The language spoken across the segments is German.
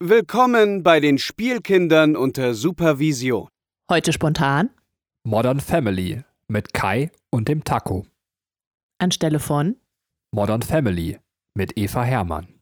Willkommen bei den Spielkindern unter Supervision. Heute spontan Modern Family mit Kai und dem Taco. anstelle von Modern Family mit Eva Hermann.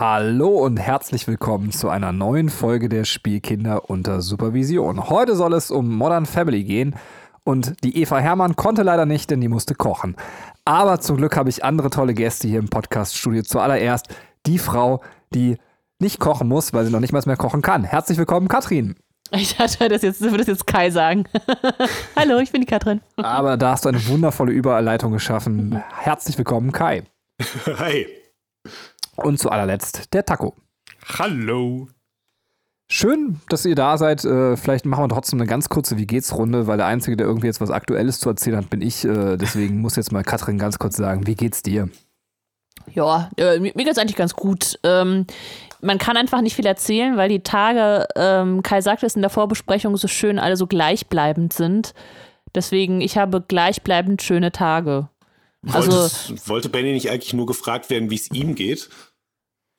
Hallo und herzlich willkommen zu einer neuen Folge der Spielkinder unter Supervision. Heute soll es um Modern Family gehen und die Eva Hermann konnte leider nicht, denn die musste kochen. Aber zum Glück habe ich andere tolle Gäste hier im Podcast-Studio. Zuallererst die Frau, die nicht kochen muss, weil sie noch nicht mal mehr kochen kann. Herzlich willkommen, Katrin. Ich dachte, das jetzt würde das jetzt Kai sagen. Hallo, ich bin die Katrin. Aber da hast du eine wundervolle Überleitung geschaffen. Herzlich willkommen, Kai. Hi. Und zu allerletzt der Taco. Hallo. Schön, dass ihr da seid. Äh, vielleicht machen wir trotzdem eine ganz kurze Wie geht's Runde, weil der Einzige, der irgendwie jetzt was Aktuelles zu erzählen hat, bin ich. Äh, deswegen muss jetzt mal Katrin ganz kurz sagen, wie geht's dir? Ja, äh, mir geht's eigentlich ganz gut. Ähm, man kann einfach nicht viel erzählen, weil die Tage, ähm, Kai sagte es in der Vorbesprechung, so schön alle so gleichbleibend sind. Deswegen, ich habe gleichbleibend schöne Tage. Also, Wolltest, wollte Benny nicht eigentlich nur gefragt werden, wie es ihm geht?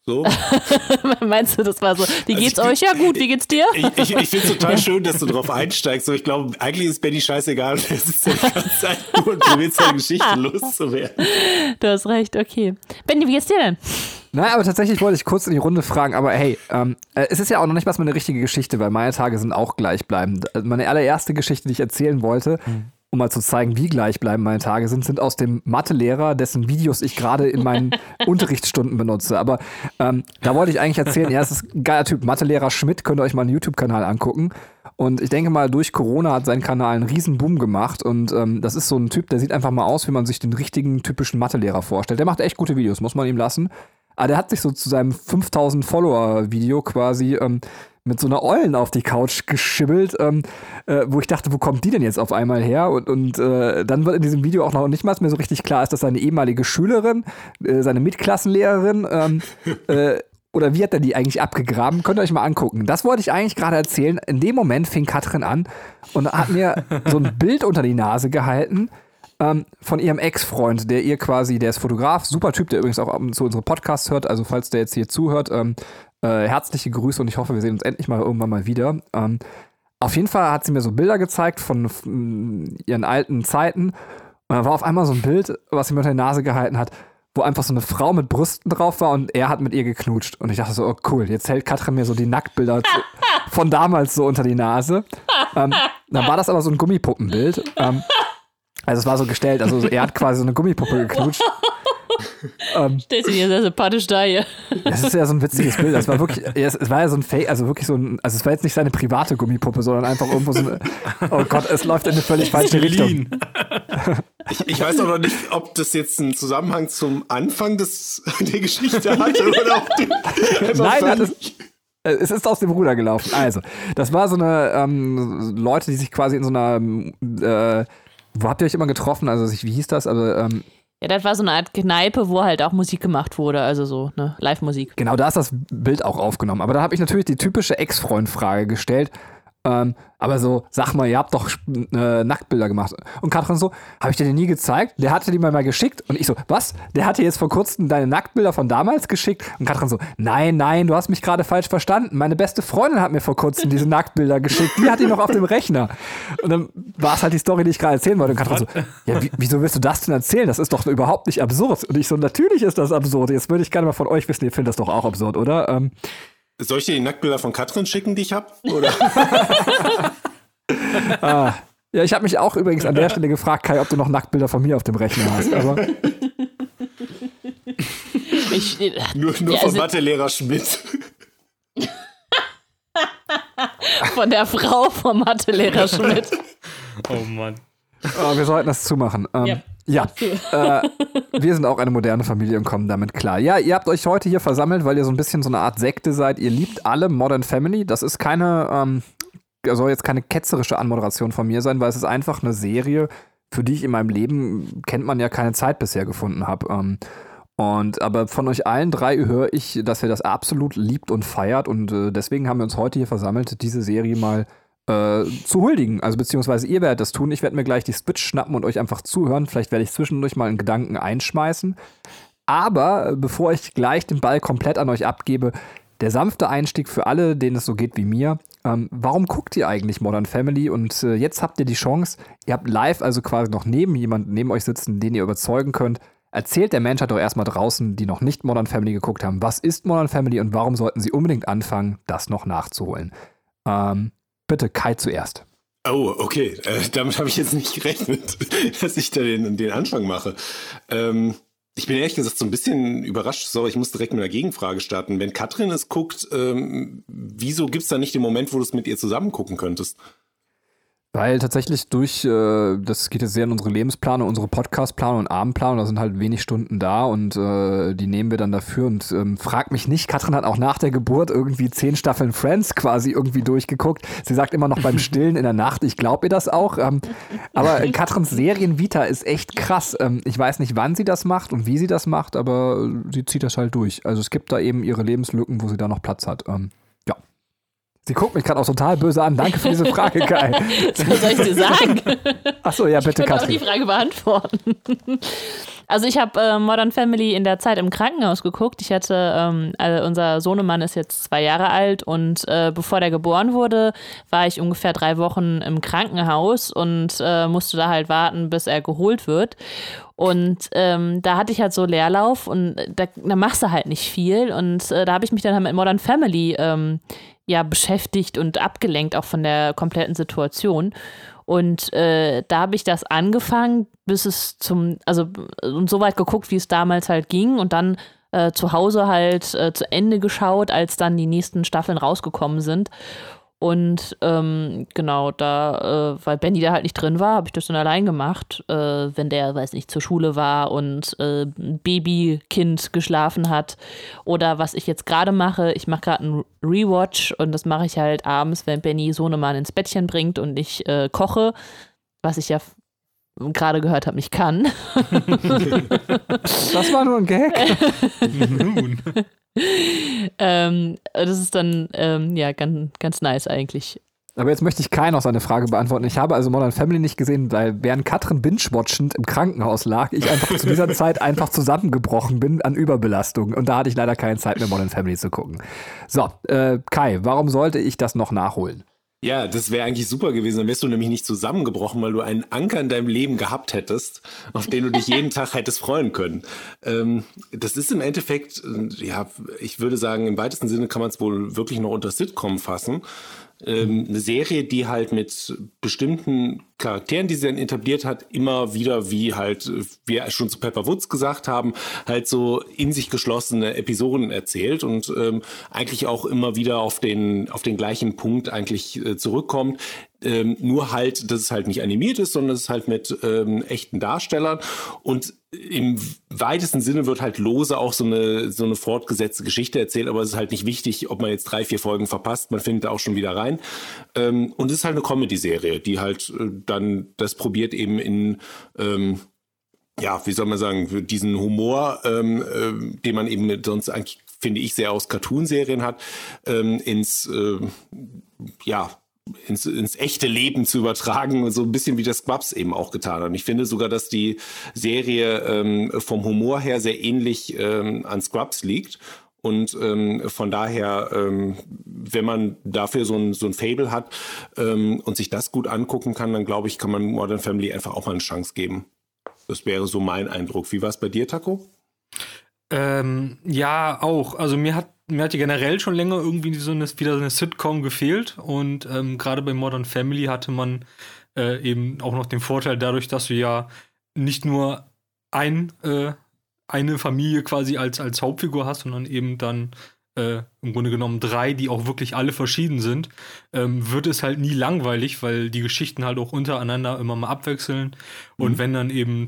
So. meinst du, das war so, wie Also geht's ich- euch? Ja, gut, wie geht's dir? Ich, ich, ich finde es total schön, dass du drauf einsteigst. So, ich glaube, eigentlich ist Benny scheißegal. und Er sitzt ja die ganze Zeit nur und probiert seine Geschichte loszuwerden. Du hast recht, okay. Benny, wie geht's dir denn? Naja, aber tatsächlich wollte ich kurz in die Runde fragen, aber hey, ähm, äh, es ist ja auch noch nicht mal so eine richtige Geschichte, weil meine Tage sind auch gleichbleibend. Also Meine allererste Geschichte, die ich erzählen wollte, um mal zu zeigen, wie gleichbleibend meine Tage sind, sind aus dem Mathelehrer, dessen Videos ich gerade in meinen Unterrichtsstunden benutze. Aber ähm, da wollte ich eigentlich erzählen, er ist ein geiler Typ, Mathelehrer Schmidt, könnt ihr euch mal einen YouTube-Kanal angucken. Und ich denke mal, durch Corona hat sein Kanal einen riesen Boom gemacht. Und ähm, das ist so ein Typ, der sieht einfach mal aus, wie man sich den richtigen, typischen Mathelehrer vorstellt. Der macht echt gute Videos, muss man ihm lassen. Aber der hat sich so zu seinem 5000 Follower-Video quasi ähm, mit so einer Eulen auf die Couch geschibbelt, ähm, äh, wo ich dachte, wo kommt die denn jetzt auf einmal her? Und, und äh, dann wird in diesem Video auch noch nicht mal mehr so richtig klar, ist das seine ehemalige Schülerin, äh, seine Mitklassenlehrerin, ähm, äh, oder wie hat er die eigentlich abgegraben? Könnt ihr euch mal angucken. Das wollte ich eigentlich gerade erzählen. In dem Moment fing Katrin an und hat mir so ein Bild unter die Nase gehalten ähm, von ihrem Ex-Freund, der ihr quasi, der ist Fotograf, super Typ, der übrigens auch ab und zu unsere Podcasts hört. Also falls der jetzt hier zuhört, ähm, äh, herzliche Grüße und ich hoffe, wir sehen uns endlich mal irgendwann mal wieder. Ähm, auf jeden Fall hat sie mir so Bilder gezeigt von f- m, ihren alten Zeiten. Und da war auf einmal so ein Bild, was sie mir unter die Nase gehalten hat, wo einfach so eine Frau mit Brüsten drauf war und er hat mit ihr geknutscht. Und ich dachte so, oh cool, jetzt hält Katrin mir so die Nacktbilder von damals so unter die Nase. Ähm, dann war das aber so ein Gummipuppenbild. Ähm, also es war so gestellt, also er hat quasi so eine Gummipuppe geknutscht. ähm, Stellst du dir sehr sympathisch da hier. das ist ja so ein witziges Bild. Das war wirklich, es, es war ja so ein Fake, also wirklich so ein, also es war jetzt nicht seine private Gummipuppe, sondern einfach irgendwo so eine, oh Gott, es läuft in eine völlig falsche Richtung. Ich, ich weiß auch noch nicht, ob das jetzt einen Zusammenhang zum Anfang des, der Geschichte hatte oder ob du Nein, hat es, äh, es ist aus dem Ruder gelaufen. Also, das war so eine ähm, Leute, die sich quasi in so einer, äh, wo habt ihr euch immer getroffen? Also, wie hieß das? Aber ähm, Ja, das war so eine Art Kneipe, wo halt auch Musik gemacht wurde, also so, ne, Live-Musik. Genau, da ist das Bild auch aufgenommen. Aber da habe ich natürlich die typische Ex-Freund-Frage gestellt. Ähm, aber so, sag mal, ihr habt doch äh, Nacktbilder gemacht. Und Katrin so, habe ich dir die nie gezeigt? Der hatte die mir mal geschickt. Und ich so, was? Der hatte jetzt vor kurzem deine Nacktbilder von damals geschickt? Und Katrin so, nein, nein, du hast mich gerade falsch verstanden. Meine beste Freundin hat mir vor kurzem diese Nacktbilder geschickt. Die hat die noch auf dem Rechner. Und dann war es halt die Story, die ich gerade erzählen wollte. Und Katrin so, ja, wie, wieso willst du das denn erzählen? Das ist doch überhaupt nicht absurd. Und ich so, natürlich ist das absurd. Jetzt würde ich gerne mal von euch wissen, ihr findet das doch auch absurd, oder? Ähm, Soll ich dir die Nacktbilder von Katrin schicken, die ich habe? Oder? Ja, ich habe mich auch übrigens an der Stelle gefragt, Kai, ob du noch Nacktbilder von mir auf dem Rechner hast. Aber Ich, äh, Nur, nur Ja, von also- Mathelehrer Schmidt. von der Frau vom Mathelehrer Schmidt. Oh Mann. äh, wir sollten das zumachen. Ähm, Ja. Ja, äh, wir sind auch eine moderne Familie und kommen damit klar. Ja, ihr habt euch heute hier versammelt, weil ihr so ein bisschen so eine Art Sekte seid. Ihr liebt alle Modern Family. Das ist keine, ähm, soll jetzt keine ketzerische Anmoderation von mir sein, weil es ist einfach eine Serie, für die ich in meinem Leben, kennt man ja, keine Zeit bisher gefunden habe. Ähm, Und aber von euch allen drei höre ich, dass ihr das absolut liebt und feiert. Und äh, deswegen haben wir uns heute hier versammelt, diese Serie mal äh, zu huldigen. Also beziehungsweise ihr werdet das tun. Ich werde mir gleich die Switch schnappen und euch einfach zuhören. Vielleicht werde ich zwischendurch mal einen Gedanken einschmeißen. Aber äh, bevor ich gleich den Ball komplett an euch abgebe, der sanfte Einstieg für alle, denen es so geht wie mir. Ähm, warum guckt ihr eigentlich Modern Family? Und äh, jetzt habt ihr die Chance, ihr habt live also quasi noch neben jemanden neben euch sitzen, den ihr überzeugen könnt. Erzählt der Menschheit doch erstmal draußen, die noch nicht Modern Family geguckt haben, was ist Modern Family und warum sollten sie unbedingt anfangen, das noch nachzuholen? Ähm, bitte Kai zuerst. Oh, okay. Äh, damit habe ich jetzt nicht gerechnet, dass ich da den, den Anfang mache. Ähm, ich bin ehrlich gesagt so ein bisschen überrascht. Sorry, ich muss direkt mit einer Gegenfrage starten. Wenn Katrin es guckt, ähm, wieso gibt es da nicht den Moment, wo du es mit ihr zusammen gucken könntest? Weil tatsächlich durch, äh, das geht jetzt sehr in unsere Lebensplanung, unsere Podcastplanung und Abendplanung, da sind halt wenig Stunden da und äh, die nehmen wir dann dafür und ähm, frag mich nicht, Katrin hat auch nach der Geburt irgendwie zehn Staffeln Friends quasi irgendwie durchgeguckt. Sie sagt immer noch beim Stillen in der Nacht, ich glaube ihr das auch. Ähm, aber Katrins Serienvita ist echt krass. Ähm, ich weiß nicht, wann sie das macht und wie sie das macht, aber sie zieht das halt durch. Also es gibt da eben ihre Lebenslücken, wo sie da noch Platz hat. Ähm, Sie guckt mich gerade auch total böse an. Danke für diese Frage, Kai. Was soll ich dir sagen? Achso, ja, bitte, ich kann Katrin. auch die Frage beantworten. Also ich habe äh, Modern Family in der Zeit im Krankenhaus geguckt. Ich hatte, ähm, also unser Sohnemann ist jetzt zwei Jahre alt und äh, bevor der geboren wurde, war ich ungefähr drei Wochen im Krankenhaus und äh, musste da halt warten, bis er geholt wird. Und ähm, da hatte ich halt so Leerlauf und da, da machst du halt nicht viel. Und äh, da habe ich mich dann halt mit Modern Family ähm, ja beschäftigt und abgelenkt auch von der kompletten Situation. Und äh, da habe ich das angefangen, bis es zum, also und so weit geguckt, wie es damals halt ging und dann äh, zu Hause halt äh, zu Ende geschaut, als dann die nächsten Staffeln rausgekommen sind. Und ähm, genau, da, äh, weil Benny da halt nicht drin war, habe ich das dann allein gemacht, äh, wenn der, weiß nicht, zur Schule war und äh, ein Babykind geschlafen hat. Oder was ich jetzt gerade mache, ich mache gerade einen Rewatch und das mache ich halt abends, wenn Benny Sohnemann ins Bettchen bringt und ich äh, koche, was ich ja gerade gehört habe, nicht kann. das war nur ein Gag. Nun. Ähm, das ist dann ähm, ja ganz, ganz nice eigentlich. Aber jetzt möchte ich Kai noch seine Frage beantworten. Ich habe also Modern Family nicht gesehen, weil während Katrin binge-watchend im Krankenhaus lag, ich einfach zu dieser Zeit einfach zusammengebrochen bin an Überbelastung. Und da hatte ich leider keine Zeit mehr, Modern Family zu gucken. So, äh, Kai, warum sollte ich das noch nachholen? Ja, das wäre eigentlich super gewesen. Dann wärst du nämlich nicht zusammengebrochen, weil du einen Anker in deinem Leben gehabt hättest, auf den du dich jeden Tag hättest freuen können. Ähm, das ist im Endeffekt, äh, ja, ich würde sagen, im weitesten Sinne kann man es wohl wirklich noch unter Sitcom fassen ähm, eine Serie, die halt mit bestimmten Charakteren, die sie dann etabliert hat, immer wieder, wie halt wir schon zu Pepper Woods gesagt haben, halt so in sich geschlossene Episoden erzählt und ähm, eigentlich auch immer wieder auf den, auf den gleichen Punkt eigentlich äh, zurückkommt. Ähm, nur halt, dass es halt nicht animiert ist, sondern es ist halt mit ähm, echten Darstellern und im weitesten Sinne wird halt lose auch so eine, so eine fortgesetzte Geschichte erzählt, aber es ist halt nicht wichtig, ob man jetzt drei, vier Folgen verpasst, man findet da auch schon wieder rein. Ähm, und es ist halt eine Comedy-Serie, die halt äh, dann das probiert eben in, ähm, ja, wie soll man sagen, diesen Humor, ähm, äh, den man eben sonst eigentlich, finde ich, sehr aus Cartoon-Serien hat, ähm, ins, äh, ja, ins, ins echte Leben zu übertragen, so ein bisschen wie das Squabs eben auch getan hat. Ich finde sogar, dass die Serie ähm, vom Humor her sehr ähnlich ähm, an Scrubs liegt. Und ähm, von daher, ähm, wenn man dafür so ein, so ein Fable hat ähm, und sich das gut angucken kann, dann glaube ich, kann man Modern Family einfach auch mal eine Chance geben. Das wäre so mein Eindruck. Wie war es bei dir, Taco? Ähm, ja, auch. Also mir hat mir hat ja generell schon länger irgendwie so eine, wieder so eine Sitcom gefehlt und ähm, gerade bei Modern Family hatte man äh, eben auch noch den Vorteil dadurch, dass du ja nicht nur ein, äh, eine Familie quasi als, als Hauptfigur hast, sondern eben dann äh, im Grunde genommen drei, die auch wirklich alle verschieden sind, ähm, wird es halt nie langweilig, weil die Geschichten halt auch untereinander immer mal abwechseln. Mhm. Und wenn dann eben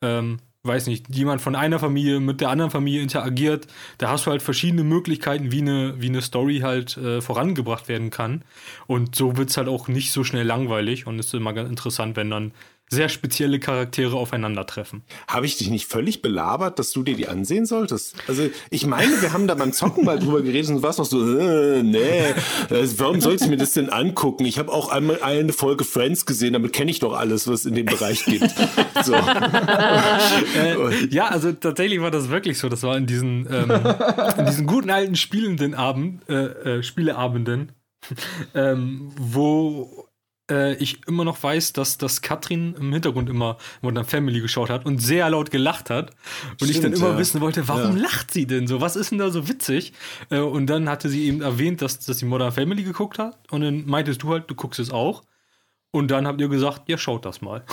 ähm, weiß nicht, jemand von einer Familie mit der anderen Familie interagiert, da hast du halt verschiedene Möglichkeiten, wie eine, wie eine Story halt äh, vorangebracht werden kann. Und so wird es halt auch nicht so schnell langweilig und es ist immer ganz interessant, wenn dann sehr spezielle Charaktere aufeinandertreffen. Habe ich dich nicht völlig belabert, dass du dir die ansehen solltest? Also ich meine, wir haben da beim Zocken mal drüber geredet und du warst noch so, äh, nee, äh, warum sollst du mir das denn angucken? Ich habe auch einmal eine Folge Friends gesehen, damit kenne ich doch alles, was in dem Bereich gibt. So. äh, ja, also tatsächlich war das wirklich so. Das war in diesen, ähm, in diesen guten alten spielenden Abend, äh, äh, Spieleabenden, ähm, wo äh, ich immer noch weiß, dass, dass Katrin im Hintergrund immer Modern Family geschaut hat und sehr laut gelacht hat. Und Stimmt, ich dann immer ja. wissen wollte, warum ja. lacht sie denn so? Was ist denn da so witzig? Äh, und dann hatte sie eben erwähnt, dass, dass sie Modern Family geguckt hat. Und dann meintest du halt, du guckst es auch. Und dann habt ihr gesagt, ja, schaut das mal.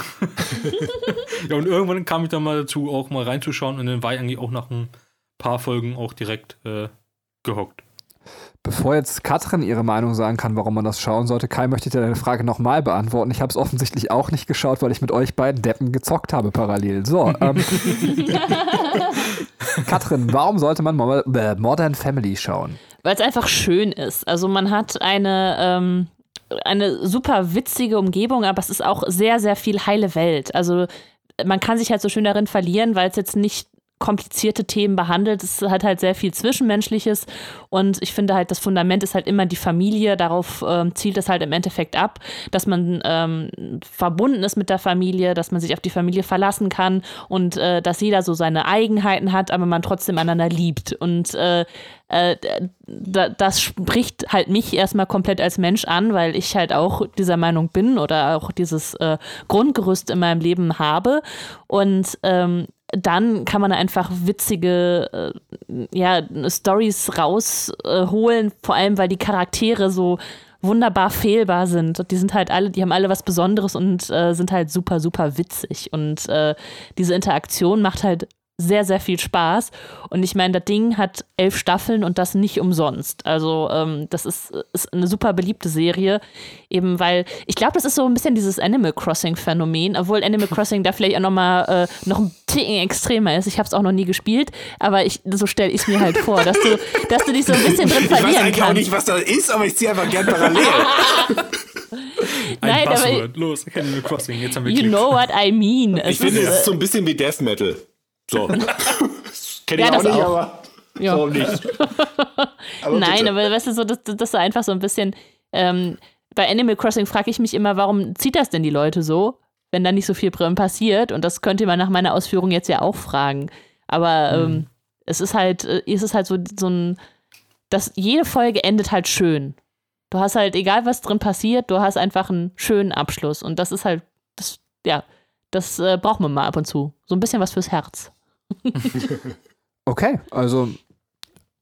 ja, und irgendwann kam ich dann mal dazu, auch mal reinzuschauen. Und dann war ich eigentlich auch nach ein paar Folgen auch direkt äh, gehockt. Bevor jetzt Katrin ihre Meinung sagen kann, warum man das schauen sollte, Kai möchte ich dir deine Frage nochmal beantworten. Ich habe es offensichtlich auch nicht geschaut, weil ich mit euch beiden Deppen gezockt habe parallel. So, ähm, Katrin, warum sollte man äh, Modern Family schauen? Weil es einfach schön ist. Also man hat eine, ähm, eine super witzige Umgebung, aber es ist auch sehr, sehr viel heile Welt. Also man kann sich halt so schön darin verlieren, weil es jetzt nicht komplizierte Themen behandelt. Es hat halt sehr viel Zwischenmenschliches und ich finde halt, das Fundament ist halt immer die Familie. Darauf ähm, zielt es halt im Endeffekt ab, dass man ähm, verbunden ist mit der Familie, dass man sich auf die Familie verlassen kann und äh, dass jeder so seine Eigenheiten hat, aber man trotzdem einander liebt. Und äh, äh, das spricht halt mich erstmal komplett als Mensch an, weil ich halt auch dieser Meinung bin oder auch dieses äh, Grundgerüst in meinem Leben habe. Und ähm, dann kann man einfach witzige äh, ja, Stories rausholen, äh, vor allem weil die Charaktere so wunderbar fehlbar sind. Die sind halt alle, die haben alle was Besonderes und äh, sind halt super, super witzig. Und äh, diese Interaktion macht halt sehr, sehr viel Spaß. Und ich meine, das Ding hat elf Staffeln und das nicht umsonst. Also ähm, das ist, ist eine super beliebte Serie, eben weil ich glaube, das ist so ein bisschen dieses Animal Crossing-Phänomen, obwohl Animal Crossing da vielleicht auch nochmal äh, noch ein Ticken extremer ist. Ich habe es auch noch nie gespielt, aber ich, so stelle ich es mir halt vor, dass du, dass du dich so ein bisschen drin verlieren kannst. Ich weiß eigentlich kannst. auch nicht, was das ist, aber ich ziehe einfach gern parallel. Ein Nein, Buzzword. Aber, Los, Animal Crossing. Jetzt haben wir You Klick. know what I mean. Ich finde, es ist so ein bisschen wie Death Metal. So. Kenne ich ja, auch nicht, auch. aber ja. warum nicht? aber Nein, bitte. aber weißt du, so, das, das ist einfach so ein bisschen. Ähm, bei Animal Crossing frage ich mich immer, warum zieht das denn die Leute so, wenn da nicht so viel passiert? Und das könnte man nach meiner Ausführung jetzt ja auch fragen. Aber mhm. ähm, es ist halt, äh, es ist halt so, so ein, dass jede Folge endet halt schön. Du hast halt, egal was drin passiert, du hast einfach einen schönen Abschluss. Und das ist halt, das, ja, das äh, braucht man mal ab und zu. So ein bisschen was fürs Herz. okay, also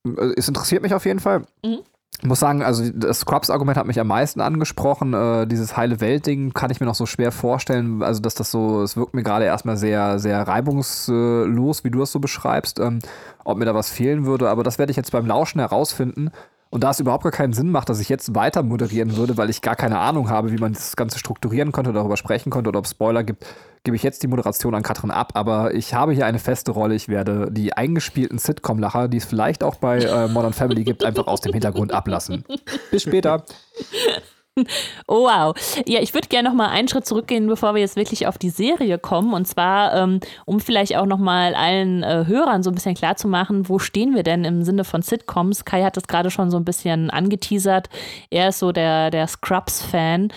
äh, es interessiert mich auf jeden Fall. Mhm. Ich muss sagen, also das Scrubs-Argument hat mich am meisten angesprochen. Äh, dieses heile Welt-Ding kann ich mir noch so schwer vorstellen. Also, dass das so, es wirkt mir gerade erstmal sehr, sehr reibungslos, wie du es so beschreibst, ähm, ob mir da was fehlen würde. Aber das werde ich jetzt beim Lauschen herausfinden. Und da es überhaupt gar keinen Sinn macht, dass ich jetzt weiter moderieren würde, weil ich gar keine Ahnung habe, wie man das Ganze strukturieren könnte, darüber sprechen könnte oder ob es Spoiler gibt, gebe ich jetzt die Moderation an Katrin ab. Aber ich habe hier eine feste Rolle. Ich werde die eingespielten Sitcom-Lacher, die es vielleicht auch bei äh, Modern Family gibt, einfach aus dem Hintergrund ablassen. Bis später. Oh, wow. Ja, ich würde gerne noch mal einen Schritt zurückgehen, bevor wir jetzt wirklich auf die Serie kommen. Und zwar, ähm, um vielleicht auch noch mal allen äh, Hörern so ein bisschen klar zu machen, wo stehen wir denn im Sinne von Sitcoms? Kai hat das gerade schon so ein bisschen angeteasert. Er ist so der, der Scrubs-Fan.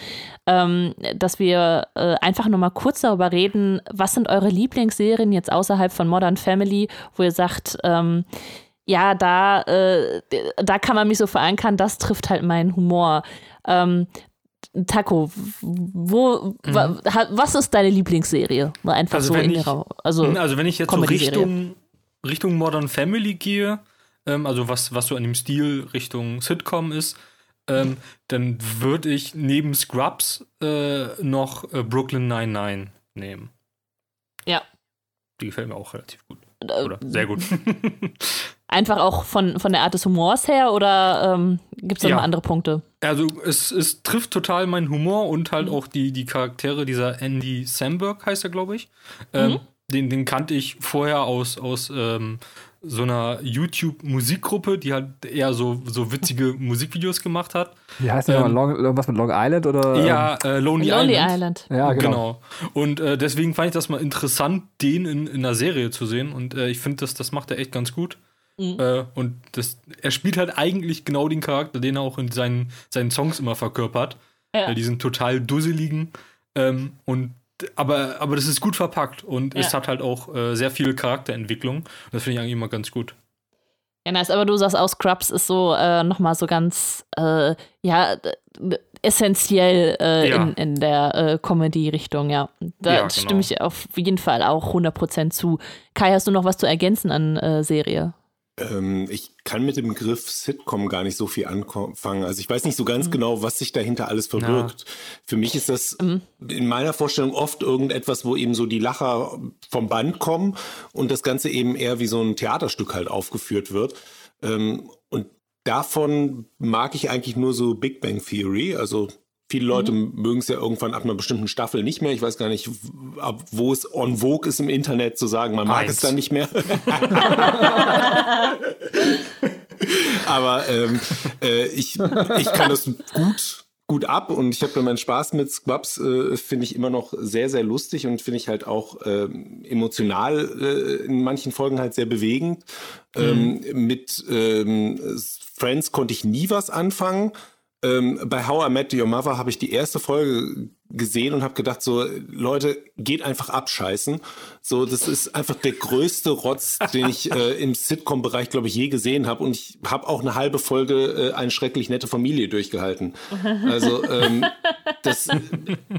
Ähm, dass wir äh, einfach noch mal kurz darüber reden, was sind eure Lieblingsserien jetzt außerhalb von Modern Family, wo ihr sagt, ähm, ja, da, äh, da kann man mich so verankern, das trifft halt meinen Humor. Ähm, Taco, wo, mhm. wa, was ist deine Lieblingsserie? Mal einfach also so in ich, ihrer, also, hm, also wenn ich jetzt so Richtung, Richtung Modern Family gehe, ähm, also was, was so an dem Stil Richtung Sitcom ist, ähm, dann würde ich neben Scrubs äh, noch äh, Brooklyn 99 nehmen. Ja. Die gefällt mir auch relativ gut. Äh, oder sehr gut. Einfach auch von, von der Art des Humors her oder ähm, gibt es da ja. noch andere Punkte? Also es, es trifft total meinen Humor und halt mhm. auch die, die Charaktere dieser Andy Samberg heißt er, glaube ich. Ähm, mhm. den, den kannte ich vorher aus, aus ähm, so einer YouTube-Musikgruppe, die halt eher so, so witzige Musikvideos gemacht hat. Wie heißt die ähm, nochmal? irgendwas mit Long Island oder? Ja, äh, Lonely, Lonely Island. Island. Ja, genau. Genau. Und äh, deswegen fand ich das mal interessant, den in, in einer Serie zu sehen. Und äh, ich finde, das, das macht er echt ganz gut. Äh, und das, er spielt halt eigentlich genau den Charakter, den er auch in seinen, seinen Songs immer verkörpert. Ja. Äh, diesen total dusseligen. Ähm, und aber, aber das ist gut verpackt und es Ja. hat halt auch äh, sehr viel Charakterentwicklung. Das finde ich eigentlich immer ganz gut. Ja, nice, aber du sagst auch, Scrubs ist so äh, nochmal so ganz, äh, ja, essentiell äh, Ja. in, in der äh, Comedy-Richtung, ja. Da Ja, genau. stimme ich auf jeden Fall auch 100% zu. Kai, hast du noch was zu ergänzen an äh, Serie? Ähm, ich kann mit dem Begriff Sitcom gar nicht so viel anfangen. Also ich weiß nicht so ganz genau, was sich dahinter alles verbirgt. Für mich ist das in meiner Vorstellung oft irgendetwas, wo eben so die Lacher vom Band kommen und das Ganze eben eher wie so ein Theaterstück halt aufgeführt wird. Ähm, und davon mag ich eigentlich nur so Big Bang Theory. Also viele Leute mögen es ja irgendwann ab einer bestimmten Staffel nicht mehr. Ich weiß gar nicht, ab wo es on vogue ist im Internet zu sagen, man mag Eins. es dann nicht mehr. Aber ähm, äh, ich, ich kann das gut, gut ab und ich habe da meinen Spaß mit Squabs, äh, finde ich immer noch sehr, sehr lustig und finde ich halt auch ähm, emotional äh, in manchen Folgen halt sehr bewegend. Ähm, mit ähm, Friends konnte ich nie was anfangen. Ähm, bei How I Met Your Mother habe ich die erste Folge gesehen und habe gedacht, so, Leute, geht einfach abscheißen. So, das ist einfach der größte Rotz, den ich äh, im Sitcom-Bereich, glaube ich, je gesehen habe. Und ich habe auch eine halbe Folge äh, eine schrecklich nette Familie durchgehalten. Also, ähm, das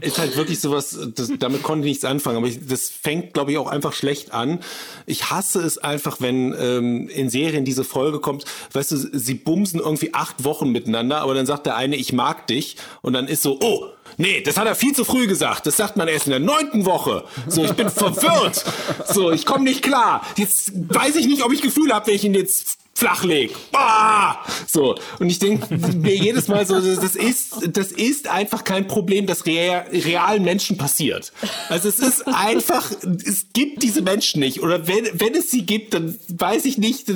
ist halt wirklich sowas, das, damit konnte ich nichts anfangen. Aber ich, das fängt, glaube ich, auch einfach schlecht an. Ich hasse es einfach, wenn ähm, in Serien diese Folge kommt, weißt du, sie bumsen irgendwie acht Wochen miteinander, aber dann sagt der eine, ich mag dich. Und dann ist so, oh, nee, das hat er viel zu früh gesagt. Das sagt man erst in der neunten Woche. So, ich bin verwirrt. So, ich komme nicht klar. Jetzt weiß ich nicht, ob ich Gefühl habe, wenn ich ihn jetzt flachleg. Ah! So, und ich denke mir jedes Mal so, das ist, das ist einfach kein Problem, das rea realen Menschen passiert. Also es ist einfach, es gibt diese Menschen nicht. Oder wenn, wenn es sie gibt, dann weiß ich nicht,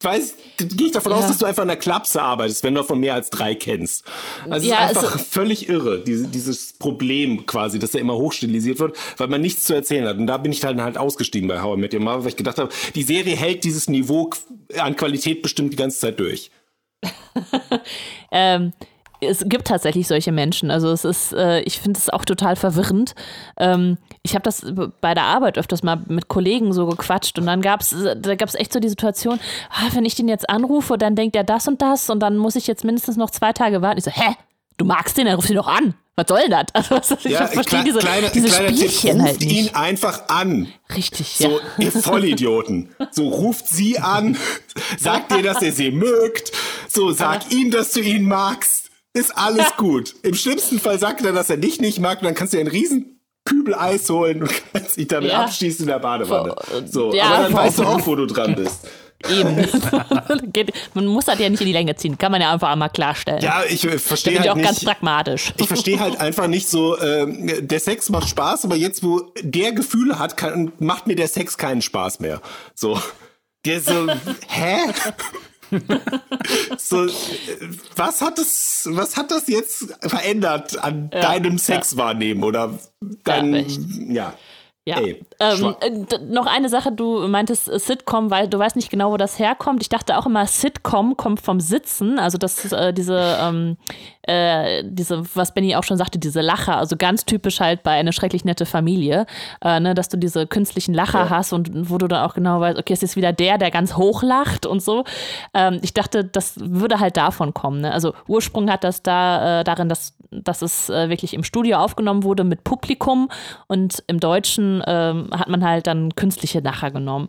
weiß, gehe ich davon aus, Ja. dass du einfach in der Klapse arbeitest, wenn du davon mehr als drei kennst. Also Ja, es ist einfach also- völlig irre, diese, dieses Problem quasi, dass er immer hochstilisiert wird, weil man nichts zu erzählen hat. Und da bin ich dann halt ausgestiegen bei How I Met Your Mother, weil ich gedacht habe, die Serie hält dieses Niveau an Qualität bestimmt die ganze Zeit durch. Ähm, es gibt tatsächlich solche Menschen. Also es ist, äh, ich finde es auch total verwirrend. Ähm, ich habe das bei der Arbeit öfters mal mit Kollegen so gequatscht und dann gab es, da gab es echt so die Situation, ah, wenn ich den jetzt anrufe, dann denkt er das und das und dann muss ich jetzt mindestens noch zwei Tage warten. Ich so, hä? Du magst den, dann ruf ihn doch an. Was soll das? Also, was- ich verstehe klei- diese, kleiner, diese kleiner Tipp, Spielchen ruft halt nicht. ihn einfach an. Richtig, So, ja. ihr Vollidioten. So, ruft sie an, sagt ihr, dass ihr sie mögt. So, sag ihm, dass du ihn magst. Ist alles gut. Im schlimmsten Fall sagt er, dass er dich nicht mag und dann kannst du dir einen riesen Kübel Eis holen und kannst dich damit Ja. abschießen in der Badewanne. So, Ja, aber dann weißt du auch, wo du dran bist. Eben. Man muss das ja nicht in die Länge ziehen. Kann man ja einfach einmal klarstellen. Ja, ich äh, verstehe bin ich halt auch ganz nicht. pragmatisch. Ich verstehe halt einfach nicht so, ähm, der Sex macht Spaß, aber jetzt, wo der Gefühle hat, kann, macht mir der Sex keinen Spaß mehr. So. Der so, hä? so, äh, was hat das, was hat das jetzt verändert an deinem Sexwahrnehmen oder deinem, echt. ja. Ja. Ey, ähm, äh, noch eine Sache, du meintest äh, Sitcom, weil du weißt nicht genau, wo das herkommt. Ich dachte auch immer, Sitcom kommt vom Sitzen, also das ist äh, diese, ähm, äh, diese, was Benny auch schon sagte, diese Lacher, also ganz typisch halt bei eine schrecklich nette Familie, ne, dass du diese künstlichen Lacher hast und wo du dann auch genau weißt, okay, es ist wieder der, der ganz hoch lacht und so. Ähm, ich dachte, das würde halt davon kommen. Ne? Also Ursprung hat das da darin, dass, dass es wirklich im Studio aufgenommen wurde mit Publikum und im Deutschen ähm, hat man halt dann künstliche Lacher genommen.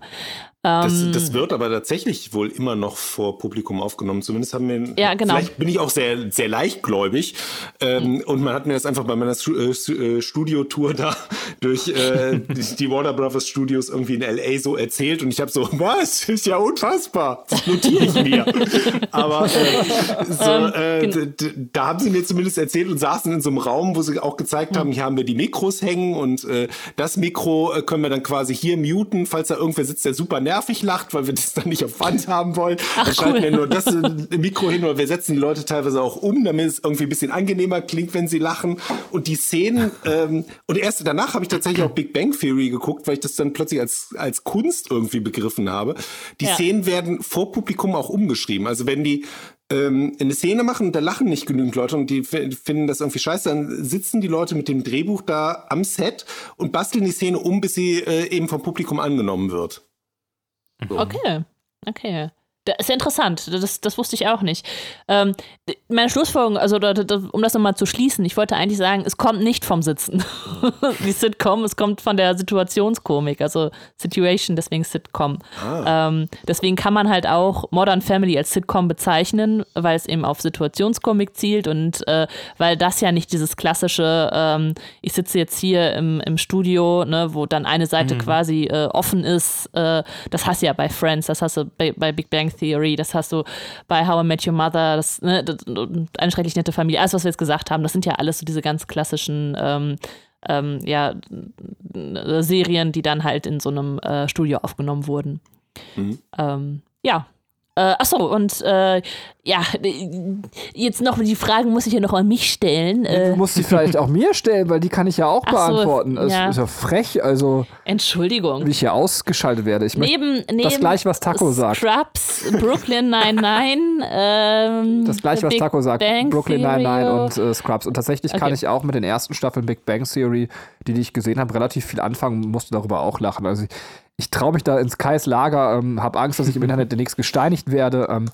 Das, Ähm, das wird aber tatsächlich wohl immer noch vor Publikum aufgenommen. Zumindest haben wir. Ja, genau. Vielleicht bin ich auch sehr, sehr leichtgläubig. Ähm, Und man hat mir das einfach bei meiner äh, äh, Studiotour da durch äh, die- Warner Brothers Studios irgendwie in LA so erzählt. Und ich habe so, was? Ist ja unfassbar. Das notiere ich mir. aber äh, so, äh, d- d- da haben sie mir zumindest erzählt und saßen in so einem Raum, wo sie auch gezeigt haben, hier haben wir die Mikros hängen und äh, das Mikro äh, können wir dann quasi hier muten, falls da irgendwer sitzt, der super nett nervig lacht, weil wir das dann nicht auf Wand haben wollen. Ach, dann schalten cool. wir nur das Mikro hin oder wir setzen die Leute teilweise auch um, damit es irgendwie ein bisschen angenehmer klingt, wenn sie lachen. Und die Szenen, ähm, und erst danach habe ich tatsächlich auch Big Bang Theory geguckt, weil ich das dann plötzlich als, als Kunst irgendwie begriffen habe. Die Ja. Szenen werden vor Publikum auch umgeschrieben. Also wenn die ähm, eine Szene machen, da lachen nicht genügend Leute und die finden das irgendwie scheiße, dann sitzen die Leute mit dem Drehbuch da am Set und basteln die Szene um, bis sie äh, eben vom Publikum angenommen wird. Okay, okay. Das ist ja interessant, das, das wusste ich auch nicht. Ähm, meine Schlussfolgerung, also um das nochmal zu schließen, ich wollte eigentlich sagen, es kommt nicht vom Sitzen. Die Sitcom, es kommt von der Situationskomik, also Situation, deswegen Sitcom. Ähm, deswegen kann man halt auch Modern Family als Sitcom bezeichnen, weil es eben auf Situationskomik zielt und äh, weil das ja nicht dieses klassische, ähm, ich sitze jetzt hier im, im Studio, ne, wo dann eine Seite quasi äh, offen ist. Äh, das hast du ja bei Friends, das hast du bei, bei Big Bang Theory, das hast du bei How I Met Your Mother, das, ne, das, eine schrecklich nette Familie, alles, was wir jetzt gesagt haben, das sind ja alles so diese ganz klassischen ähm, ähm, ja, Serien, die dann halt in so einem äh, Studio aufgenommen wurden. Ähm, ja. Äh, achso, und äh, ja, jetzt noch die Fragen muss ich ja noch an mich stellen. Du Äh, musst sie vielleicht auch mir stellen, weil die kann ich ja auch so, beantworten. Es ja. ist ja frech, also Entschuldigung. wie ich hier ausgeschaltet werde. Ich Neben, neben das gleich, was Taco sagt. Scrubs, Brooklyn 99, ähm, Das gleiche, was Big Taco sagt, Bang Brooklyn Theory. und äh, Scrubs. Und tatsächlich kann Okay. ich auch mit den ersten Staffeln Big Bang Theory, die, die ich gesehen habe, relativ viel anfangen, musste darüber auch lachen. Also ich, traue mich da ins Kais Lager, ähm, habe Angst, dass ich im Internet demnächst gesteinigt werde. Ähm,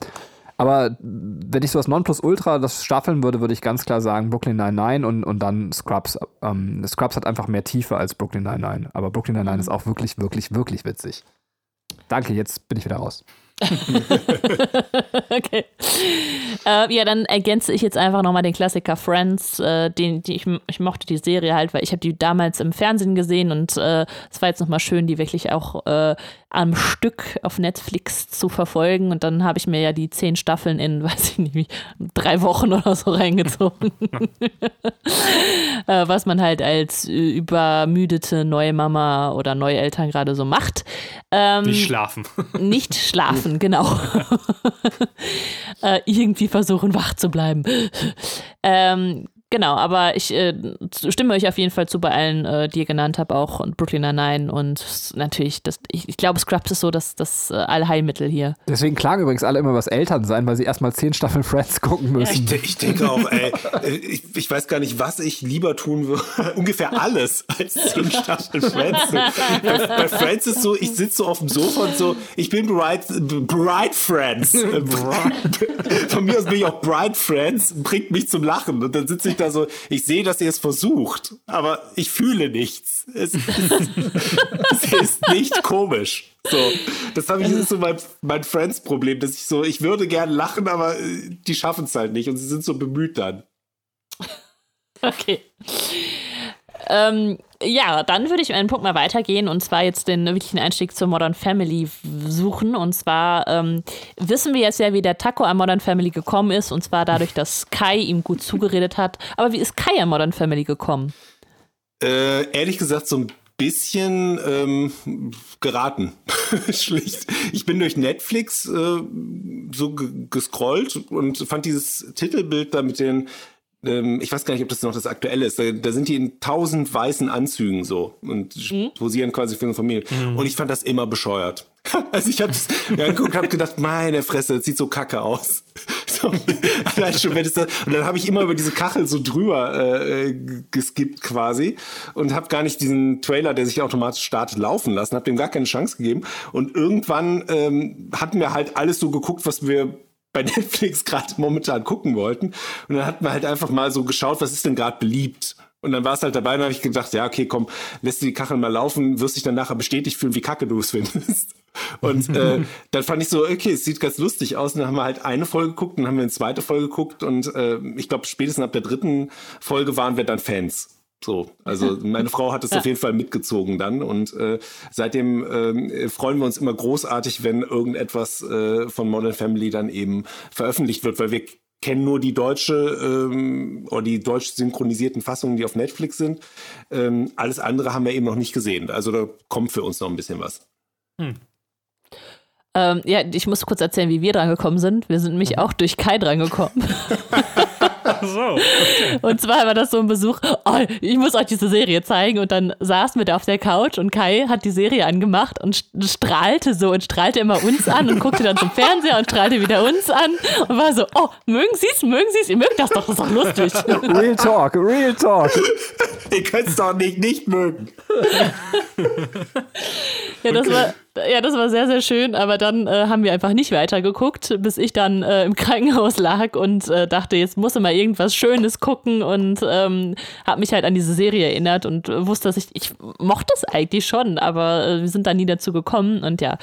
aber wenn ich so das Nonplusultra das staffeln würde, würde ich ganz klar sagen Brooklyn Nine-Nine und, und dann Scrubs. Ähm, Scrubs hat einfach mehr Tiefe als Brooklyn Nine-Nine. Aber Brooklyn Nine-Nine ist auch wirklich, wirklich, wirklich witzig. Danke, jetzt bin ich wieder raus. okay. Äh, ja, dann ergänze ich jetzt einfach nochmal den Klassiker Friends. Äh, den, die, ich, ich mochte die Serie halt, weil ich habe die damals im Fernsehen gesehen und äh, es war jetzt nochmal schön, die wirklich auch äh, am Stück auf Netflix zu verfolgen. Und dann habe ich mir ja die zehn Staffeln in, weiß ich nicht, drei Wochen oder so reingezogen. äh, was man halt als äh, übermüdete neue Mama oder neue Eltern gerade so macht. Ähm, Nicht schlafen. nicht schlafen, genau. äh, irgendwie versuchen, wach zu bleiben. ähm, genau, aber ich äh, stimme euch auf jeden Fall zu bei allen, äh, die ihr genannt habt, auch und Brooklyn Nine und natürlich, das, ich, ich glaube, Scrubs ist so das, das äh, Allheilmittel hier. Deswegen klagen übrigens alle immer was Eltern sein, weil sie erstmal zehn Staffeln Friends gucken müssen. Ich, de- ich denke auch, ey, äh, ich, ich weiß gar nicht, was ich lieber tun würde. Ungefähr alles als zehn Staffeln Friends. Bei, bei Friends ist so, ich sitze so auf dem Sofa und so, ich bin Bright, Bright Friends. Von mir aus bin ich auch Bright Friends, bringt mich zum Lachen. Und dann sitze ich da so, ich sehe, dass ihr es versucht, aber ich fühle nichts. Es, ist- es ist nicht komisch. So, das habe ich das ist so mein, mein Friends-Problem, dass ich so, ich würde gerne lachen, aber äh, die schaffen es halt nicht und sie sind so bemüht dann. Okay. Ähm, ja, dann würde ich einen Punkt mal weitergehen und zwar jetzt den wirklichen Einstieg zur Modern Family suchen. Und zwar ähm, wissen wir jetzt ja, wie der Taco an Modern Family gekommen ist und zwar dadurch, dass Kai ihm gut zugeredet hat. Aber wie ist Kai an Modern Family gekommen? Äh, ehrlich gesagt, so ein bisschen ähm, geraten. Schlicht. Ich bin durch Netflix äh, so ge- gescrollt und fand dieses Titelbild da mit den ähm, ich weiß gar nicht, ob das noch das aktuelle ist. Da, da sind die in tausend weißen Anzügen so und posieren quasi für eine Familie. Und ich fand das immer bescheuert. Also ich habe es mir angeguckt und habe gedacht, meine Fresse, das sieht so kacke aus. So, allein schon, wenn es das, und dann habe ich immer über diese Kachel so drüber äh, g- geskippt quasi und habe gar nicht diesen Trailer, der sich automatisch startet, laufen lassen, habe dem gar keine Chance gegeben. Und irgendwann ähm, hatten wir halt alles so geguckt, was wir bei Netflix gerade momentan gucken wollten. Und dann hatten wir halt einfach mal so geschaut, was ist denn gerade beliebt. Und dann war es halt dabei, und dann habe ich gedacht, ja, okay, komm, lässt du die Kachel mal laufen, wirst dich dann nachher bestätigt fühlen, wie kacke du es findest. Und äh, dann fand ich so, okay, es sieht ganz lustig aus. Und dann haben wir halt eine Folge geguckt, dann haben wir eine zweite Folge geguckt und äh, ich glaube, spätestens ab der dritten Folge waren wir dann Fans. So, also meine Frau hat es auf jeden Fall mitgezogen dann und äh, seitdem ähm, freuen wir uns immer großartig, wenn irgendetwas äh, von Modern Family dann eben veröffentlicht wird, weil wir kennen nur die deutsche ähm, oder die deutsch synchronisierten Fassungen, die auf Netflix sind. Ähm, alles andere haben wir eben noch nicht gesehen. Also da kommt für uns noch ein bisschen was. Ähm, ja, ich muss kurz erzählen, wie wir dran gekommen sind. Wir sind nämlich auch durch Kai dran So. Und zwar war das so ein Besuch, oh, ich muss euch diese Serie zeigen. Und dann saßen wir da auf der Couch und Kai hat die Serie angemacht und st- strahlte so und strahlte immer uns an und guckte dann zum Fernseher und strahlte wieder uns an und war so, oh, mögen Sie es, mögen Sie es, ihr mögt das doch, das ist doch lustig. Real Talk, Real Talk. Ihr könnt es doch nicht nicht mögen. Ja, das war, ja, das war sehr, sehr schön, aber dann äh, haben wir einfach nicht weitergeguckt, bis ich dann äh, im Krankenhaus lag und äh, dachte, jetzt muss mal irgendwas Schönes gucken und ähm, habe mich halt an diese Serie erinnert und äh, wusste, dass ich, ich mochte es eigentlich schon, aber äh, wir sind da nie dazu gekommen und ja,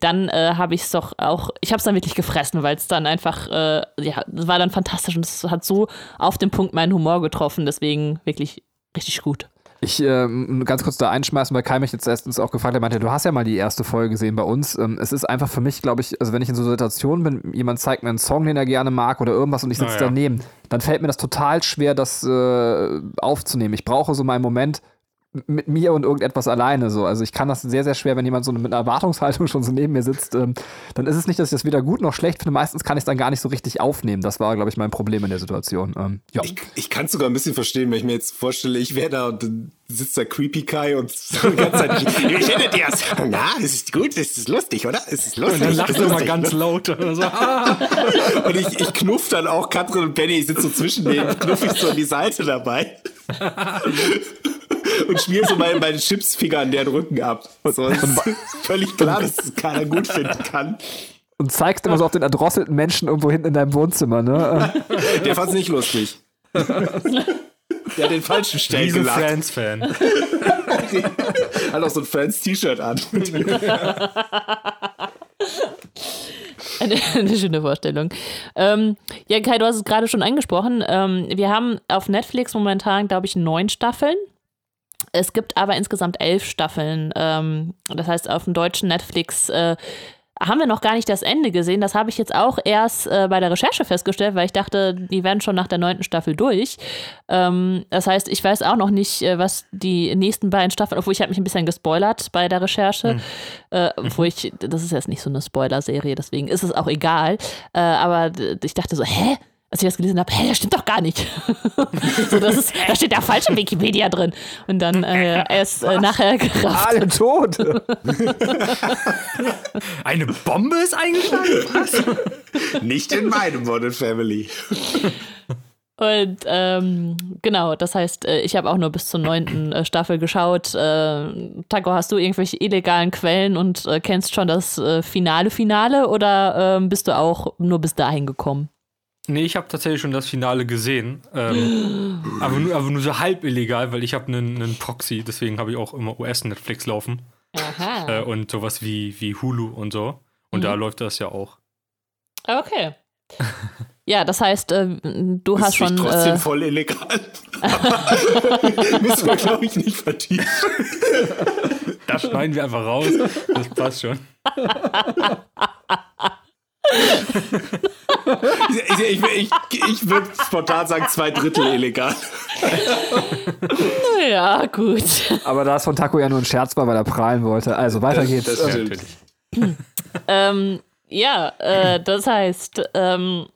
dann äh, habe ich es doch auch, ich habe es dann wirklich gefressen, weil es dann einfach, ja, es war dann fantastisch und es hat so auf den Punkt meinen Humor getroffen, deswegen wirklich richtig gut. Ich ähm, ganz kurz da einschmeißen, weil Kai mich jetzt erstens auch gefragt hat, meinte, du hast ja mal die erste Folge gesehen bei uns. Ähm, es ist einfach für mich, glaube ich, also wenn ich in so Situationen bin, jemand zeigt mir einen Song, den er gerne mag oder irgendwas und ich sitze ja. daneben, dann fällt mir das total schwer, das äh, aufzunehmen. Ich brauche so meinen Moment mit mir und irgendetwas alleine so. Also ich kann das sehr, sehr schwer, wenn jemand so mit einer Erwartungshaltung schon so neben mir sitzt, ähm, dann ist es nicht, dass ich das weder gut noch schlecht finde. Meistens kann ich es dann gar nicht so richtig aufnehmen. Das war, glaube ich, mein Problem in der Situation. Ähm, ja. Ich, ich kann es sogar ein bisschen verstehen, wenn ich mir jetzt vorstelle, ich wäre da und sitzt da Creepy Kai und so die ganze Zeit, wie findet ihr es? Na, es ist gut, es ist lustig, oder? Es ist lustig. Und dann lacht er immer lustig, ganz ne? laut. Oder so. Und ich, ich knuff dann auch Katrin und Benny, ich sitze so zwischen denen, knuff ich so an die Seite dabei. Und schmier so meine, meine Chipsfinger an deren Rücken ab. So, ist völlig klar, dass es keiner gut finden kann. Und zeigst immer so auf den erdrosselten Menschen irgendwo hinten in deinem Wohnzimmer, ne? Der fand es nicht lustig. Der hat den falschen Stellen Riesen gelacht. Friends-Fan. Hat auch so ein Friends-T-Shirt an. Eine, eine schöne Vorstellung. Ähm, ja, Kai, du hast es gerade schon angesprochen. Ähm, wir haben auf Netflix momentan, glaube ich, neun Staffeln. Es gibt aber insgesamt elf Staffeln. Ähm, das heißt, auf dem deutschen Netflix äh, haben wir noch gar nicht das Ende gesehen. Das habe ich jetzt auch erst äh, bei der Recherche festgestellt, weil ich dachte, die werden schon nach der neunten Staffel durch. Ähm, das heißt, ich weiß auch noch nicht, äh, was die nächsten beiden Staffeln, obwohl ich habe mich ein bisschen gespoilert bei der Recherche, äh, wo ich, das ist jetzt nicht so eine Spoiler-Serie, deswegen ist es auch egal. Äh, aber ich dachte so, hä? Als ich das gelesen habe, hä, das stimmt doch gar nicht. so, das ist, da steht ja falsch im Wikipedia drin. Und dann äh, erst äh, nachher gerafft. alle tot. Eine Bombe ist eingeschlagen? Was? Nicht in meinem Modern Family. Und ähm, genau, das heißt, äh, ich habe auch nur bis zur neunten äh, Staffel geschaut. Äh, Taco, hast du irgendwelche illegalen Quellen und äh, kennst schon das äh, Finale Finale oder ähm, bist du auch nur bis dahin gekommen? Nee, ich habe tatsächlich schon das Finale gesehen. Ähm, aber, nur, aber nur so halb illegal, weil ich habe einen, einen Proxy, deswegen habe ich auch immer US-Netflix laufen. Aha. Äh, und sowas wie, wie Hulu und so. Und da läuft das ja auch. Okay. Ja, das heißt, äh, du hast ist nicht schon. trotzdem Äh, voll illegal. Müssen wir, glaube ich, nicht vertiefen. Das schneiden wir einfach raus. Das passt schon. Ich, ich, ich, ich würde spontan sagen, zwei Drittel illegal. ja, gut. Aber da es von Taco ja nur ein Scherz war, weil er prahlen wollte. Also weiter geht's. das Äh, stimmt. ähm, ja, äh, das heißt, ähm,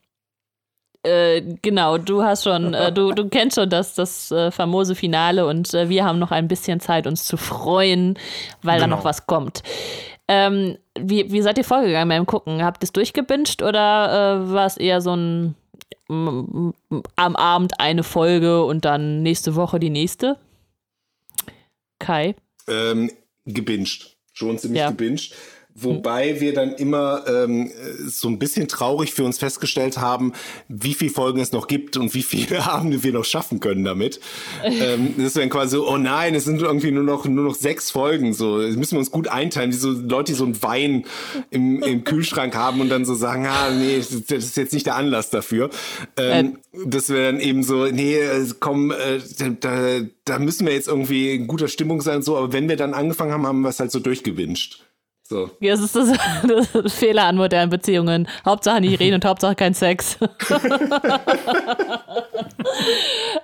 äh, genau, du hast schon, äh, du, du kennst schon das, das äh, famose Finale und äh, wir haben noch ein bisschen Zeit, uns zu freuen, weil da Genau. noch was kommt. Ähm, wie, wie seid ihr vorgegangen beim Gucken? Habt ihr es durchgebinged oder äh, war es eher so ein am Abend eine Folge und dann nächste Woche die nächste? Kai? ähm, gebinged. Schon ziemlich Ja. gebinged. Wobei wir dann immer ähm, so ein bisschen traurig für uns festgestellt haben, wie viele Folgen es noch gibt und wie viele Abende wir noch schaffen können damit. ähm, das ist dann quasi so, oh nein, es sind irgendwie nur noch, nur noch sechs Folgen. So, das müssen wir uns gut einteilen. Wie so Leute, die so einen Wein im, im Kühlschrank haben und dann so sagen, ah, nee, das ist jetzt nicht der Anlass dafür. Ähm, dass wir dann eben so, nee, äh, komm, äh, da, da müssen wir jetzt irgendwie in guter Stimmung sein und so. Aber wenn wir dann angefangen haben, haben wir es halt so durchgewünscht. So. Ja, das ist das, das Fehler an modernen Beziehungen. Hauptsache nicht reden und Hauptsache kein Sex.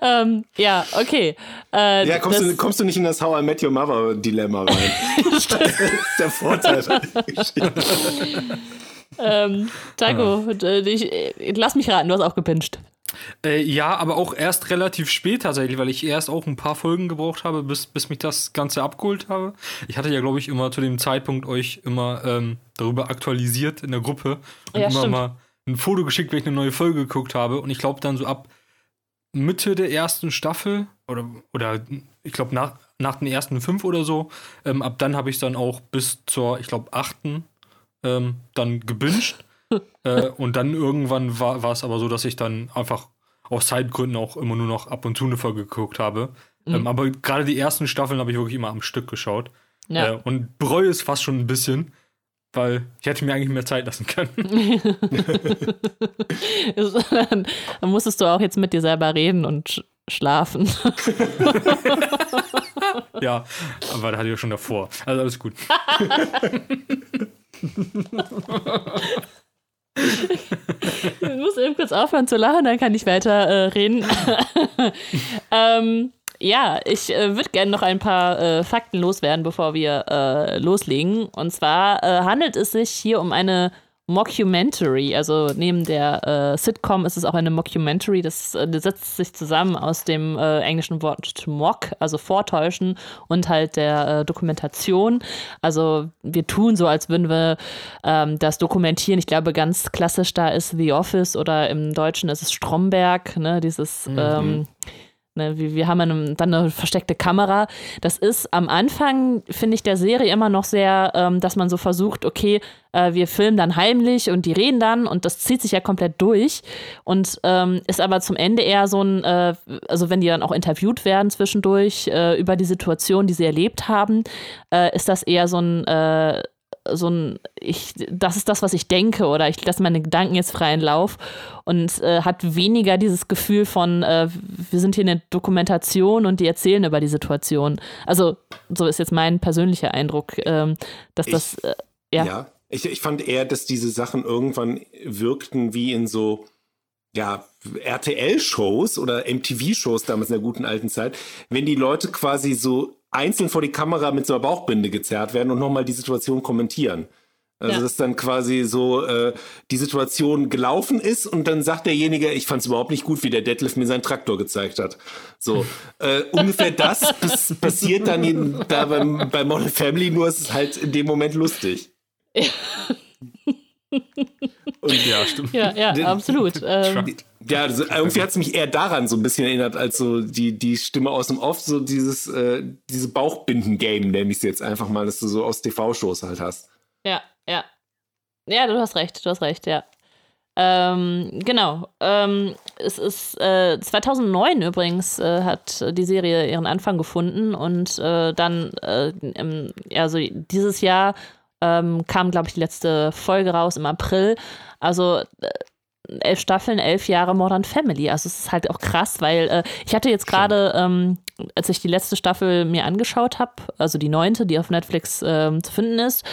ähm, ja, okay. Äh, Ja, kommst, das, du, kommst du nicht in das How I Met Your Mother Dilemma rein? das ist der Vorteil. ähm, Taco, äh, ich, äh, lass mich raten, du hast auch gepinscht. Äh, ja, aber auch erst relativ spät tatsächlich, weil ich erst auch ein paar Folgen gebraucht habe, bis, bis mich das Ganze abgeholt habe. Ich hatte ja, glaube ich, immer zu dem Zeitpunkt euch immer ähm, darüber aktualisiert in der Gruppe und Ja, immer stimmt. mal ein Foto geschickt, wenn ich eine neue Folge geguckt habe. Und ich glaube dann so ab Mitte der ersten Staffel oder, oder ich glaube nach, nach den ersten fünf oder so, ähm, ab dann habe ich dann auch bis zur, ich glaube, achten ähm, dann gebinged. Äh, und dann irgendwann war war es aber so, dass ich dann einfach aus Zeitgründen auch immer nur noch ab und zu eine Folge geguckt habe. Ähm, aber gerade die ersten Staffeln habe ich wirklich immer am Stück geschaut. Ja. Äh, und bereue es fast schon ein bisschen, weil ich hätte mir eigentlich mehr Zeit lassen können. dann, dann musstest du auch jetzt mit dir selber reden und sch schlafen. ja, aber das hatte ich ja schon davor. Also alles gut. Ich muss eben kurz aufhören zu lachen, dann kann ich weiter äh, reden. ähm, ja, ich äh, würde gerne noch ein paar äh, Fakten loswerden, bevor wir äh, loslegen. Und zwar äh, handelt es sich hier um eine Mockumentary. Also neben der äh, Sitcom ist es auch eine Mockumentary. Das, äh, das setzt sich zusammen aus dem äh, englischen Wort mock, also vortäuschen, und halt der äh, Dokumentation. Also wir tun so, als würden wir ähm, das dokumentieren. Ich glaube, ganz klassisch da ist The Office oder im Deutschen ist es Stromberg, ne, dieses ähm, Ne, wir, wir haben eine, dann eine versteckte Kamera. Das ist am Anfang, finde ich, der Serie immer noch sehr, ähm, dass man so versucht, okay, äh, wir filmen dann heimlich und die reden dann und das zieht sich ja komplett durch und ähm, ist aber zum Ende eher so ein, äh, also wenn die dann auch interviewt werden zwischendurch äh, über die Situation, die sie erlebt haben, äh, ist das eher so ein äh, so ein, ich, das ist das, was ich denke oder ich lasse meine Gedanken jetzt freien Lauf und äh, hat weniger dieses Gefühl von, äh, wir sind hier eine Dokumentation und die erzählen über die Situation. Also so ist jetzt mein persönlicher Eindruck, ähm, dass das, äh, ja. Ja, ich, ich fand eher, dass diese Sachen irgendwann wirkten wie in so, ja, RTL-Shows oder MTV-Shows damals in der guten alten Zeit, wenn die Leute quasi so einzeln vor die Kamera mit so einer Bauchbinde gezerrt werden und nochmal die Situation kommentieren. Also, Ja. dass dann quasi so äh, die Situation gelaufen ist und dann sagt derjenige, ich fand es überhaupt nicht gut, wie der Detlef mir seinen Traktor gezeigt hat. So, äh, ungefähr das pass passiert dann in, da beim, bei Modern Family, nur ist es halt in dem Moment lustig. Und Ja, stimmt. Ja, ja, Den- absolut. Ähm, ja, also irgendwie hat es mich eher daran so ein bisschen erinnert, als so die, die Stimme aus dem Off, so dieses, äh, diese Bauchbinden-Game, nenne ich es jetzt einfach mal, dass du so aus TV-Shows halt hast. Ja, ja. Ja, du hast recht, du hast recht, ja. Ähm, genau. Ähm, es ist äh, 2009 übrigens äh, hat die Serie ihren Anfang gefunden und äh, dann, äh, im, also dieses Jahr ähm, kam, glaube ich, die letzte Folge raus im April. Also äh, elf Staffeln, elf Jahre Modern Family. Also es ist halt auch krass, weil äh, ich hatte jetzt gerade, ähm, als ich die letzte Staffel mir angeschaut habe, also die neunte, die auf Netflix ähm, zu finden ist,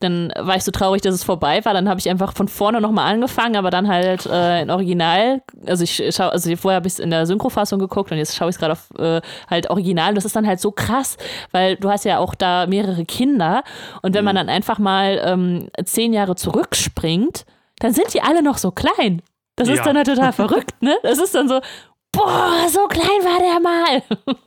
dann war ich so traurig, dass es vorbei war. Dann habe ich einfach von vorne nochmal angefangen, aber dann halt äh, in Original. Also ich schaue, also vorher habe ich es in der Synchrofassung geguckt und jetzt schaue ich es gerade auf äh, halt Original. Das ist dann halt so krass, weil du hast ja auch da mehrere Kinder und wenn man dann einfach mal ähm, zehn Jahre zurückspringt, dann sind die alle noch so klein. Das ist Ja. dann halt total verrückt, ne? Das ist dann so, boah, so klein war der mal.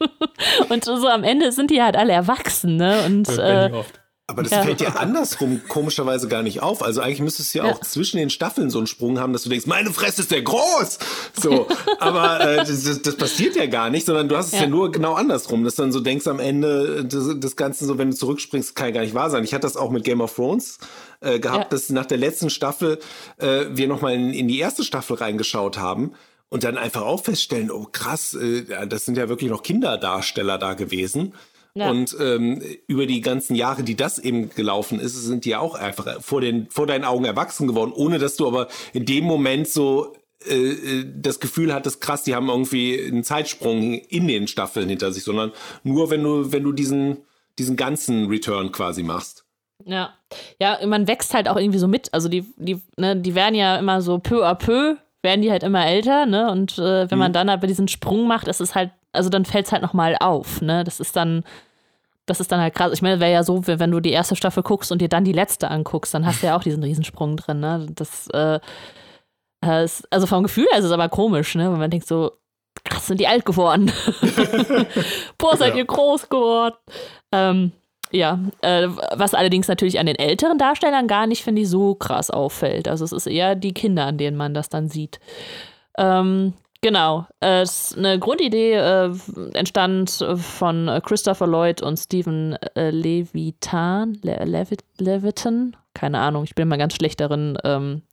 Und so am Ende sind die halt alle erwachsen, ne? Und Das äh, oft. Aber das Ja. fällt dir andersrum komischerweise gar nicht auf. Also eigentlich müsstest du ja, Ja. auch zwischen den Staffeln so einen Sprung haben, dass du denkst, meine Fresse ist der groß. So, aber äh, das, das, passiert ja gar nicht, sondern du hast es ja, Ja. nur genau andersrum, dass du dann so denkst am Ende des, des Ganzen so, wenn du zurückspringst, kann ja gar nicht wahr sein. Ich hatte das auch mit Game of Thrones äh, gehabt, dass nach der letzten Staffel äh, wir nochmal in, in die erste Staffel reingeschaut haben. Und dann einfach auch feststellen, oh krass, äh, das sind ja wirklich noch Kinderdarsteller da gewesen. Ja. Und ähm, über die ganzen Jahre, die das eben gelaufen ist, sind die ja auch einfach vor, den, vor deinen Augen erwachsen geworden, ohne dass du aber in dem Moment so äh, äh, das Gefühl hattest, krass, die haben irgendwie einen Zeitsprung in den Staffeln hinter sich, sondern nur wenn du, wenn du diesen, diesen ganzen Return quasi machst. Ja. Ja, man wächst halt auch irgendwie so mit. Also die, die, ne, die werden ja immer so peu à peu, werden die halt immer älter, ne? Und äh, wenn man dann aber diesen Sprung macht, ist es halt, also dann fällt es halt nochmal auf, ne? Das ist dann, das ist dann halt krass. Ich meine, wäre ja so, wenn du die erste Staffel guckst und dir dann die letzte anguckst, dann hast du ja auch diesen Riesensprung drin, ne? Das, äh, ist, also vom Gefühl her ist es aber komisch, ne? Weil man denkt so, krass, sind die alt geworden. Boah, seid ihr groß geworden. Ähm, ja, äh, was allerdings natürlich an den älteren Darstellern gar nicht, finde ich, so krass auffällt. Also es ist eher die Kinder, an denen man das dann sieht. Ähm, genau. Äh, es eine Grundidee äh, entstand von äh, Christopher Lloyd und Stephen äh, Levitan, Le Levit Levitan. Keine Ahnung, ich bin mal ganz schlecht darin, ähm,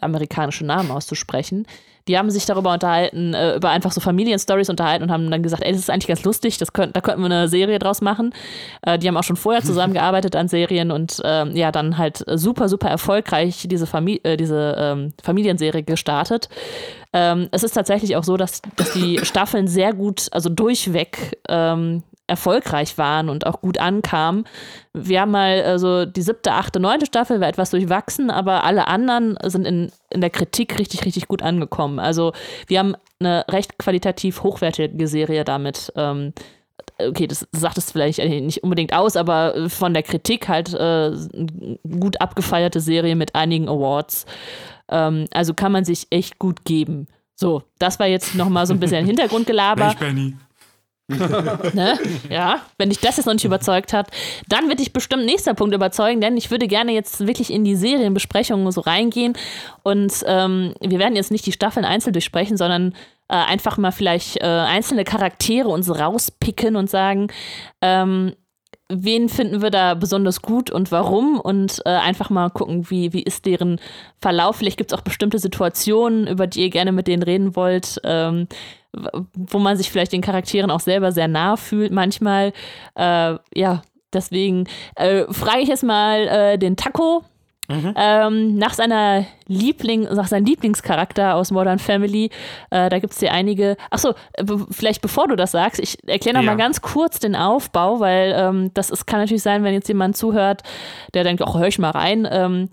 amerikanische Namen auszusprechen. Die haben sich darüber unterhalten, äh, über einfach so Familienstories unterhalten und haben dann gesagt, ey, das ist eigentlich ganz lustig, das könnt, da könnten wir eine Serie draus machen. Äh, die haben auch schon vorher zusammengearbeitet an Serien und ähm, ja, dann halt super, super erfolgreich diese, Famili äh, diese ähm, Familienserie gestartet. Ähm, es ist tatsächlich auch so, dass, dass die Staffeln sehr gut, also durchweg ähm, erfolgreich waren und auch gut ankamen. Wir haben mal also die siebte, achte, neunte Staffel war etwas durchwachsen, aber alle anderen sind in, in der Kritik richtig, richtig gut angekommen. Also wir haben eine recht qualitativ hochwertige Serie damit. Ähm, okay, das sagt es vielleicht nicht unbedingt aus, aber von der Kritik halt äh, gut abgefeierte Serie mit einigen Awards. Ähm, also kann man sich echt gut geben. So, das war jetzt nochmal so ein bisschen Hintergrundgelaber. Mensch, Benny. ne? Ja, wenn dich das jetzt noch nicht überzeugt hat, dann wird dich bestimmt nächster Punkt überzeugen, denn ich würde gerne jetzt wirklich in die Serienbesprechungen so reingehen und ähm, wir werden jetzt nicht die Staffeln einzeln durchsprechen, sondern äh, einfach mal vielleicht äh, einzelne Charaktere uns rauspicken und sagen, ähm, wen finden wir da besonders gut und warum und äh, einfach mal gucken, wie, wie ist deren Verlauf. Vielleicht gibt es auch bestimmte Situationen, über die ihr gerne mit denen reden wollt. Ähm, wo man sich vielleicht den Charakteren auch selber sehr nah fühlt manchmal. Äh, ja, deswegen äh, frage ich jetzt mal äh, den Taco. Mhm. Ähm, nach seiner Liebling, nach seinem Lieblingscharakter aus Modern Family, äh, da gibt es hier einige. Achso, be vielleicht bevor du das sagst, ich erkläre noch ja. mal ganz kurz den Aufbau, weil ähm, das ist, kann natürlich sein, wenn jetzt jemand zuhört, der denkt, ach, hör ich mal rein. Ähm,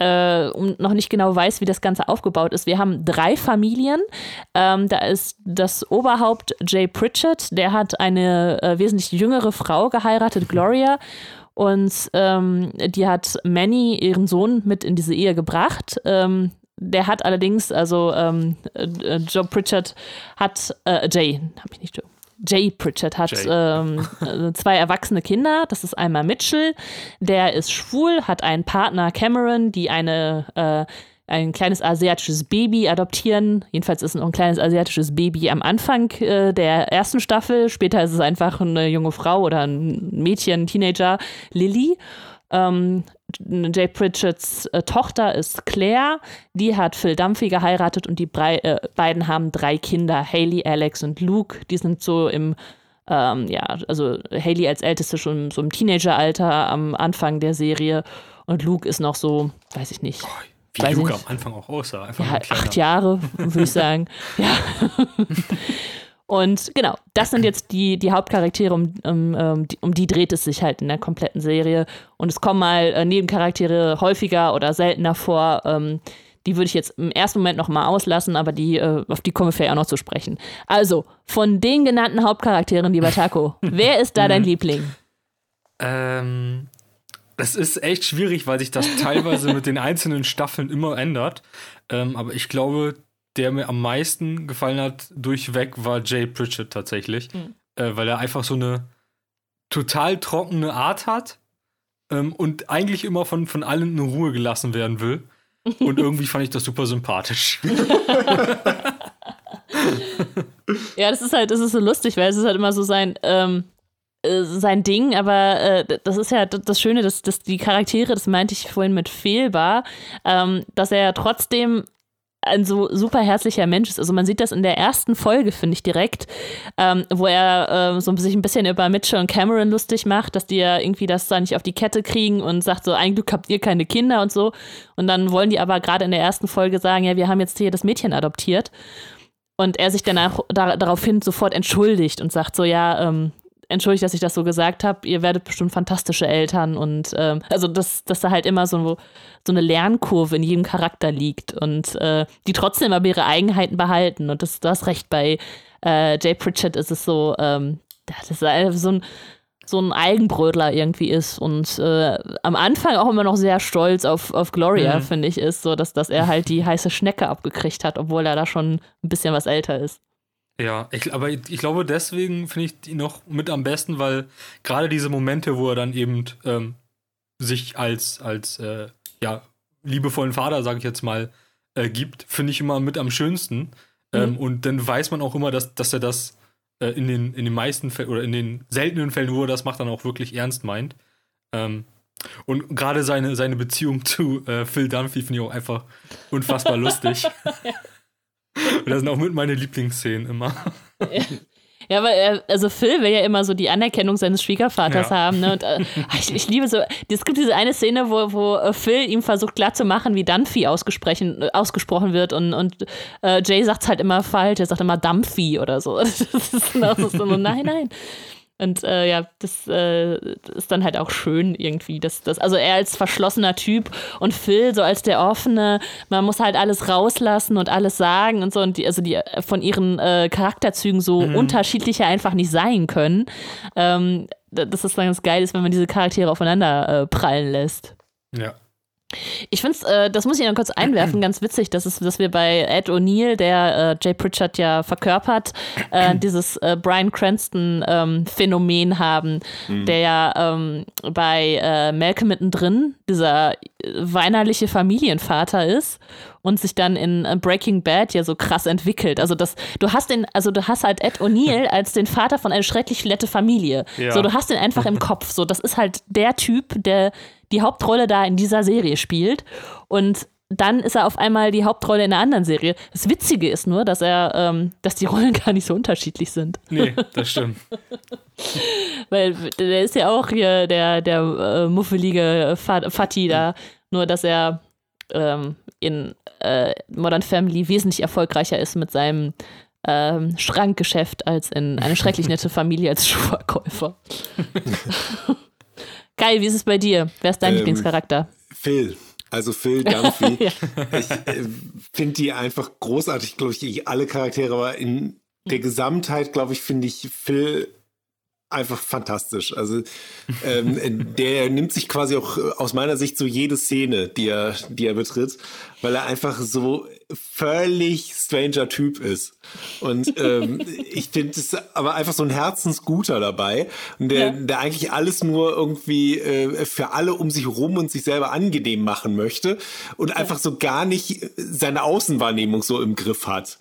äh, und noch nicht genau weiß, wie das Ganze aufgebaut ist. Wir haben drei Familien. Ähm, da ist das Oberhaupt Jay Pritchett, der hat eine äh, wesentlich jüngere Frau geheiratet, Gloria. Und ähm, die hat Manny, ihren Sohn, mit in diese Ehe gebracht. Ähm, der hat allerdings, also ähm, äh, Joe Pritchett hat, äh, Jay, habe ich nicht, Joe. Jay Pritchett hat Jay. Ähm, äh, zwei erwachsene Kinder. Das ist einmal Mitchell, der ist schwul, hat einen Partner Cameron, die eine äh, ein kleines asiatisches Baby adoptieren. Jedenfalls ist es noch ein kleines asiatisches Baby am Anfang äh, der ersten Staffel. Später ist es einfach eine junge Frau oder ein Mädchen, ein Teenager, Lily. Ähm, Jay Pritchetts äh, Tochter ist Claire, die hat Phil Dunphy geheiratet und die Brei äh, beiden haben drei Kinder, Haley, Alex und Luke. Die sind so im, ähm, ja, also Haley als Älteste schon so im Teenageralter am Anfang der Serie und Luke ist noch so, weiß ich nicht. Wie Luke am Anfang auch aussah. Einfach ja, acht Jahre, würde ich sagen. ja. Und genau, das sind jetzt die, die Hauptcharaktere, um, um, um, die, um die dreht es sich halt in der kompletten Serie. Und es kommen mal äh, Nebencharaktere häufiger oder seltener vor. Ähm, die würde ich jetzt im ersten Moment noch mal auslassen, aber die, äh, auf die kommen wir vielleicht auch noch zu sprechen. Also, von den genannten Hauptcharakteren, lieber Taco, wer ist da dein Liebling? Ähm, das ist echt schwierig, weil sich das teilweise mit den einzelnen Staffeln immer ändert. Ähm, aber ich glaube, der mir am meisten gefallen hat, durchweg, war Jay Pritchett tatsächlich. Mhm. Äh, weil er einfach so eine total trockene Art hat ähm, und eigentlich immer von, von allen in Ruhe gelassen werden will. Und irgendwie fand ich das super sympathisch. ja, das ist halt, das ist so lustig, weil es ist halt immer so sein, ähm, äh, sein Ding, aber äh, das ist ja das Schöne, dass, dass die Charaktere, das meinte ich vorhin mit fehlbar, ähm, dass er trotzdem ein so super herzlicher Mensch ist. Also man sieht das in der ersten Folge, finde ich direkt, ähm, wo er äh, so sich ein bisschen über Mitchell und Cameron lustig macht, dass die ja irgendwie das da nicht auf die Kette kriegen und sagt so, ein Glück habt ihr keine Kinder und so. Und dann wollen die aber gerade in der ersten Folge sagen, ja, wir haben jetzt hier das Mädchen adoptiert. Und er sich danach da, daraufhin sofort entschuldigt und sagt so, ja, ähm, entschuldigt, dass ich das so gesagt habe, ihr werdet bestimmt fantastische Eltern und ähm, also dass, dass da halt immer so, so eine Lernkurve in jedem Charakter liegt und äh, die trotzdem aber ihre Eigenheiten behalten. Und das, du hast recht, bei äh, Jay Pritchett ist es so, ähm, das ist so ein so ein Eigenbrödler irgendwie ist und äh, am Anfang auch immer noch sehr stolz auf, auf Gloria, mhm. finde ich, ist, so dass, dass er halt die heiße Schnecke abgekriegt hat, obwohl er da schon ein bisschen was älter ist. Ja, ich, aber ich, ich glaube, deswegen finde ich die noch mit am besten, weil gerade diese Momente, wo er dann eben ähm, sich als, als äh, ja, liebevollen Vater, sage ich jetzt mal, äh, gibt, finde ich immer mit am schönsten. Ähm, mhm. Und dann weiß man auch immer, dass, dass er das äh, in, den, in den meisten Fällen oder in den seltenen Fällen, wo er das macht, dann auch wirklich ernst meint. Ähm, und gerade seine, seine Beziehung zu äh, Phil Dunphy finde ich auch einfach unfassbar lustig. Und das sind auch mit meine Lieblingsszenen immer. Ja, aber er, also Phil will ja immer so die Anerkennung seines Schwiegervaters ja. haben. Ne? Und, äh, ich, ich, liebe so, es gibt diese eine Szene, wo, wo äh, Phil ihm versucht klarzumachen, wie Dunphy ausgesprochen, ausgesprochen wird und, und äh, Jay sagt es halt immer falsch, er sagt immer Dumphy oder so. Das ist, das ist so, nein, nein. Und äh, ja, das äh, ist dann halt auch schön irgendwie. Dass, dass, also er als verschlossener Typ und Phil so als der offene, man muss halt alles rauslassen und alles sagen und so. Und die, also die von ihren äh, Charakterzügen so mhm. unterschiedlicher einfach nicht sein können. Ähm, dass das dann ganz geil ist, wenn man diese Charaktere aufeinander äh, prallen lässt. Ja. Ich finde es, äh, das muss ich noch kurz einwerfen, ganz witzig, dass, es, dass wir bei Ed O'Neill, der äh, Jay Pritchard ja verkörpert, äh, dieses äh, Brian Cranston-Phänomen ähm, haben, mhm. der ja ähm, bei äh, Malcolm mittendrin dieser weinerliche Familienvater ist und sich dann in äh, Breaking Bad ja so krass entwickelt. Also das, du hast den, also du hast halt Ed O'Neill als den Vater von einer schrecklich nette Familie. Ja. So, du hast den einfach im Kopf. So, das ist halt der Typ, der die Hauptrolle da in dieser Serie spielt. Und dann ist er auf einmal die Hauptrolle in einer anderen Serie. Das Witzige ist nur, dass er, ähm, dass die Rollen gar nicht so unterschiedlich sind. Nee, das stimmt. Weil der ist ja auch hier der, der äh, muffelige Fatih da, nur dass er ähm, in äh, Modern Family wesentlich erfolgreicher ist mit seinem ähm, Schrankgeschäft als in eine schrecklich nette Familie als Schuhverkäufer. Geil, wie ist es bei dir? Wer ist dein ähm, Lieblingscharakter? Phil. Also Phil Dunphy. ja. Ich äh, finde die einfach großartig, glaube ich, alle Charaktere, aber in der Gesamtheit, glaube ich, finde ich Phil einfach fantastisch. Also ähm, der nimmt sich quasi auch aus meiner Sicht so jede Szene, die er, die er betritt, weil er einfach so völlig stranger Typ ist. Und ähm, ich finde es aber einfach so ein Herzensguter dabei, und der, ja. der eigentlich alles nur irgendwie äh, für alle um sich rum und sich selber angenehm machen möchte und einfach so gar nicht seine Außenwahrnehmung so im Griff hat.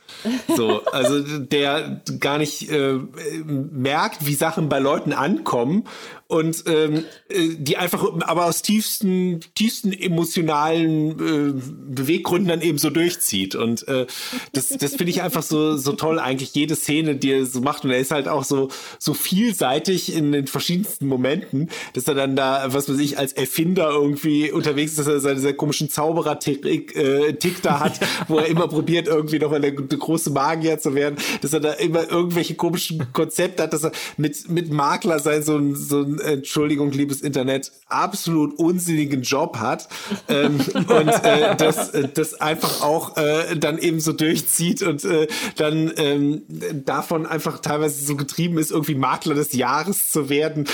So, also der gar nicht äh, merkt, wie Sachen bei Leuten ankommen und ähm, äh, die einfach aber aus tiefsten, tiefsten emotionalen äh, Beweggründen dann eben so durchzieht. Und äh, das, das finde ich einfach so, so toll, eigentlich jede Szene, die er so macht. Und er ist halt auch so, so vielseitig in den verschiedensten Momenten, dass er dann da, was weiß ich, als Erfinder irgendwie unterwegs ist, dass er seine, seine komischen Zauberer-Tick äh, Tick da hat, wo er immer probiert, irgendwie nochmal der, der große Magier zu werden, dass er da immer irgendwelche komischen Konzepte hat, dass er mit, mit Makler sein, so ein, so ein Entschuldigung, liebes Internet, absolut unsinnigen Job hat ähm, und äh, das, äh, das einfach auch äh, dann eben so durchzieht und äh, dann ähm, davon einfach teilweise so getrieben ist, irgendwie Makler des Jahres zu werden.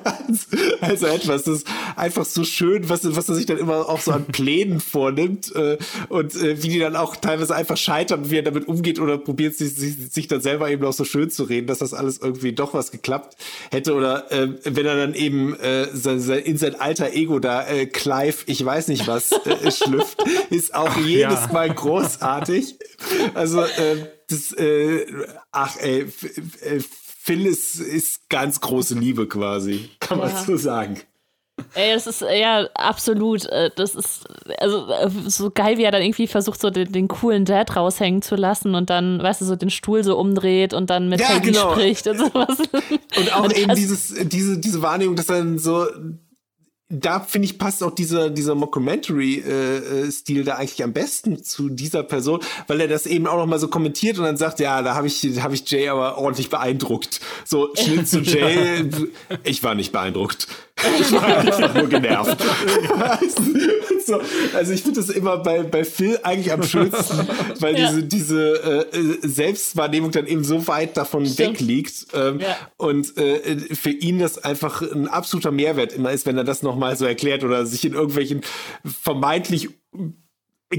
also etwas, das ist einfach so schön, was, was er sich dann immer auch so an Plänen vornimmt äh, und äh, wie die dann auch teilweise einfach scheitern, wie er damit umgeht oder probiert sich, sich, sich dann selber eben auch so schön zu reden, dass das alles irgendwie doch was geklappt hätte oder äh, wenn er dann eben äh, in sein alter Ego da äh, Clive, ich weiß nicht was, äh, schlüpft, ist auch ach, jedes ja. Mal großartig. Also äh, das, äh, ach ey, äh, Phil ist, ist ganz große Liebe quasi, kann man ja. so sagen. Ey, das ist ja absolut, äh, das ist also äh, so geil, wie er dann irgendwie versucht, so den, den, coolen Dad raushängen zu lassen und dann, weißt du, so den Stuhl so umdreht und dann mit ja, Peggy genau. spricht und sowas. Und auch und eben dieses, diese, diese Wahrnehmung, dass dann so da finde ich, passt auch dieser, dieser Mockumentary-Stil äh, da eigentlich am besten zu dieser Person, weil er das eben auch noch mal so kommentiert und dann sagt, ja, da habe ich, hab ich Jay aber ordentlich beeindruckt. So, Schnitt zu Jay, ich war nicht beeindruckt. Ich war einfach nur genervt. so, also ich finde das immer bei, bei Phil eigentlich am schönsten, weil ja. diese, diese äh, Selbstwahrnehmung dann eben so weit davon Stimmt. weg liegt. Ähm, ja. Und äh, für ihn das einfach ein absoluter Mehrwert immer ist, wenn er das nochmal so erklärt oder sich in irgendwelchen vermeintlich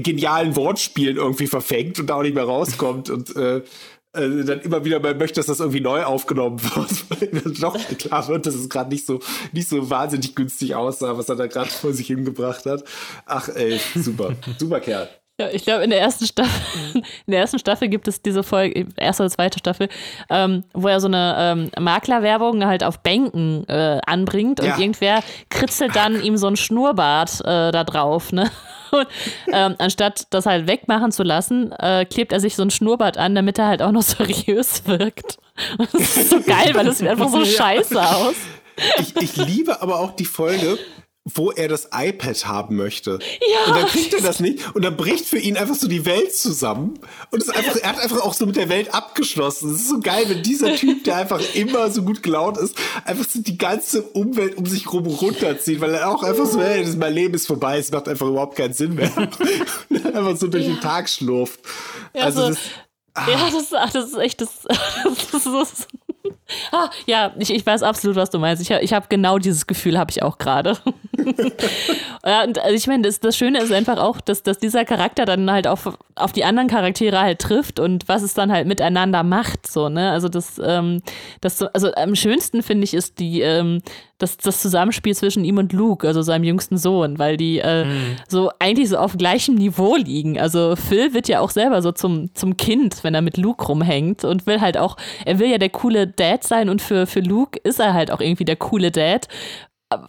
genialen Wortspielen irgendwie verfängt und da auch nicht mehr rauskommt. Und äh, äh, dann immer wieder mal möchte, dass das irgendwie neu aufgenommen wird, weil dann doch klar wird, dass es gerade nicht so, nicht so wahnsinnig günstig aussah, was er da gerade vor sich hingebracht hat. Ach ey, super, super Kerl. Ja, ich glaube, in der ersten Staffel, in der ersten Staffel gibt es diese Folge, erste oder zweite Staffel, ähm, wo er so eine ähm, Maklerwerbung halt auf Bänken äh, anbringt und ja. irgendwer kritzelt dann ihm so ein Schnurrbart äh, da drauf, ne? Und ähm, anstatt das halt wegmachen zu lassen, äh, klebt er sich so ein Schnurrbart an, damit er halt auch noch seriös wirkt. Und das ist so geil, weil es sieht einfach so scheiße aus. Ich, ich liebe aber auch die Folge, wo er das iPad haben möchte. Ja. Und dann kriegt er das nicht und dann bricht für ihn einfach so die Welt zusammen. Und es einfach, er hat einfach auch so mit der Welt abgeschlossen. Es ist so geil, wenn dieser Typ, der einfach immer so gut gelaunt ist, einfach so die ganze Umwelt um sich rum runterzieht, weil er auch einfach so, hey, mein Leben ist vorbei, es macht einfach überhaupt keinen Sinn mehr. einfach so durch ja. den Tag schlurft. Ja, also, so, das, ah. ja, das, das ist echt, das, das ist so, Ah, ja, ich, ich weiß absolut, was du meinst. Ich, ich habe genau dieses Gefühl, habe ich auch gerade. ja, und also ich meine, das, das Schöne ist einfach auch, dass, dass dieser Charakter dann halt auf, auf die anderen Charaktere halt trifft und was es dann halt miteinander macht. So, ne? Also das, ähm, das so, also am schönsten finde ich ist die, ähm, das, das Zusammenspiel zwischen ihm und Luke, also seinem jüngsten Sohn, weil die äh, mhm. so eigentlich so auf gleichem Niveau liegen. Also Phil wird ja auch selber so zum, zum Kind, wenn er mit Luke rumhängt und will halt auch, er will ja der coole Dad sein und für, für Luke ist er halt auch irgendwie der coole Dad.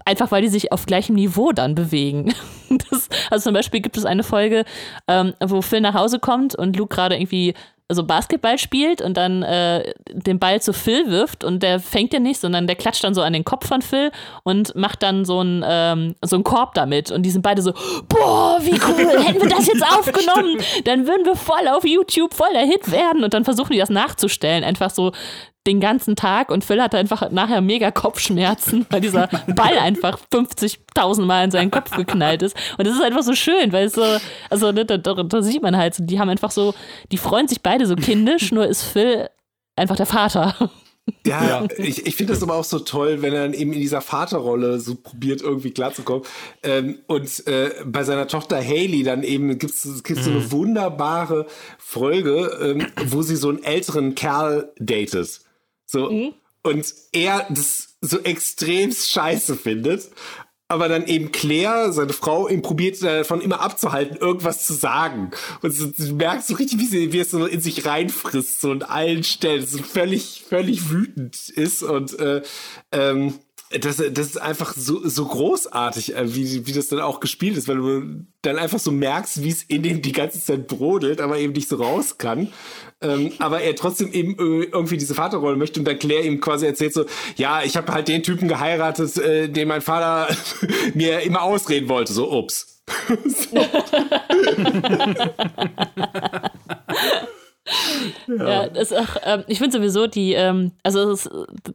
Einfach weil die sich auf gleichem Niveau dann bewegen. Das, also zum Beispiel gibt es eine Folge, ähm, wo Phil nach Hause kommt und Luke gerade irgendwie also Basketball spielt und dann äh, den Ball zu Phil wirft und der fängt ja nicht, sondern der klatscht dann so an den Kopf von Phil und macht dann so einen ähm, so einen Korb damit. Und die sind beide so, boah, wie cool, hätten wir das jetzt aufgenommen, dann würden wir voll auf YouTube voll der Hit werden. Und dann versuchen die das nachzustellen, einfach so den ganzen Tag und Phil hatte einfach nachher mega Kopfschmerzen, weil dieser Ball einfach 50.000 Mal in seinen Kopf geknallt ist. Und das ist einfach so schön, weil es so, also ne, da, da, da, sieht man halt, die haben einfach so, die freuen sich beide so kindisch, nur ist Phil einfach der Vater. Ja, ja, ich, ich finde das aber auch so toll, wenn er dann eben in dieser Vaterrolle so probiert, irgendwie klarzukommen. Ähm, und äh, bei seiner Tochter Haley dann eben gibt es mhm. so eine mhm. wunderbare Folge, ähm, wo sie so einen älteren Kerl datet. So. Mhm. Und er das so extrem scheiße findet. Aber dann eben Claire, seine Frau, ihn probiert davon immer abzuhalten, irgendwas zu sagen. Und so, du merkst so richtig, wie, sie, wie es so in sich reinfrisst, so an allen Stellen, so völlig, völlig wütend ist. Und äh, ähm, das, das ist einfach so, so großartig, äh, wie, wie das dann auch gespielt ist, weil du dann einfach so merkst, wie es in dem die ganze Zeit brodelt, aber eben nicht so raus kann. Ähm, aber er trotzdem eben äh, irgendwie diese Vaterrolle möchte und dann Claire ihm quasi erzählt so, ja, ich habe halt den Typen geheiratet, äh, den mein Vater mir immer ausreden wollte. So, ups. ja. ja, auch, ähm, ich finde sowieso die, ähm, also das,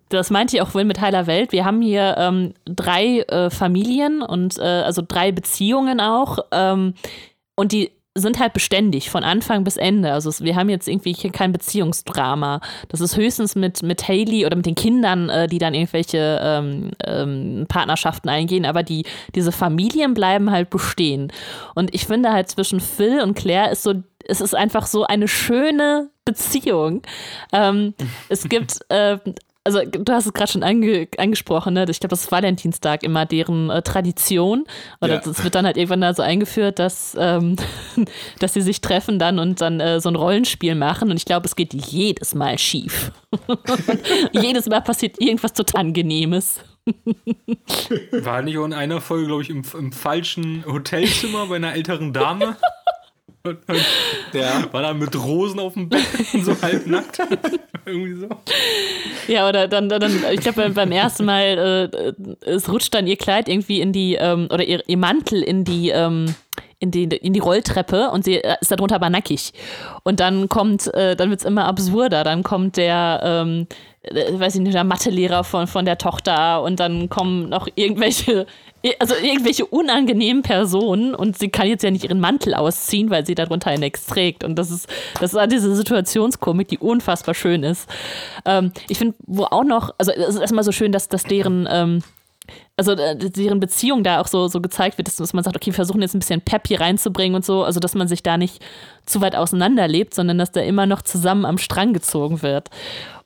das meinte ich auch vorhin mit heiler Welt. Wir haben hier ähm, drei äh, Familien und äh, also drei Beziehungen auch. Ähm, und die sind halt beständig von Anfang bis Ende. Also wir haben jetzt irgendwie kein Beziehungsdrama. Das ist höchstens mit, mit Haley oder mit den Kindern, äh, die dann irgendwelche ähm, ähm, Partnerschaften eingehen, aber die, diese Familien bleiben halt bestehen. Und ich finde halt zwischen Phil und Claire ist so es ist einfach so eine schöne Beziehung. Ähm, es gibt, äh, also du hast es gerade schon ange angesprochen, ne? ich glaube, das ist Valentinstag immer deren äh, Tradition. Oder ja. das wird dann halt irgendwann da so eingeführt, dass, ähm, dass sie sich treffen dann und dann äh, so ein Rollenspiel machen. Und ich glaube, es geht jedes Mal schief. jedes Mal passiert irgendwas total Angenehmes. War nicht auch in einer Folge, glaube ich, im, im falschen Hotelzimmer bei einer älteren Dame? Und, und Ja. war da mit Rosen auf dem Bett, so halbnackt. Irgendwie so. Ja, oder dann, dann, dann ich glaube, beim, beim ersten Mal, äh, es rutscht dann ihr Kleid irgendwie in die, ähm, oder ihr, ihr Mantel in die, ähm, in die, in die Rolltreppe und sie äh, ist darunter aber nackig. Und dann kommt, äh, dann wird es immer absurder. Dann kommt der, ähm, äh, weiß ich nicht, der Mathelehrer von, von der Tochter und dann kommen noch irgendwelche, also irgendwelche unangenehmen Personen und sie kann jetzt ja nicht ihren Mantel ausziehen, weil sie darunter nichts trägt. Und das ist, das ist halt diese Situationskomik, die unfassbar schön ist. Ähm, ich finde, wo auch noch, also es ist erstmal so schön, dass, dass deren, ähm, also äh, deren Beziehung da auch so, so gezeigt wird, dass, man sagt, okay, wir versuchen jetzt ein bisschen Pep hier reinzubringen und so, also dass man sich da nicht zu weit auseinanderlebt, sondern dass da immer noch zusammen am Strang gezogen wird.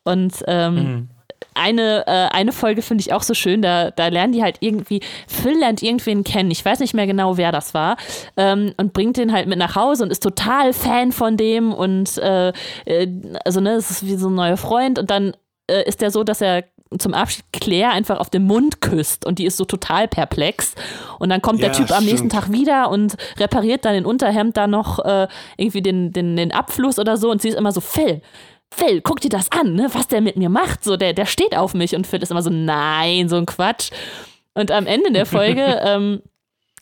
Und ähm, eine, äh, eine Folge finde ich auch so schön, da, da lernen die halt irgendwie, Phil lernt irgendwen kennen, ich weiß nicht mehr genau, wer das war, ähm, und bringt den halt mit nach Hause und ist total Fan von dem und äh, äh, also ne, es ist wie so ein neuer Freund und dann äh, ist der so, dass er zum Abschied Claire einfach auf den Mund küsst und die ist so total perplex. Und dann kommt der Ja, Typ am nächsten stimmt. Tag wieder und repariert dann in Unterhemd da noch äh, irgendwie den, den, den Abfluss oder so und sie ist immer so, Phil, Phil, guck dir das an, ne, was der mit mir macht. So, der, der steht auf mich und Phil ist immer so, nein, so ein Quatsch. Und am Ende der Folge ähm,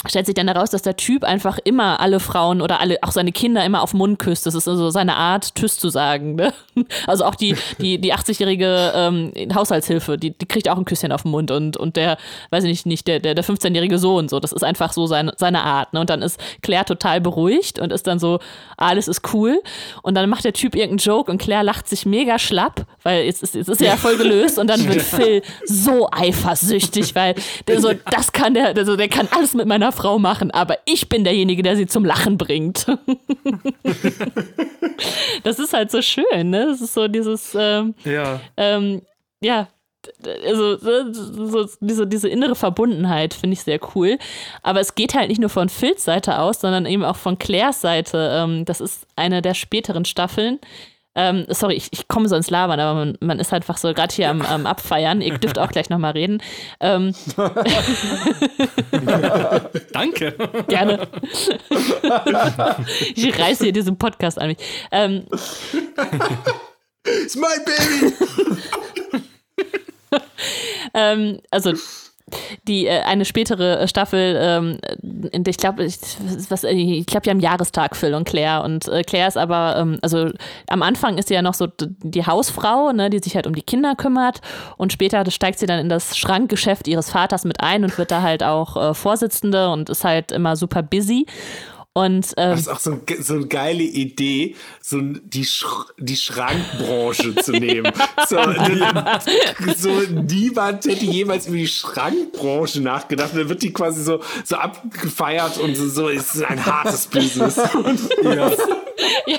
stellt sich dann heraus, dass der Typ einfach immer alle Frauen oder alle, auch seine Kinder immer auf den Mund küsst. Das ist also seine Art, Tschüss zu sagen. Ne? Also auch die, die, die 80-jährige ähm, Haushaltshilfe, die, die kriegt auch ein Küsschen auf den Mund und, und der, weiß ich nicht, nicht der, der, der 15-jährige Sohn, so, das ist einfach so seine, seine Art. Ne? Und dann ist Claire total beruhigt und ist dann so, alles ist cool. Und dann macht der Typ irgendeinen Joke und Claire lacht sich mega schlapp, weil jetzt ist, jetzt ist er ja voll gelöst und dann wird Phil so eifersüchtig, weil der so, das kann der, also der kann alles mit meiner Frau machen, aber ich bin derjenige, der sie zum Lachen bringt. das ist halt so schön, ne? Das ist so dieses, ähm, Ja. ähm, ja, also so, diese, diese innere Verbundenheit finde ich sehr cool. Aber es geht halt nicht nur von Phils Seite aus, sondern eben auch von Claires Seite. Ähm, das ist eine der späteren Staffeln. Ähm, sorry, ich, ich komme so ins Labern, aber man, man ist einfach so gerade hier am, am Abfeiern. Ihr dürft auch gleich nochmal reden. Ähm, Danke. gerne. ich reiße hier diesen Podcast an mich. Ähm, It's my baby! ähm, also die äh, eine spätere Staffel, ähm, in ich glaube, ich, was, äh, ich glaube, die haben Jahrestag Phil und Claire. Und äh, Claire ist aber, ähm, also am Anfang ist sie ja noch so die Hausfrau, ne, die sich halt um die Kinder kümmert. Und später steigt sie dann in das Schrankgeschäft ihres Vaters mit ein und wird da halt auch äh, Vorsitzende und ist halt immer super busy und ähm, Das ist auch so, ein, so eine geile Idee, so die, Sch die Schrankbranche zu nehmen. So, so niemand hätte jemals über die Schrankbranche nachgedacht. Dann wird die quasi so, so abgefeiert und so, so ist ein hartes Business. Und, ja,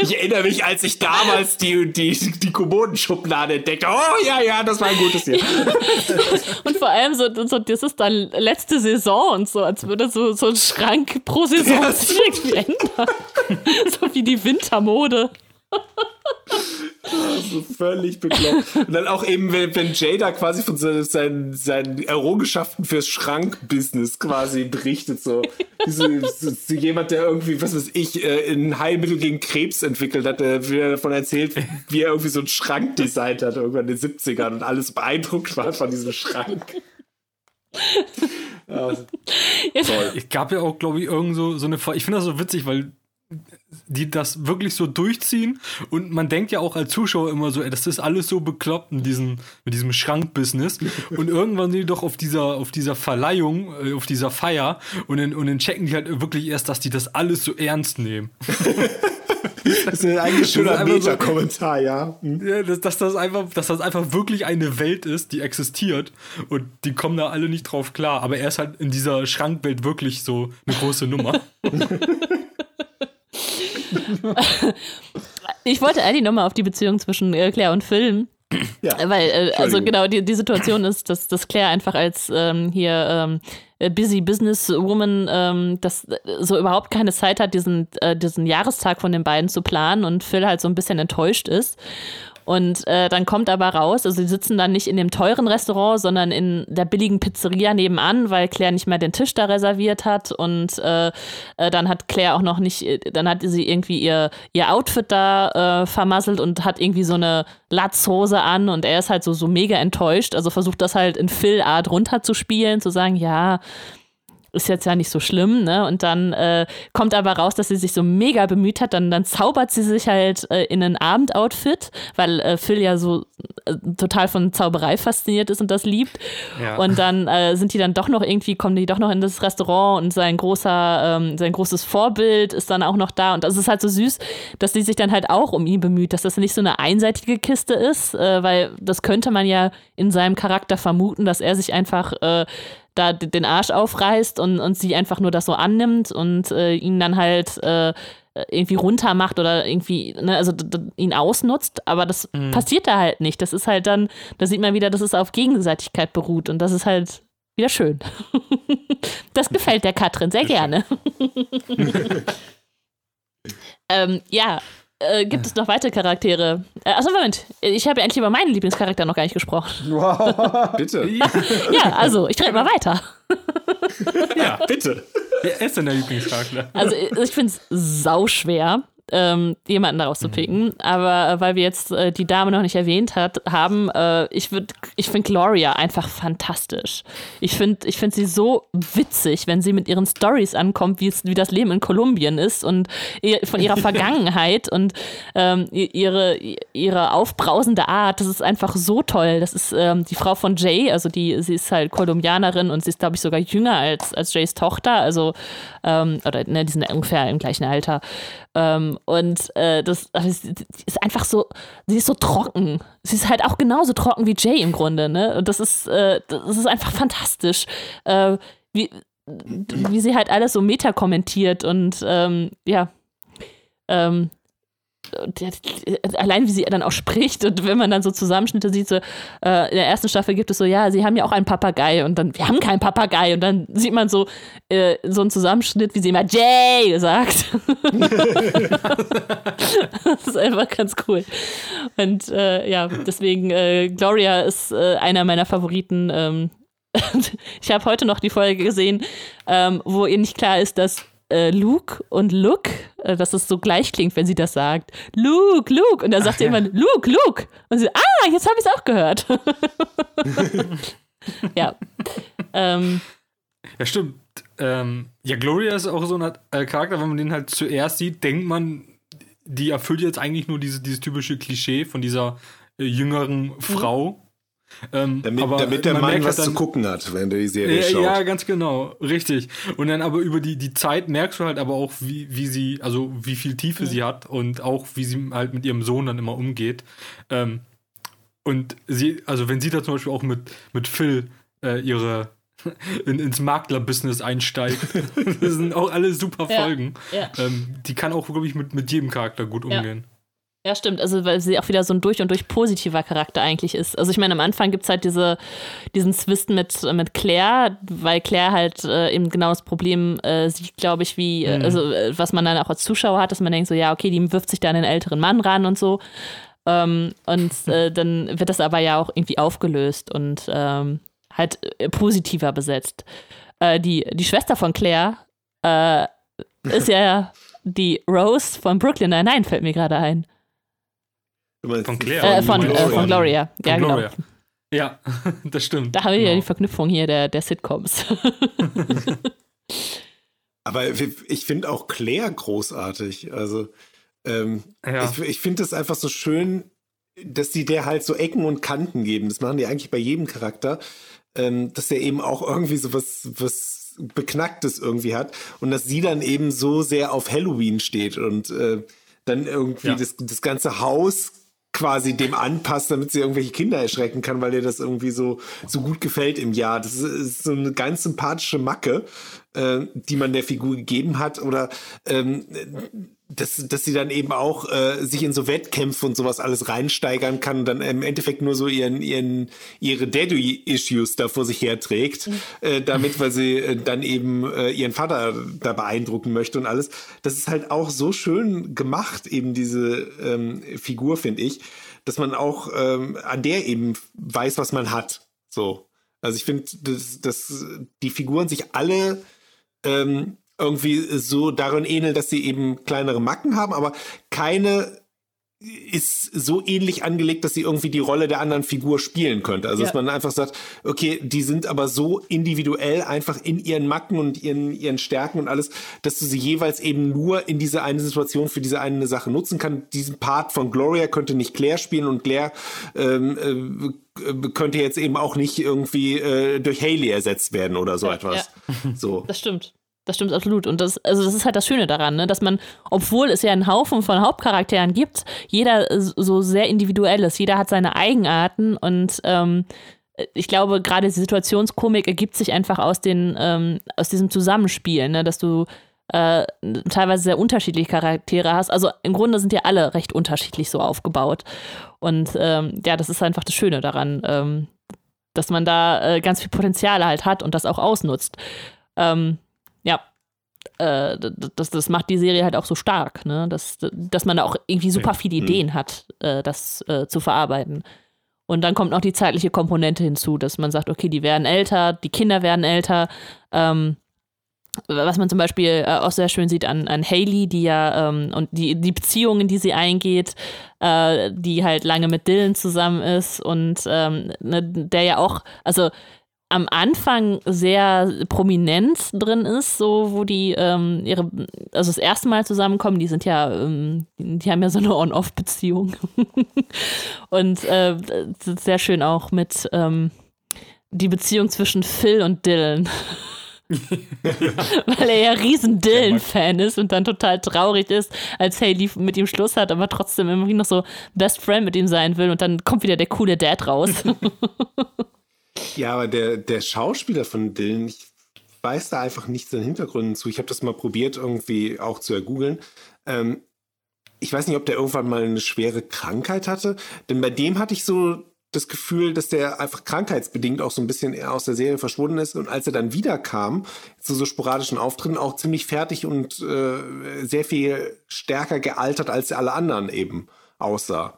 ich erinnere mich, als ich damals die, die, die Kommodenschublade entdeckte. Oh ja, ja, das war ein gutes Jahr. und vor allem so, so, das ist dann letzte Saison und so, als würde so, so ein Schrank pro Saison Ja. sich irgendwie ändern. so wie die Wintermode. So völlig bekloppt. Und dann auch eben, wenn, wenn Jada quasi von seinen, seinen, Errungenschaften fürs Schrankbusiness quasi berichtet, so. Diese, so, jemand, der irgendwie, was weiß ich, äh, ein Heilmittel gegen Krebs entwickelt hat, der wieder davon erzählt, wie er irgendwie so einen Schrank designt hat, irgendwann in den 70ern und alles beeindruckt war von diesem Schrank. Ja, Es gab ja auch, glaube ich, irgend so, so eine. Ich finde das so witzig, weil die das wirklich so durchziehen und man denkt ja auch als Zuschauer immer so, ey, das ist alles so bekloppt in diesem, mit diesem Schrankbusiness und irgendwann sind die doch auf dieser, auf dieser Verleihung, äh, auf dieser Feier und dann, und dann checken die halt wirklich erst, dass die das alles so ernst nehmen. das ist eigentlich ein schöner einfach so- Meta-Kommentar, ja. Hm. Ja, dass, dass, das einfach, dass das einfach wirklich eine Welt ist, die existiert und die kommen da alle nicht drauf klar, aber er ist halt in dieser Schrankwelt wirklich so eine große Nummer. Ich wollte eigentlich nochmal auf die Beziehung zwischen äh, Claire und Phil. Ja. Weil, äh, also genau, die, die Situation ist, dass, dass Claire einfach als ähm, hier ähm, äh, busy Businesswoman ähm, das äh, so überhaupt keine Zeit hat, diesen, äh, diesen Jahrestag von den beiden zu planen und Phil halt so ein bisschen enttäuscht ist. Und äh, dann kommt aber raus, also sie sitzen dann nicht in dem teuren Restaurant, sondern in der billigen Pizzeria nebenan, weil Claire nicht mehr den Tisch da reserviert hat. Und äh, äh, dann hat Claire auch noch nicht, äh, dann hat sie irgendwie ihr, ihr Outfit da äh, vermasselt und hat irgendwie so eine Latzhose an und er ist halt so, so mega enttäuscht. Also versucht das halt in Phil-Art runterzuspielen, zu sagen, ja, ist jetzt ja nicht so schlimm, ne? Und dann äh, kommt aber raus, dass sie sich so mega bemüht hat. Dann, dann zaubert sie sich halt äh, in ein Abendoutfit, weil äh, Phil ja so äh, total von Zauberei fasziniert ist und das liebt. Ja. Und dann äh, sind die dann doch noch irgendwie, kommen die doch noch in das Restaurant und sein großer, ähm, sein großes Vorbild ist dann auch noch da. Und das ist halt so süß, dass sie sich dann halt auch um ihn bemüht, dass das nicht so eine einseitige Kiste ist, äh, weil das könnte man ja in seinem Charakter vermuten, dass er sich einfach da den Arsch aufreißt und, und sie einfach nur das so annimmt und äh, ihn dann halt äh, irgendwie runter macht oder irgendwie, ne, also ihn ausnutzt, aber das mhm. passiert da halt nicht. Das ist halt dann, da sieht man wieder, dass es auf Gegenseitigkeit beruht und das ist halt wieder schön. das gefällt der Katrin sehr gerne. ähm, ja, äh, gibt es noch weitere Charaktere? Äh, achso, Moment. Ich habe ja endlich über meinen Lieblingscharakter noch gar nicht gesprochen. Wow. bitte. ja, also, ich trete mal weiter. ja, bitte. Wer ist denn der Lieblingscharakter? Also, ich finde es sauschwer ähm, jemanden daraus zu picken. Mhm. Aber äh, weil wir jetzt äh, die Dame noch nicht erwähnt hat, haben, äh, ich ich finde Gloria einfach fantastisch. Ich finde, ich finde sie so witzig, wenn sie mit ihren Stories ankommt, wie wie das Leben in Kolumbien ist und ihr, von ihrer Vergangenheit und ähm, ihre, ihre aufbrausende Art. Das ist einfach so toll. Das ist ähm, die Frau von Jay, also die, sie ist halt Kolumbianerin und sie ist, glaube ich, sogar jünger als, als Jays Tochter. Also, ähm, oder ne, die sind ungefähr im gleichen Alter. Ähm, und äh, das, das, ist einfach so, sie ist so trocken. Sie ist halt auch genauso trocken wie Jay im Grunde, ne? Und das ist, äh, das ist einfach fantastisch. Äh, wie, wie sie halt alles so meta kommentiert und ähm, ja. Ähm, allein wie sie dann auch spricht und wenn man dann so Zusammenschnitte sieht, so äh, in der ersten Staffel gibt es so, ja, sie haben ja auch einen Papagei und dann, wir haben keinen Papagei und dann sieht man so, äh, so einen Zusammenschnitt, wie sie immer Jay sagt. das ist einfach ganz cool. Und äh, ja, deswegen, äh, Gloria ist äh, einer meiner Favoriten. Ähm, ich habe heute noch die Folge gesehen, ähm, wo ihr nicht klar ist, dass äh, Luke und Luke, äh, dass es so gleich klingt, wenn sie das sagt. Luke, Luke. Und dann sagt Ach, sie ja. immer Luke, Luke. Und sie, ah, jetzt habe ich es auch gehört. ja. Ähm, ja, stimmt. Ähm, ja, Gloria ist auch so ein äh, Charakter, wenn man den halt zuerst sieht, denkt man, die erfüllt jetzt eigentlich nur diese, dieses typische Klischee von dieser äh, jüngeren mhm. Frau. Ähm, damit, damit der Mann was dann, zu gucken hat, wenn der die Serie ja, schaut. Ja, ganz genau, richtig. Und dann aber über die, die Zeit merkst du halt aber auch, wie, wie sie, also wie viel Tiefe mhm. sie hat und auch wie sie halt mit ihrem Sohn dann immer umgeht. Ähm, und sie, also wenn sie da zum Beispiel auch mit, mit Phil äh, ihre in, ins Makler-Business einsteigt, das sind auch alle super Folgen. Ja, ja. Ähm, die kann auch, glaube ich, mit, mit jedem Charakter gut umgehen. Ja. Ja, stimmt. Also, weil sie auch wieder so ein durch und durch positiver Charakter eigentlich ist. Also, ich meine, am Anfang gibt es halt diese, diesen Zwist mit, mit Claire, weil Claire halt äh, eben genau das Problem äh, sieht, glaube ich, wie, äh, mhm. also, äh, was man dann auch als Zuschauer hat, dass man denkt, so, ja, okay, die wirft sich da an den älteren Mann ran und so. Ähm, und äh, dann wird das aber ja auch irgendwie aufgelöst und ähm, halt äh, positiver besetzt. die, die Schwester von Claire ist ja die Rose von Brooklyn Nein, fällt mir gerade ein. Von Claire? Äh, von, äh, von Gloria. Ja, von Gloria. genau. Ja, das stimmt. Da haben wir genau. ja die Verknüpfung hier der, der Sitcoms. Aber ich finde auch Claire großartig. Also, ähm, ja. ich, ich finde es einfach so schön, dass die der halt so Ecken und Kanten geben. Das machen die eigentlich bei jedem Charakter. Ähm, dass der eben auch irgendwie so was, was Beknacktes irgendwie hat. Und dass sie dann eben so sehr auf Halloween steht und äh, dann irgendwie ja. das, das ganze Haus quasi dem anpasst, damit sie irgendwelche Kinder erschrecken kann, weil ihr das irgendwie so, so gut gefällt im Jahr. Das ist, ist so eine ganz sympathische Macke, äh, die man der Figur gegeben hat. Oder ähm, dass, dass sie dann eben auch äh, sich in so Wettkämpfe und sowas alles reinsteigern kann und dann im Endeffekt nur so ihren, ihren, ihre Daddy-Issues da vor sich herträgt, mhm. äh, damit, weil sie äh, dann eben äh, ihren Vater da beeindrucken möchte und alles. Das ist halt auch so schön gemacht, eben diese ähm, Figur, finde ich, dass man auch ähm, an der eben weiß, was man hat. So. Also ich finde, dass, dass die Figuren sich alle ähm, irgendwie so darin ähneln, dass sie eben kleinere Macken haben, aber keine ist so ähnlich angelegt, dass sie irgendwie die Rolle der anderen Figur spielen könnte. Also ja. dass man einfach sagt, okay, die sind aber so individuell einfach in ihren Macken und ihren, ihren Stärken und alles, dass du sie jeweils eben nur in diese eine Situation für diese eine Sache nutzen kann. Diesen Part von Gloria könnte nicht Claire spielen und Claire ähm, äh, könnte jetzt eben auch nicht irgendwie äh, durch Haley ersetzt werden oder so ja, etwas. Ja. So. Das stimmt. Das stimmt absolut. Und das, also das ist halt das Schöne daran, ne? dass man, obwohl es ja einen Haufen von Hauptcharakteren gibt, jeder so sehr individuell ist. Jeder hat seine Eigenarten und ähm, ich glaube, gerade die Situationskomik ergibt sich einfach aus, den, ähm, aus diesem Zusammenspiel, ne? dass du äh, teilweise sehr unterschiedliche Charaktere hast. Also im Grunde sind ja alle recht unterschiedlich so aufgebaut. Und ähm, ja, das ist einfach das Schöne daran, ähm, dass man da äh, ganz viel Potenzial halt hat und das auch ausnutzt. Ähm, äh, das, das macht die Serie halt auch so stark, ne? dass, dass man da auch irgendwie super viele mhm. Ideen hat, äh, das äh, zu verarbeiten. Und dann kommt noch die zeitliche Komponente hinzu, dass man sagt, okay, die werden älter, die Kinder werden älter. Ähm, was man zum Beispiel äh, auch sehr schön sieht an, an Haley, die ja ähm, und die, die Beziehungen, die sie eingeht, äh, die halt lange mit Dylan zusammen ist und ähm, ne, der ja auch, also am Anfang sehr prominent drin ist, so wo die ähm, ihre, also das erste Mal zusammenkommen, die sind ja, ähm, die haben ja so eine On-Off-Beziehung. und äh, sehr schön auch mit ähm, die Beziehung zwischen Phil und Dylan. Weil er ja riesen Dylan-Fan ist und dann total traurig ist, als Haley mit ihm Schluss hat, aber trotzdem irgendwie noch so Best Friend mit ihm sein will und dann kommt wieder der coole Dad raus. Ja, aber der, der Schauspieler von Dylan, ich weiß da einfach nichts an Hintergründen zu. Ich habe das mal probiert, irgendwie auch zu ergoogeln. Ähm, ich weiß nicht, ob der irgendwann mal eine schwere Krankheit hatte, denn bei dem hatte ich so das Gefühl, dass der einfach krankheitsbedingt auch so ein bisschen aus der Serie verschwunden ist und als er dann wiederkam zu so sporadischen Auftritten auch ziemlich fertig und äh, sehr viel stärker gealtert als alle anderen eben aussah.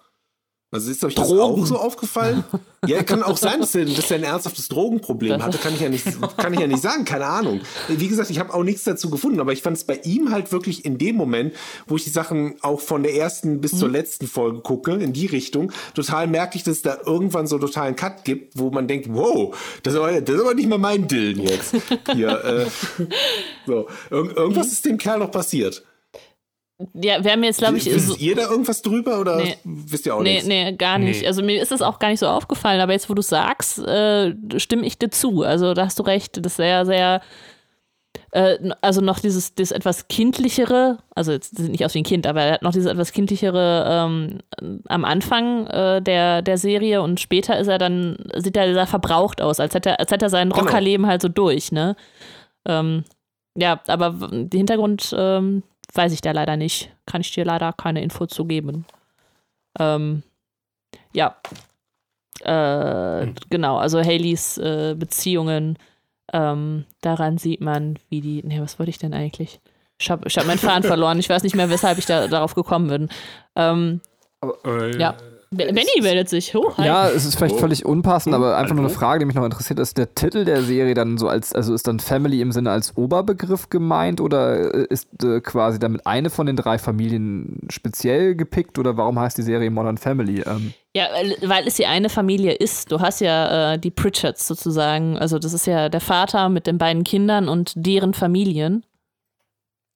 Also ist euch Drogen. das auch so aufgefallen? ja, kann auch sein, dass er, dass er ein ernsthaftes Drogenproblem hatte. Kann ich ja nicht, kann ich ja nicht sagen. Keine Ahnung. Wie gesagt, ich habe auch nichts dazu gefunden, aber ich fand es bei ihm halt wirklich in dem Moment, wo ich die Sachen auch von der ersten bis mhm. zur letzten Folge gucke, in die Richtung, total merklich, dass es da irgendwann so totalen Cut gibt, wo man denkt, wow, das ist aber, das ist aber nicht mehr mein Dillen jetzt. Hier, äh, so. Ir irgendwas ist dem Kerl noch passiert. Ja, wir haben jetzt, glaube ich. Wisst so, ihr da irgendwas drüber oder nee, wisst ihr auch nee, nichts? Nee, gar nicht. Nee. Also mir ist es auch gar nicht so aufgefallen, aber jetzt, wo du sagst, äh, stimme ich dir zu. Also da hast du recht, das ist sehr, sehr. Äh, also noch dieses, dieses etwas kindlichere, also jetzt sieht nicht aus wie ein Kind, aber er hat noch dieses etwas kindlichere ähm, am Anfang äh, der, der Serie und später ist er dann, sieht er sehr verbraucht aus, als hätte er, als hätte er sein genau. Rockerleben halt so durch, ne? Ähm, ja, aber der Hintergrund ähm, weiß ich da leider nicht. Kann ich dir leider keine Info zu geben. Ähm, ja. Äh, hm. Genau, also Haleys äh, Beziehungen, ähm, daran sieht man, wie die. Ne, was wollte ich denn eigentlich? Ich habe ich hab meinen Faden verloren. Ich weiß nicht mehr, weshalb ich da, darauf gekommen bin. Ähm, Aber, äh, ja. Benny meldet sich. Oh, ja, es ist vielleicht oh. völlig unpassend, aber einfach nur eine Frage, die mich noch interessiert. Ist der Titel der Serie dann so als, also ist dann Family im Sinne als Oberbegriff gemeint oder äh, ist äh, quasi damit eine von den drei Familien speziell gepickt oder warum heißt die Serie Modern Family? Ähm. Ja, weil es die eine Familie ist. Du hast ja äh, die Pritchards sozusagen. Also das ist ja der Vater mit den beiden Kindern und deren Familien.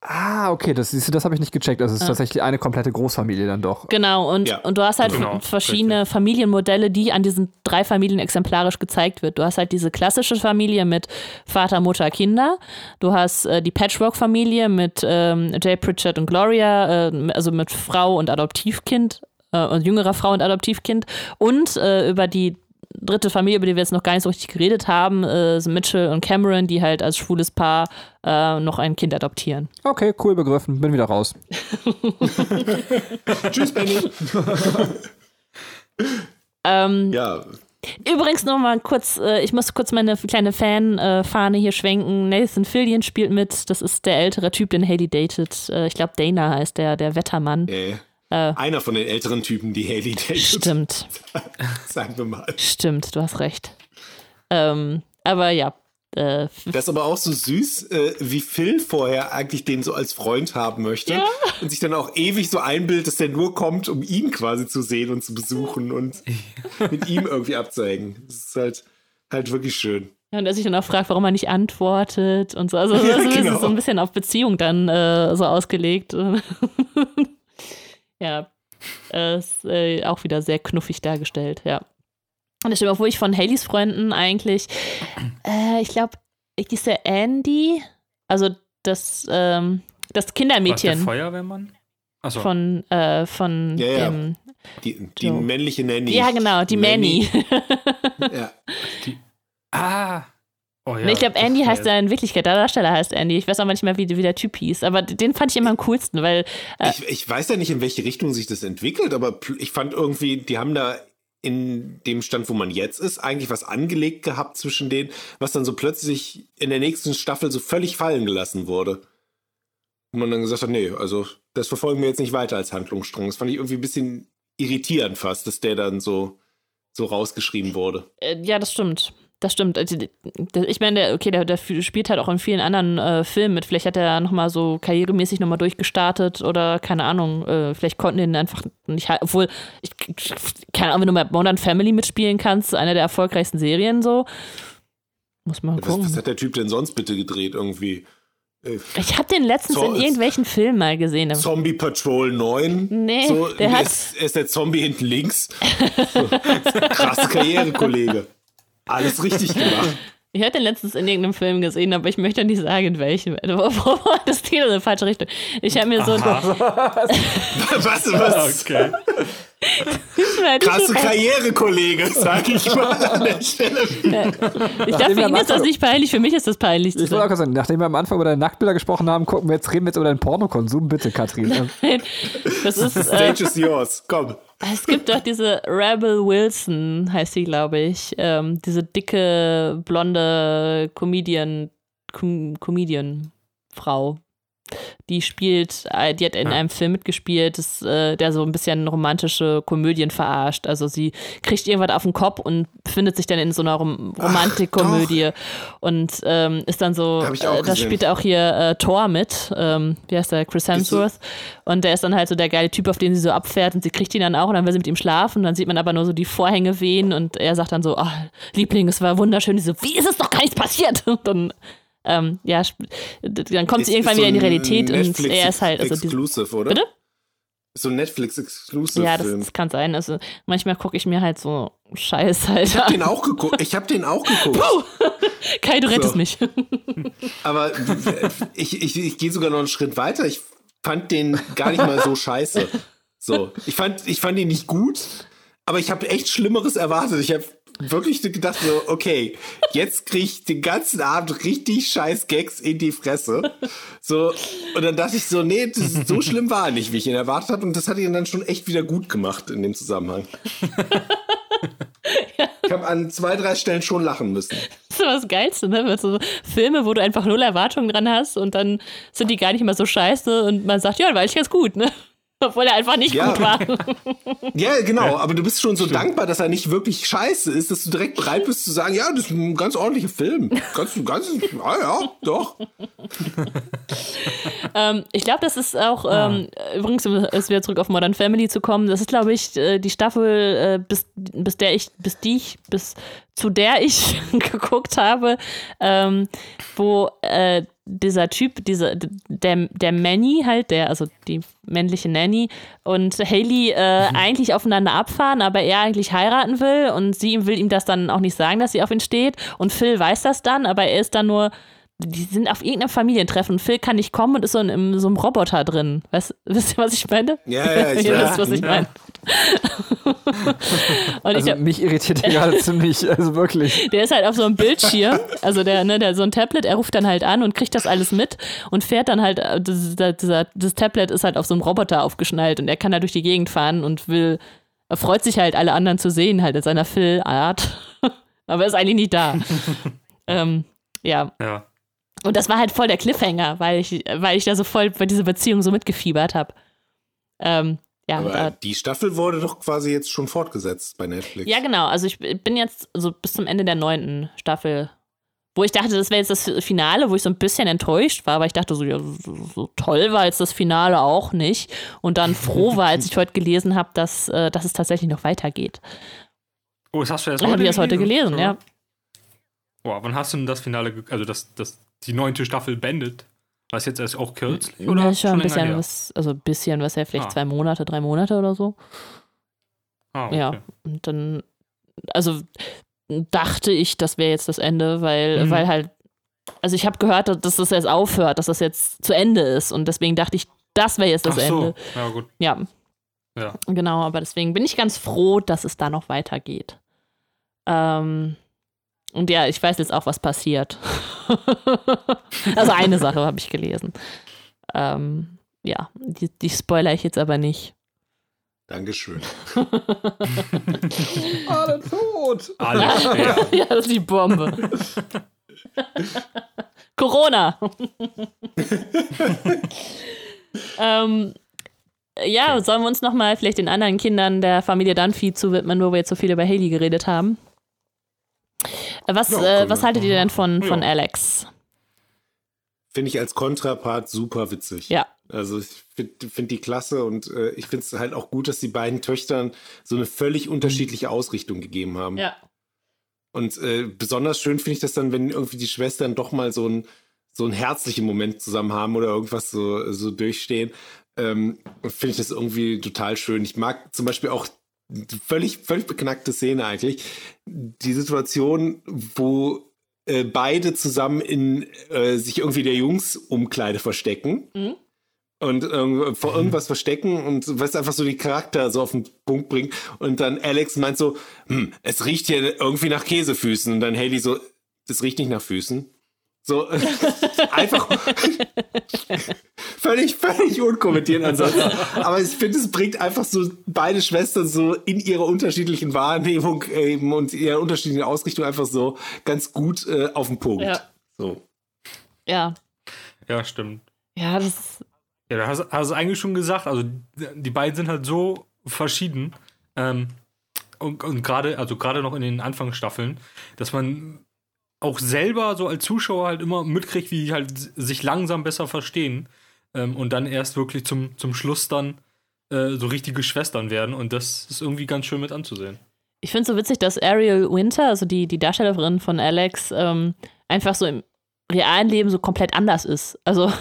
Ah, okay, das, das habe ich nicht gecheckt. Also es ist ja. tatsächlich eine komplette Großfamilie dann doch. Genau, und, ja. und du hast halt genau. verschiedene Richtig. Familienmodelle, die an diesen drei Familien exemplarisch gezeigt wird. Du hast halt diese klassische Familie mit Vater, Mutter, Kinder. Du hast äh, die Patchwork-Familie mit ähm, Jay Pritchard und Gloria, äh, also mit Frau und Adoptivkind äh, und jüngerer Frau und Adoptivkind. Und äh, über die dritte Familie, über die wir jetzt noch gar nicht so richtig geredet haben, äh, sind Mitchell und Cameron, die halt als schwules Paar äh, noch ein Kind adoptieren. Okay, cool begriffen. Bin wieder raus. Tschüss, Benny. Ähm, Ja, Übrigens noch mal kurz, äh, ich muss kurz meine kleine Fan-Fahne hier schwenken. Nathan Fillion spielt mit, das ist der ältere Typ, den Haley datet. Äh, ich glaube, Dana heißt der, der Wettermann. äh, einer von den älteren Typen, die Haley datet. Stimmt, Sagen wir mal. stimmt, du hast recht. Ähm, aber ja, äh, Das ist aber auch so süß, äh, wie Phil vorher eigentlich den so als Freund haben möchte. Und sich dann auch ewig so einbildet, dass der nur kommt, um ihn quasi zu sehen und zu besuchen und mit ihm irgendwie abzuhängen. Das ist halt, halt wirklich schön. Ja, und er sich dann auch fragt, warum er nicht antwortet und so. Also das Ja, ist genau. so ein bisschen auf Beziehung dann äh, so ausgelegt. ja, äh, ist äh, auch wieder sehr knuffig dargestellt, ja. Und das stimmt, obwohl ich von Haleys Freunden eigentlich, äh, ich glaube, ich hieß Andy, also das, ähm, das Was, der Kindermädchen Feuerwehrmann? Achso. von, äh, von Ja, ja. dem, Die, die So. männliche Nanny. ja genau, die Manny. Ja. ah. Oh, ja. Ich glaube, Andy heißt er in Wirklichkeit, der Darsteller heißt Andy. Ich weiß auch manchmal, wie, wie der Typ hieß, aber den fand ich immer am coolsten, weil Ich, ich weiß ja nicht, in welche Richtung sich das entwickelt, aber ich fand irgendwie, die haben da in dem Stand, wo man jetzt ist, eigentlich was angelegt gehabt zwischen denen, was dann so plötzlich in der nächsten Staffel so völlig fallen gelassen wurde. Und man dann gesagt hat, nee, also das verfolgen wir jetzt nicht weiter als Handlungsstrang. Das fand ich irgendwie ein bisschen irritierend fast, dass der dann so, so rausgeschrieben wurde. Äh, ja, das stimmt. Das stimmt. Also, Ich meine, der, okay, der, der spielt halt auch in vielen anderen äh, Filmen mit. Vielleicht hat er nochmal so karrieremäßig nochmal durchgestartet oder keine Ahnung. Äh, vielleicht konnten den einfach nicht halten. Obwohl, ich, keine Ahnung, wenn du mal Modern Family mitspielen kannst, eine der erfolgreichsten Serien so. Muss man Was, was gucken. hat der Typ denn sonst bitte gedreht? Irgendwie äh, Ich habe den letztens So, in irgendwelchen Filmen mal gesehen. Zombie Patrol 9. Nee, so, der er hat- ist, er ist der Zombie hinten links. So, krasse Karriere, Kollege. Alles richtig gemacht. Ich hatte den letztens in irgendeinem Film gesehen, aber ich möchte nicht sagen, in welchem. Das geht in eine falsche Richtung. Ich habe mir so. Was, was? Okay. Krasse Karriere, Kollege, sag ich mal an der Stelle. Ich dachte, für ihn ist das nicht peinlich, für mich ist das peinlich. Ich wollte auch sagen, nachdem wir am Anfang über deine Nacktbilder gesprochen haben, gucken wir jetzt, reden wir jetzt über deinen Pornokonsum. Bitte, Katrin. Ähm, Das ist, The äh, stage is yours. Komm. Es gibt doch diese Rebel Wilson, heißt sie, glaube ich. Ähm, diese dicke, blonde Comedian, Com Comedian-Frau. Die spielt, äh, die hat in einem Film mitgespielt, das, äh, der so ein bisschen romantische Komödien verarscht. Also sie kriegt irgendwas auf den Kopf und befindet sich dann in so einer Rom Romantikkomödie und ähm, ist dann so, äh, da gesehen. spielt auch hier äh, Thor mit, ähm, wie heißt der, Chris Hemsworth. Und der ist dann halt so der geile Typ, auf den sie so abfährt und sie kriegt ihn dann auch und dann will sie mit ihm schlafen und dann sieht man aber nur so die Vorhänge wehen und er sagt dann so, oh, Liebling, es war wunderschön. Die so, wie ist es doch gar nichts passiert? Und dann, ähm, ja, dann kommt sie irgendwann ist wieder in die so Realität und Netflix er ist halt, also Exclusive, oder? Bitte? So ein Netflix-Exclusive. ja, das, das kann sein. Also manchmal gucke ich mir halt so Scheiß halt Ich hab an. den auch geguckt. Ich habe den auch geguckt. Kai, du rettest So. mich. Aber ich, ich, ich gehe sogar noch einen Schritt weiter. Ich fand den gar nicht mal so scheiße. So, ich fand, ich fand ihn nicht gut, aber ich habe echt Schlimmeres erwartet. Ich habe wirklich gedacht, so, okay, jetzt krieg ich den ganzen Abend richtig scheiß Gags in die Fresse. So, und dann dachte ich so, nee, das ist, so schlimm war er nicht, wie ich ihn erwartet habe. Und das hat ihn dann schon echt wieder gut gemacht in dem Zusammenhang. Ich habe an zwei, drei Stellen schon lachen müssen. Das ist das Geilste, ne? So Filme, wo du einfach null Erwartungen dran hast und dann sind die gar nicht mal so scheiße und man sagt, ja, war ich ganz gut, ne? Obwohl er einfach nicht Ja. gut war. Ja, genau, aber du bist schon so dankbar, dass er nicht wirklich scheiße ist, dass du direkt bereit bist zu sagen, ja, das ist ein ganz ordentlicher Film. Ganz, ganz, ja, ja, doch. ähm, ich glaube, das ist auch, ähm, übrigens, um es wieder zurück auf Modern Family zu kommen, das ist, glaube ich, äh, die Staffel, äh, bis, bis der ich, bis die ich, bis zu der ich geguckt habe, ähm, wo äh, dieser Typ, dieser, der, der Manny halt, der, also die männliche Nanny und Haley äh, eigentlich aufeinander abfahren, aber er eigentlich heiraten will und sie will ihm das dann auch nicht sagen, dass sie auf ihn steht und Phil weiß das dann, aber er ist dann nur die sind auf irgendeinem Familientreffen und Phil kann nicht kommen und ist so in, in so einem Roboter drin. Weißt, wisst ihr, was ich meine? Ja, ja, ich Ihr weiß. wisst, was ich meine. Und Also ich, mich irritiert der gerade ziemlich, also wirklich. der ist halt auf so einem Bildschirm, also der, ne, der so ein Tablet, er ruft dann halt an und kriegt das alles mit und fährt dann halt, äh, das, das, das, das Tablet ist halt auf so einem Roboter aufgeschnallt und er kann da durch die Gegend fahren und will, er freut sich halt, alle anderen zu sehen, halt in seiner Phil-Art. Aber er ist eigentlich nicht da. ähm, ja, Ja. und das war halt voll der Cliffhanger, weil ich, weil ich da so voll bei dieser Beziehung so mitgefiebert habe. Ähm, ja, Aber da, die Staffel wurde doch quasi jetzt schon fortgesetzt bei Netflix. ja, genau. Also ich bin jetzt so bis zum Ende der neunten Staffel, wo ich dachte, das wäre jetzt das Finale, wo ich so ein bisschen enttäuscht war, aber ich dachte so, ja, so, so toll war jetzt das Finale auch nicht. Und dann froh war, als ich heute gelesen habe, dass, äh, dass es tatsächlich noch weitergeht. Oh, das hast du erst Ich habe heute das heute gelesen, oder? ja. Boah, wann hast du denn das Finale, also das, das, die neunte Staffel beendet? War es jetzt erst auch kürzlich? Oder Ja, ist schon ein länger bisschen was, also ein bisschen, was ja vielleicht Ah. zwei Monate, drei Monate oder so. Ah, okay. Ja, und dann, also dachte ich, das wäre jetzt das Ende, weil, Mhm. weil halt, also ich habe gehört, dass das jetzt aufhört, dass das jetzt zu Ende ist und deswegen dachte ich, das wäre jetzt das Ach so, Ende. ja gut. Ja, Ja. genau, aber deswegen bin ich ganz froh, dass es da noch weitergeht. Ähm, und ja, ich weiß jetzt auch, was passiert. also eine Sache habe ich gelesen. Ähm, ja, die, die spoiler ich jetzt aber nicht. Dankeschön. Alle tot. Alle, ja. ja, das ist die Bombe. Corona. ähm, ja, sollen wir uns nochmal vielleicht den anderen Kindern der Familie Dunphy zuwidmen, wo wir jetzt so viel über Haley geredet haben? Was, Ja, äh, was haltet ihr denn von, von Ja. Alex? Finde ich als Kontrapart super witzig. Ja. Also ich finde find die klasse und äh, ich finde es halt auch gut, dass die beiden Töchtern so eine völlig unterschiedliche Ausrichtung gegeben haben. Ja. Und äh, besonders schön finde ich das dann, wenn irgendwie die Schwestern doch mal so, ein, so einen herzlichen Moment zusammen haben oder irgendwas so, so durchstehen. Ähm, finde ich das irgendwie total schön. Ich mag zum Beispiel auch völlig, völlig beknackte Szene eigentlich. Die Situation, wo äh, beide zusammen in äh, sich irgendwie der Jungs-Umkleide verstecken. Mhm. Und ähm, vor irgendwas verstecken und was einfach so die Charakter so auf den Punkt bringt. Und dann Alex meint so, hm, es riecht hier irgendwie nach Käsefüßen. Und dann Haley so, es riecht nicht nach Füßen. So, einfach völlig, völlig unkommentiert ansonsten. Aber ich finde, es bringt einfach so beide Schwestern so in ihrer unterschiedlichen Wahrnehmung eben und ihrer unterschiedlichen Ausrichtung einfach so ganz gut äh, auf den Punkt. Ja. So. Ja. ja, stimmt. Ja, das Ja, da hast, hast du eigentlich schon gesagt. Also, die beiden sind halt so verschieden. Ähm, und und gerade, also gerade noch in den Anfangsstaffeln, dass man auch selber so als Zuschauer halt immer mitkriegt, wie die halt sich langsam besser verstehen. Ähm, und dann erst wirklich zum, zum Schluss dann äh, so richtige Schwestern werden. Und das ist irgendwie ganz schön mit anzusehen. Ich finde es so witzig, dass Ariel Winter, also die, die Darstellerin von Alex, ähm, einfach so im realen Leben so komplett anders ist. Also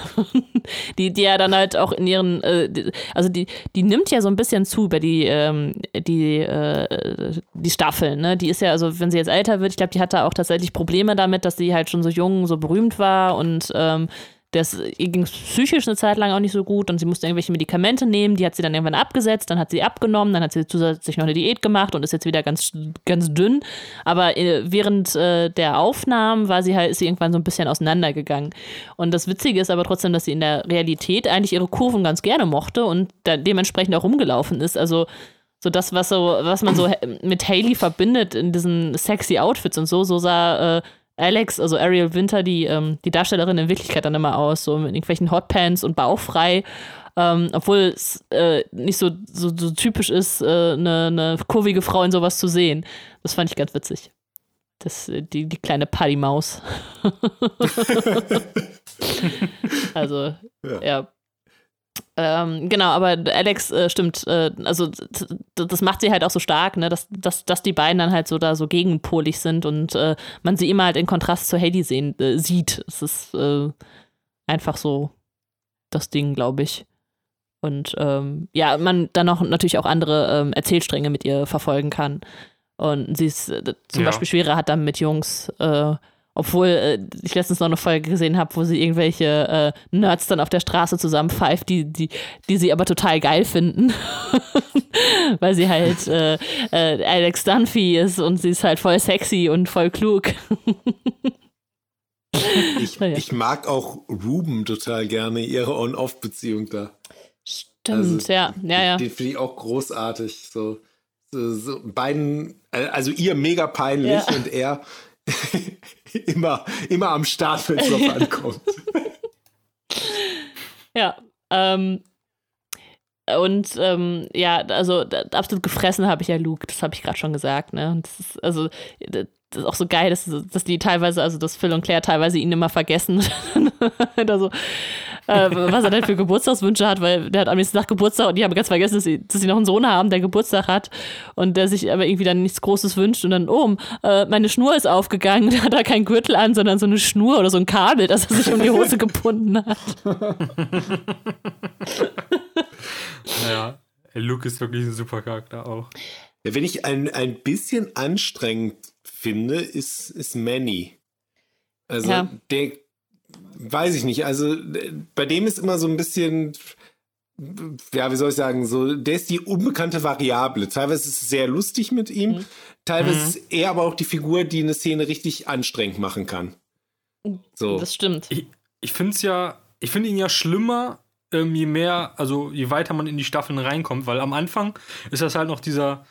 die, die ja dann halt auch in ihren, äh, die, also die, die nimmt ja so ein bisschen zu über die, ähm, die, äh, die Staffeln. Ne? Die ist ja, also wenn sie jetzt älter wird, ich glaube, die hatte auch tatsächlich Probleme damit, dass sie halt schon so jung, so berühmt war und ähm, das, ihr ging psychisch eine Zeit lang auch nicht so gut und sie musste irgendwelche Medikamente nehmen, die hat sie dann irgendwann abgesetzt, dann hat sie abgenommen, dann hat sie zusätzlich noch eine Diät gemacht und ist jetzt wieder ganz, ganz dünn. Aber äh, während äh, der Aufnahmen war sie halt, ist sie irgendwann so ein bisschen auseinandergegangen. Und das Witzige ist aber trotzdem, dass sie in der Realität eigentlich ihre Kurven ganz gerne mochte und dementsprechend auch rumgelaufen ist. Also so das, was so, was man so mit Haley verbindet in diesen sexy Outfits und so, so sah äh, Alex, also Ariel Winter, die, ähm, die Darstellerin in Wirklichkeit dann immer aus, so mit irgendwelchen Hotpants und bauchfrei. Ähm, obwohl es äh, nicht so, so, so typisch ist, äh, eine, eine kurvige Frau in sowas zu sehen. Das fand ich ganz witzig. Das, äh, die, die kleine Paddy-Maus. also, Ja. ja. Ähm, genau, aber Alex äh, stimmt, äh, also das macht sie halt auch so stark, ne, dass, dass, dass die beiden dann halt so da so gegenpolig sind und äh, man sie immer halt in Kontrast zu Haley sehen, äh, sieht. Es ist äh, einfach so das Ding, glaube ich. Und ähm, ja, man dann auch natürlich auch andere ähm, Erzählstränge mit ihr verfolgen kann. Und sie ist äh, zum Ja. Beispiel schwerer hat dann mit Jungs, äh, obwohl äh, ich letztens noch eine Folge gesehen habe, wo sie irgendwelche äh, Nerds dann auf der Straße zusammenpfeift, die, die, die sie aber total geil finden. weil sie halt äh, äh, Alex Dunphy ist und sie ist halt voll sexy und voll klug. Ich, ich mag auch Ruben total gerne, ihre On-Off-Beziehung da. Stimmt, also, ja, ja, ja. Den finde ich auch großartig. So, so, so, beiden, also ihr mega peinlich ja. und er immer, immer am Start, wenn es drauf ankommt. ja, ähm, und ähm, ja, also absolut gefressen habe ich ja Luke, das habe ich gerade schon gesagt, ne? Und das ist, also das ist auch so geil, dass, dass die teilweise, also dass Phil und Claire teilweise ihn immer vergessen. also, äh, was er denn für Geburtstagswünsche hat, weil der hat am nächsten Tag Geburtstag und die haben ganz vergessen, dass sie, dass sie noch einen Sohn haben, der Geburtstag hat und der sich aber irgendwie dann nichts Großes wünscht und dann, oh, äh, meine Schnur ist aufgegangen, der hat da kein Gürtel an, sondern so eine Schnur oder so ein Kabel, das er sich um die Hose gebunden hat. ja, Luke ist wirklich ein super Charakter auch. Wenn ich ein, ein bisschen anstrengend finde, ist, ist Manny. Also ja. der weiß ich nicht. Also bei dem ist immer so ein bisschen, ja, wie soll ich sagen, so, der ist die unbekannte Variable. Teilweise ist es sehr lustig mit ihm, mhm. teilweise mhm. ist er aber auch die Figur, die eine Szene richtig anstrengend machen kann. So. Das stimmt. Ich, ich finde es ja, ich finde ihn ja schlimmer, ähm, je mehr, also je weiter man in die Staffeln reinkommt, weil am Anfang ist das halt noch dieser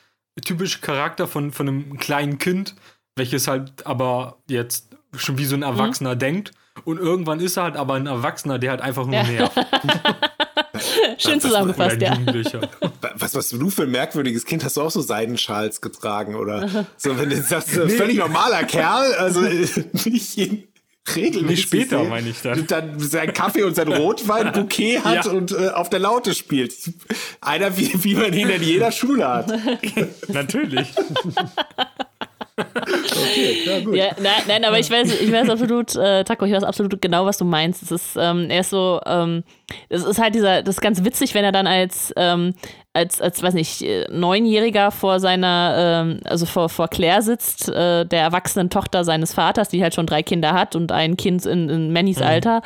typische Charakter von, von einem kleinen Kind, welches halt aber jetzt schon wie so ein mhm. Erwachsener mhm. denkt und irgendwann ist er halt aber ein Erwachsener, der halt einfach nur ja. nervt. Schön zusammengefasst, ja. Was, was du für ein merkwürdiges Kind hast du auch so Seidenschals getragen oder so, wenn du sagst, nee. völlig normaler Kerl, also nicht jeden regelmäßig. Wie später meine ich dann. Dann sein Kaffee und sein Rotwein-Bouquet hat ja. und äh, auf der Laute spielt. Einer, wie, wie man ihn in jeder Schule hat. Natürlich. Okay, ja, gut. Ja, nein, nein, aber ich weiß, ich weiß absolut, äh, Taco, ich weiß absolut genau, was du meinst. Es ist, ähm, er ist so, ähm, es ist halt dieser, das ist ganz witzig, wenn er dann als, ähm, als, als, weiß nicht, Neunjähriger vor seiner, ähm, also vor, vor Claire sitzt, äh, der erwachsenen Tochter seines Vaters, die halt schon drei Kinder hat und ein Kind in, in Mannys mhm. Alter.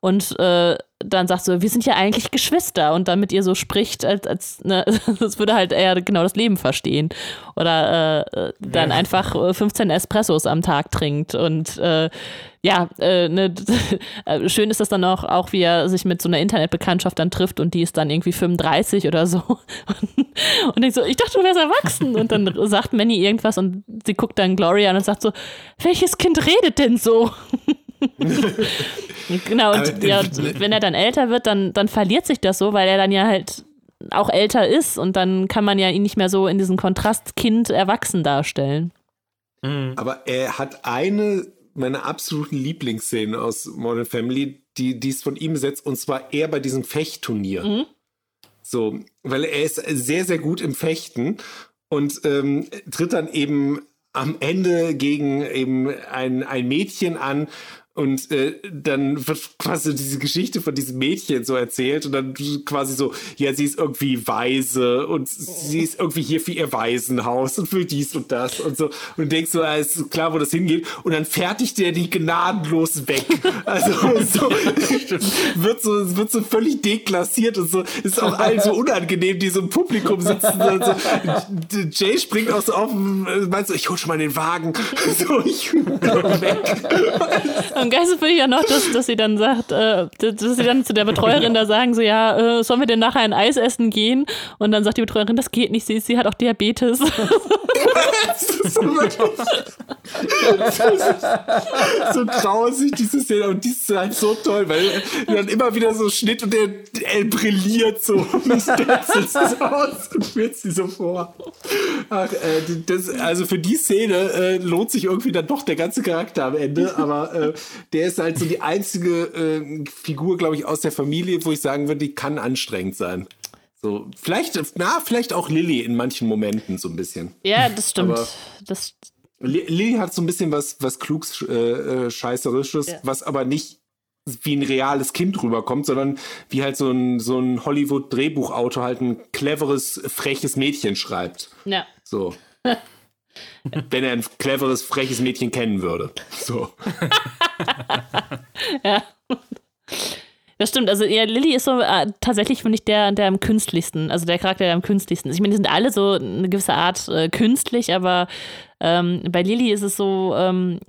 Und äh, dann sagt so, wir sind ja eigentlich Geschwister und dann mit ihr so spricht, als, als ne, das würde halt eher genau das Leben verstehen. Oder äh, dann ja. einfach 15 äh, Espressos am Tag trinkt und äh, ja, äh, ne, äh, schön ist das dann auch, auch, wie er sich mit so einer Internetbekanntschaft dann trifft und die ist dann irgendwie 35 oder so. Und, und ich so, ich dachte, du wärst erwachsen. Und dann sagt Manny irgendwas und sie guckt dann Gloria an und sagt so, welches Kind redet denn so? genau, und ja, wenn er dann älter wird, dann, dann verliert sich das so, weil er dann ja halt auch älter ist und dann kann man ja ihn nicht mehr so in diesen Kontrast Kind-Erwachsen darstellen. Mhm. Aber er hat eine meiner absoluten Lieblingsszenen aus Modern Family, die, die ist von ihm besetzt, und zwar eher bei diesem Fechtturnier. Mhm. So, weil er ist sehr, sehr gut im Fechten und ähm, tritt dann eben am Ende gegen eben ein, ein Mädchen an und äh, dann wird quasi diese Geschichte von diesem Mädchen so erzählt und dann quasi so, ja, sie ist irgendwie weise und sie ist irgendwie hier für ihr Waisenhaus und für dies und das und so. Und du denkst so, es ist klar, wo das hingeht. Und dann fertigt der die gnadenlos weg. Also so, wird so, wird so völlig deklassiert und so, ist auch allen so unangenehm, die so im Publikum sitzen. So. Jay springt auch so auf, meinst du, ich hol schon mal den Wagen. So, ich weg. Am geilsten finde ich ja noch, dass, dass sie dann sagt, äh, dass sie dann zu der Betreuerin da sagen, so ja, äh, sollen wir denn nachher ein Eis essen gehen? Und dann sagt die Betreuerin, das geht nicht, sie, sie hat auch Diabetes. das ist so, so grausig, diese Szene. Und die ist halt so toll, weil dann immer wieder so Schnitt und der, der brilliert so. Und es aus und führst sie so vor. Ach, äh, das, also für die Szene äh, lohnt sich irgendwie dann doch der ganze Charakter am Ende, aber äh, der ist halt so die einzige äh, Figur, glaube ich, aus der Familie, wo ich sagen würde, die kann anstrengend sein. So, vielleicht, na, vielleicht auch Lilly in manchen Momenten so ein bisschen. Ja, das stimmt. Aber das Lilly hat so ein bisschen was, was klugs, äh, äh, scheißerisches, ja. was aber nicht wie ein reales Kind rüberkommt, sondern wie halt so ein, so ein Hollywood-Drehbuchautor halt ein cleveres, freches Mädchen schreibt. Ja. So. Wenn er ein cleveres, freches Mädchen kennen würde. So. ja. Das stimmt, also ja, Lilly ist so äh, tatsächlich, finde ich, der, der am künstlichsten, also der Charakter, der am künstlichsten ist. Ich meine, die sind alle so eine gewisse Art äh, künstlich, aber ähm, bei Lilly ist es so, ähm,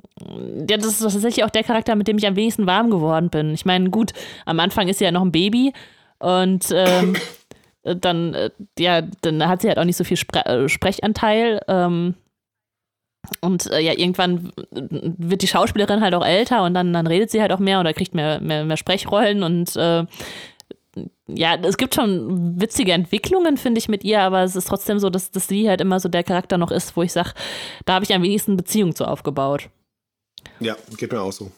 ja, das ist tatsächlich auch der Charakter, mit dem ich am wenigsten warm geworden bin. Ich meine, gut, am Anfang ist sie ja noch ein Baby und ähm, dann, äh, ja, dann hat sie halt auch nicht so viel Spre äh, Sprechanteil. Ähm, und äh, ja, irgendwann wird die Schauspielerin halt auch älter und dann, dann redet sie halt auch mehr oder kriegt mehr, mehr, mehr Sprechrollen und äh, ja, es gibt schon witzige Entwicklungen, finde ich, mit ihr, aber es ist trotzdem so, dass, dass sie halt immer so der Charakter noch ist, wo ich sage, da habe ich am wenigsten Beziehung zu aufgebaut. Ja, geht mir auch so.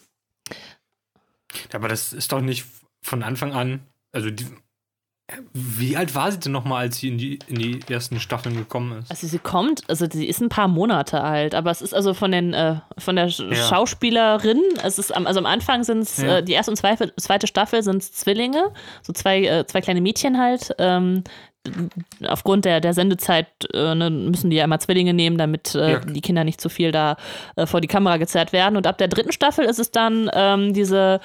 Aber das ist doch nicht von Anfang an, also die, wie alt war sie denn nochmal, als sie in die, in die ersten Staffeln gekommen ist? Also sie kommt, also sie ist ein paar Monate alt, aber es ist also von den äh, von der ja. Schauspielerin, es ist am, also am Anfang sind es ja. äh, die erste und zweite, zweite Staffel sind Zwillinge, so zwei, äh, zwei kleine Mädchen halt. Ähm, aufgrund der, der Sendezeit äh, ne, müssen die ja immer Zwillinge nehmen, damit äh, ja. die Kinder nicht zu viel da äh, vor die Kamera gezerrt werden. Und ab der dritten Staffel ist es dann ähm, diese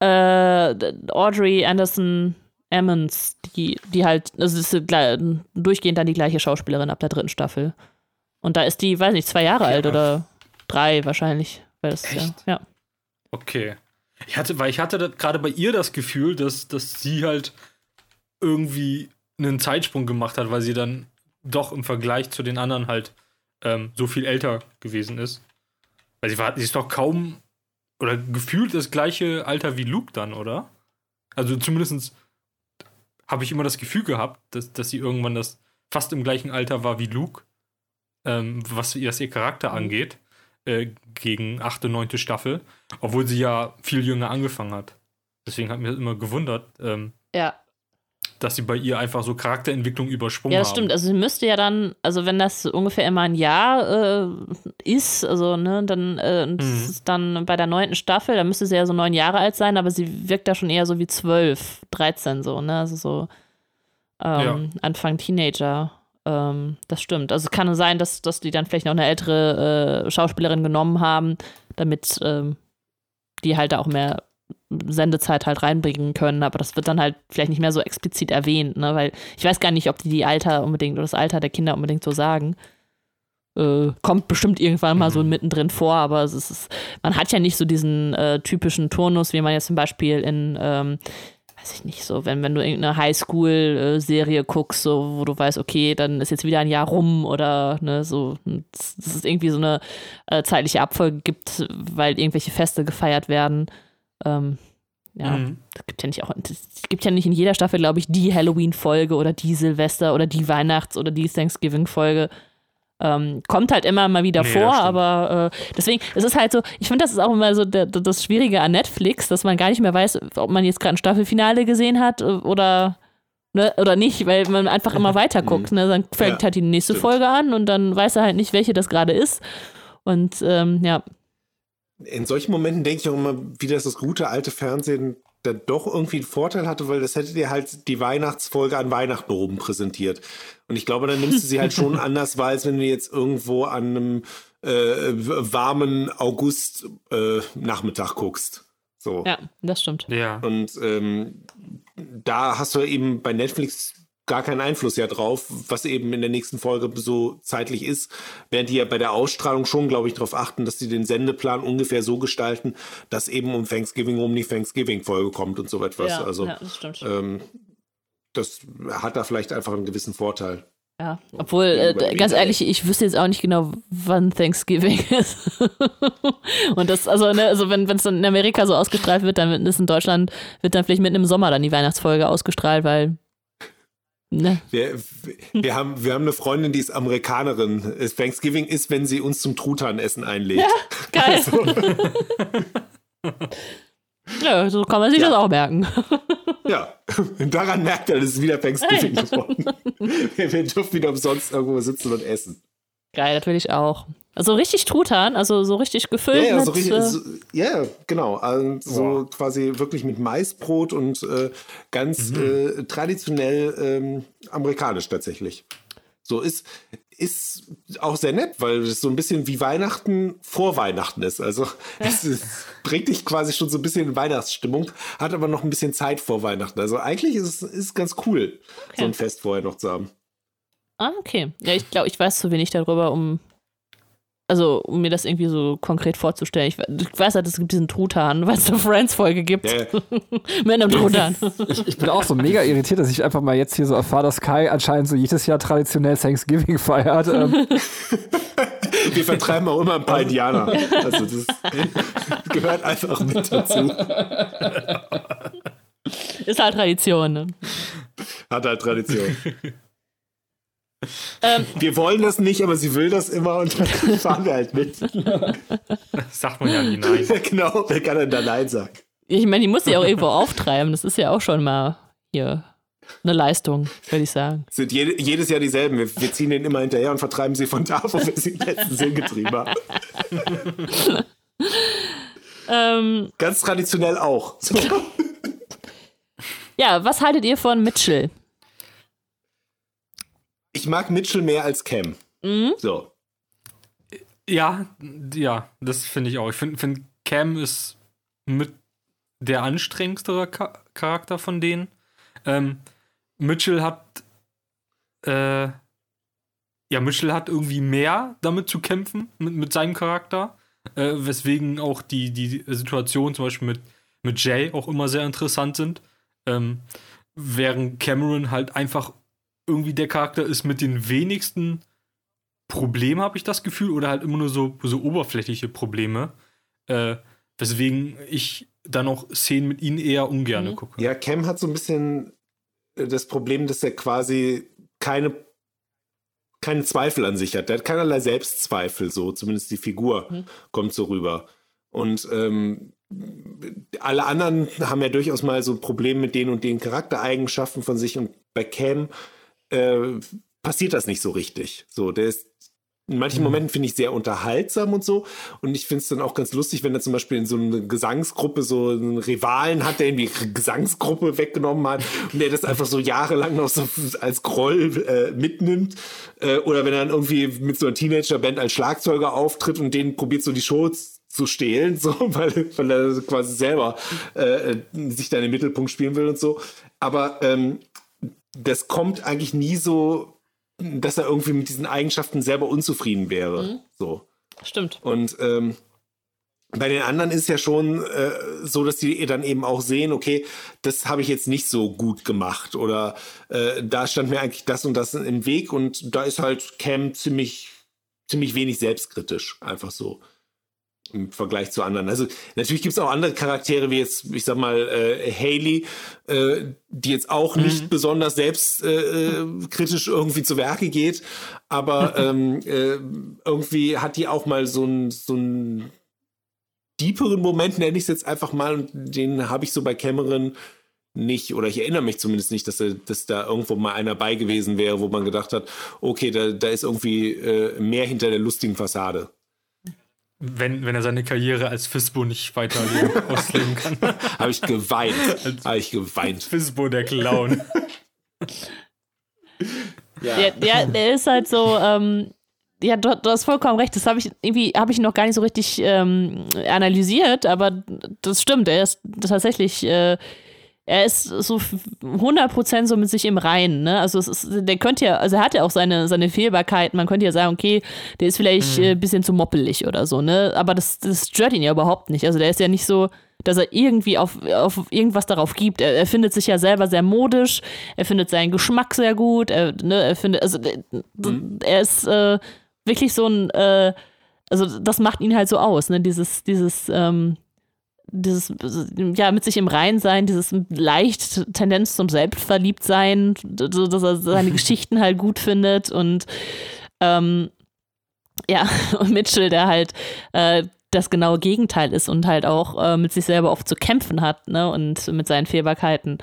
Audrey Anderson Emmons, die, die halt, also ist durchgehend dann die gleiche Schauspielerin ab der dritten Staffel. Und da ist die, weiß nicht, zwei Jahre ja. alt oder drei wahrscheinlich. Weil das, Echt? Ja, ja. Okay. Ich hatte, weil ich hatte gerade bei ihr das Gefühl, dass, dass sie halt irgendwie einen Zeitsprung gemacht hat, weil sie dann doch im Vergleich zu den anderen halt ähm, so viel älter gewesen ist. Weil sie war, sie ist doch kaum oder gefühlt das gleiche Alter wie Luke dann, oder? Also zumindest habe ich immer das Gefühl gehabt, dass, dass sie irgendwann das fast im gleichen Alter war wie Luke, ähm, was, was ihr Charakter mhm. angeht, äh, gegen achte, neunte Staffel, obwohl sie ja viel jünger angefangen hat. Deswegen hat mich das immer gewundert. Ähm, ja dass sie bei ihr einfach so Charakterentwicklung übersprungen haben. Ja, das stimmt. Also sie müsste ja dann, also wenn das ungefähr immer ein Jahr äh, ist, also ne, dann äh, mhm. ist dann bei der neunten Staffel, da müsste sie ja so neun Jahre alt sein, aber sie wirkt da schon eher so wie zwölf, dreizehn so, ne? Also so ähm, ja. Anfang Teenager. Ähm, das stimmt. Also es kann sein, dass, dass die dann vielleicht noch eine ältere äh, Schauspielerin genommen haben, damit ähm, die halt da auch mehr Sendezeit halt reinbringen können, aber das wird dann halt vielleicht nicht mehr so explizit erwähnt, ne? weil ich weiß gar nicht, ob die die Alter unbedingt oder das Alter der Kinder unbedingt so sagen. Äh, kommt bestimmt irgendwann mal so mhm. mittendrin vor, aber es ist, man hat ja nicht so diesen äh, typischen Turnus, wie man jetzt zum Beispiel in, ähm, weiß ich nicht, so, wenn, wenn du irgendeine Highschool-Serie guckst, so, wo du weißt, okay, dann ist jetzt wieder ein Jahr rum oder ne, so, dass es irgendwie so eine äh, zeitliche Abfolge gibt, weil irgendwelche Feste gefeiert werden. Ähm, ja, mhm. das gibt ja nicht auch, es gibt ja nicht in jeder Staffel, glaube ich, die Halloween-Folge oder die Silvester oder die Weihnachts- oder die Thanksgiving-Folge. Ähm, kommt halt immer mal wieder nee, vor, aber äh, deswegen, es ist halt so, ich finde, das ist auch immer so der, das Schwierige an Netflix, dass man gar nicht mehr weiß, ob man jetzt gerade ein Staffelfinale gesehen hat äh, oder, ne, oder nicht, weil man einfach immer weiter guckt. Ne? Dann fängt ja, halt die nächste stimmt. Folge an und dann weiß er halt nicht, welche das gerade ist. Und ähm, ja, in solchen Momenten denke ich auch immer, wie das das gute alte Fernsehen da doch irgendwie einen Vorteil hatte, weil das hätte dir halt die Weihnachtsfolge an Weihnachten oben präsentiert. Und ich glaube, dann nimmst du sie halt schon anders wahr, als wenn du jetzt irgendwo an einem äh, warmen August-Nachmittag äh, guckst. So. Ja, das stimmt. Ja. Und ähm, da hast du eben bei Netflix gar keinen Einfluss ja drauf, was eben in der nächsten Folge so zeitlich ist, während die ja bei der Ausstrahlung schon, glaube ich, darauf achten, dass sie den Sendeplan ungefähr so gestalten, dass eben um Thanksgiving rum die Thanksgiving-Folge kommt und so etwas. Ja, also ja, das, stimmt. Ähm, das hat da vielleicht einfach einen gewissen Vorteil. Ja, obwohl, äh, ganz ehrlich, ich wüsste jetzt auch nicht genau, wann Thanksgiving ist. und das, also, ne, also wenn es dann in Amerika so ausgestrahlt wird, dann ist in Deutschland, wird dann vielleicht mitten im Sommer dann die Weihnachtsfolge ausgestrahlt, weil Ne? Wir, wir, haben, wir haben eine Freundin, die ist Amerikanerin. Thanksgiving ist, wenn sie uns zum Truthahnessen einlädt. Ja, geil. Also. ja, so kann man sich ja. das auch merken. ja, daran merkt er, dass es wieder Thanksgiving geworden. wir, wir dürfen wieder umsonst irgendwo sitzen und essen. Geil, natürlich auch. Also richtig Truthahn, also so richtig gefüllt. Ja, ja, mit, so richtig, äh, so, ja genau. Also so quasi wirklich mit Maisbrot und äh, ganz mhm. äh, traditionell ähm, amerikanisch tatsächlich. So ist, ist auch sehr nett, weil es so ein bisschen wie Weihnachten vor Weihnachten ist. Also es, ist, bringt dich quasi schon so ein bisschen in Weihnachtsstimmung, hat aber noch ein bisschen Zeit vor Weihnachten. Also eigentlich ist es ist ganz cool, okay. so ein Fest vorher noch zu haben. Ah, okay. Ja, ich glaube, ich weiß zu wenig darüber, um also um mir das irgendwie so konkret vorzustellen. Ich, ich weiß halt, es gibt diesen Truthahn, weil es eine Friends-Folge gibt. Yeah. Mit einem Truthahn. Ich, ich, bin auch so mega irritiert, dass ich einfach mal jetzt hier so erfahre, dass Kai anscheinend so jedes Jahr traditionell Thanksgiving feiert. Ähm. Wir vertreiben auch immer ein paar Indianer. Also das gehört einfach mit dazu. Ist halt Tradition, ne? Hat halt Tradition. Ähm, wir wollen das nicht, aber sie will das immer und dann fahren wir halt mit. sagt man ja nie nein. Ja, genau, wer kann denn da nein sagen? Ich meine, die muss sie auch irgendwo auftreiben. Das ist ja auch schon mal hier eine Leistung, würde ich sagen. Sind jede, jedes Jahr dieselben. Wir, wir, ziehen den immer hinterher und vertreiben sie von da, wo wir sie im letzten Sinn getrieben haben. ähm, Ganz traditionell auch. So. Ja, was haltet ihr von Mitchell? Ich mag Mitchell mehr als Cam. Mhm. So. Ja, ja, das finde ich auch. Ich finde, find Cam ist mit der anstrengendste Charakter von denen. Ähm, Mitchell hat, äh, ja, Mitchell hat irgendwie mehr damit zu kämpfen, mit, mit seinem Charakter. Äh, weswegen auch die, die Situationen zum Beispiel mit, mit Jay auch immer sehr interessant sind. Ähm, während Cameron halt einfach irgendwie der Charakter ist mit den wenigsten Problemen, habe ich das Gefühl, oder halt immer nur so, so oberflächliche Probleme. Äh, weswegen ich dann auch Szenen mit ihnen eher ungern mhm. gucke. Ja, Cam hat so ein bisschen äh, das Problem, dass er quasi keine, keine Zweifel an sich hat. Der hat keinerlei Selbstzweifel, so zumindest die Figur mhm. kommt so rüber. Und ähm, alle anderen haben ja durchaus mal so ein Problem mit den und den Charaktereigenschaften von sich und bei Cam äh, passiert das nicht so richtig. So, der ist in manchen mhm. Momenten finde ich sehr unterhaltsam und so. Und ich finde es dann auch ganz lustig, wenn er zum Beispiel in so einer Gesangsgruppe so einen Rivalen hat, der irgendwie Gesangsgruppe weggenommen hat und der das einfach so jahrelang noch so als Groll äh, mitnimmt. Äh, oder wenn er dann irgendwie mit so einer Teenager-Band als Schlagzeuger auftritt und denen probiert so die Shows zu stehlen, so, weil, weil er quasi selber äh, sich da in den Mittelpunkt spielen will und so. Aber ähm, das kommt eigentlich nie so, dass er irgendwie mit diesen Eigenschaften selber unzufrieden wäre. Mhm. So. Stimmt. Und ähm, bei den anderen ist ja schon äh, so, dass die dann eben auch sehen, okay, das habe ich jetzt nicht so gut gemacht oder äh, da stand mir eigentlich das und das im Weg und da ist halt Cam ziemlich, ziemlich wenig selbstkritisch, einfach so im Vergleich zu anderen. Also natürlich gibt es auch andere Charaktere, wie jetzt, ich sag mal, äh, Haley, äh, die jetzt auch nicht mhm. besonders selbstkritisch äh, äh irgendwie zu Werke geht, aber ähm, äh, irgendwie hat die auch mal so ein so ein deeperen Moment, nenne ich es jetzt einfach mal, und den habe ich so bei Cameron nicht, oder ich erinnere mich zumindest nicht, dass, er, dass da irgendwo mal einer bei gewesen wäre, wo man gedacht hat, okay, da, da ist irgendwie äh, mehr hinter der lustigen Fassade wenn, wenn er seine Karriere als Fisbo nicht weiter ausleben kann. Habe ich geweint. Habe ich geweint. Fisbo, der Clown. ja. Der, der, der, ist halt so, ähm, ja, du, du, hast vollkommen recht. Das habe ich irgendwie, habe ich noch gar nicht so richtig ähm, analysiert, aber das stimmt. Er ist tatsächlich äh, er ist so 100% so mit sich im Reinen, ne? Also es ist, der könnte ja, also er hat ja auch seine, seine Fehlbarkeiten. Man könnte ja sagen, okay, der ist vielleicht mhm. ein äh, bisschen zu moppelig oder so, ne? Aber das, das stört ihn ja überhaupt nicht. Also der ist ja nicht so, dass er irgendwie auf, auf irgendwas darauf gibt. Er, er findet sich ja selber sehr modisch, er findet seinen Geschmack sehr gut, er, ne, er findet, also mhm. er ist äh, wirklich so ein, äh, also das macht ihn halt so aus, ne? Dieses, dieses, ähm, dieses, ja, mit sich im Rein sein, dieses leicht Tendenz zum Selbstverliebtsein, so, dass er seine Geschichten halt gut findet und ähm, ja, und Mitchell, der halt äh, das genaue Gegenteil ist und halt auch äh, mit sich selber oft zu kämpfen hat, ne, und mit seinen Fehlbarkeiten.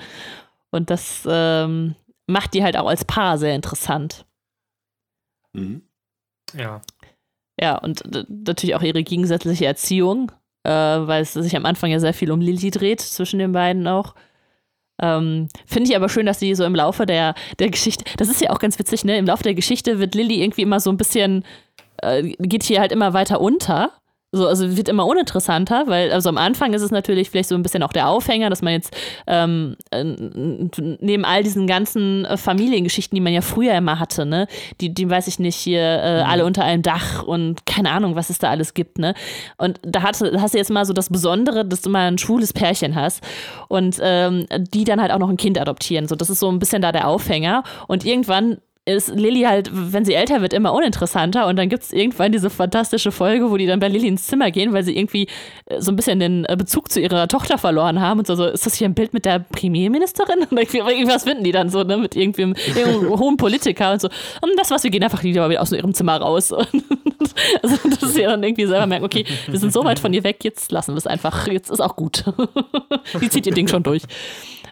Und das ähm, macht die halt auch als Paar sehr interessant. Mhm. Ja. Ja, und natürlich auch ihre gegensätzliche Erziehung, äh, weil es sich am Anfang ja sehr viel um Lilly dreht, zwischen den beiden auch. Ähm, Finde ich aber schön, dass sie so im Laufe der, der Geschichte, das ist ja auch ganz witzig, ne? Im Laufe der Geschichte wird Lilly irgendwie immer so ein bisschen, äh, geht hier halt immer weiter unter. So, also wird immer uninteressanter, weil also am Anfang ist es natürlich vielleicht so ein bisschen auch der Aufhänger, dass man jetzt ähm, äh, neben all diesen ganzen äh, Familiengeschichten, die man ja früher immer hatte, ne, die, die weiß ich nicht, hier äh, mhm. alle unter einem Dach und keine Ahnung, was es da alles gibt, ne? Und da hast, hast du jetzt mal so das Besondere, dass du mal ein schwules Pärchen hast und ähm, die dann halt auch noch ein Kind adoptieren. So, das ist so ein bisschen da der Aufhänger. Und irgendwann ist Lilly halt, wenn sie älter wird, immer uninteressanter und dann gibt es irgendwann diese fantastische Folge, wo die dann bei Lilly ins Zimmer gehen, weil sie irgendwie äh, so ein bisschen den äh, Bezug zu ihrer Tochter verloren haben und so, so ist das hier ein Bild mit der Premierministerin? Und irgendwas finden die dann so, ne, mit irgendwem, irgendeinem hohen Politiker und so. Und das was, wir gehen einfach wieder aus ihrem Zimmer raus. also, dass sie dann irgendwie selber merken, okay, wir sind so weit von ihr weg, jetzt lassen wir es einfach, jetzt ist auch gut. die zieht ihr Ding schon durch.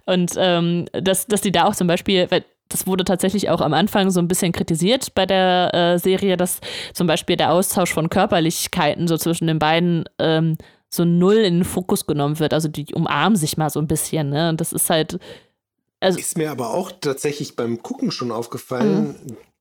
Und ähm, dass, dass die da auch zum Beispiel, weil das wurde tatsächlich auch am Anfang so ein bisschen kritisiert bei der äh, Serie, dass zum Beispiel der Austausch von Körperlichkeiten so zwischen den beiden ähm, so null in den Fokus genommen wird. Also die umarmen sich mal so ein bisschen, ne? Und das ist halt. Also ist mir aber auch tatsächlich beim Gucken schon aufgefallen,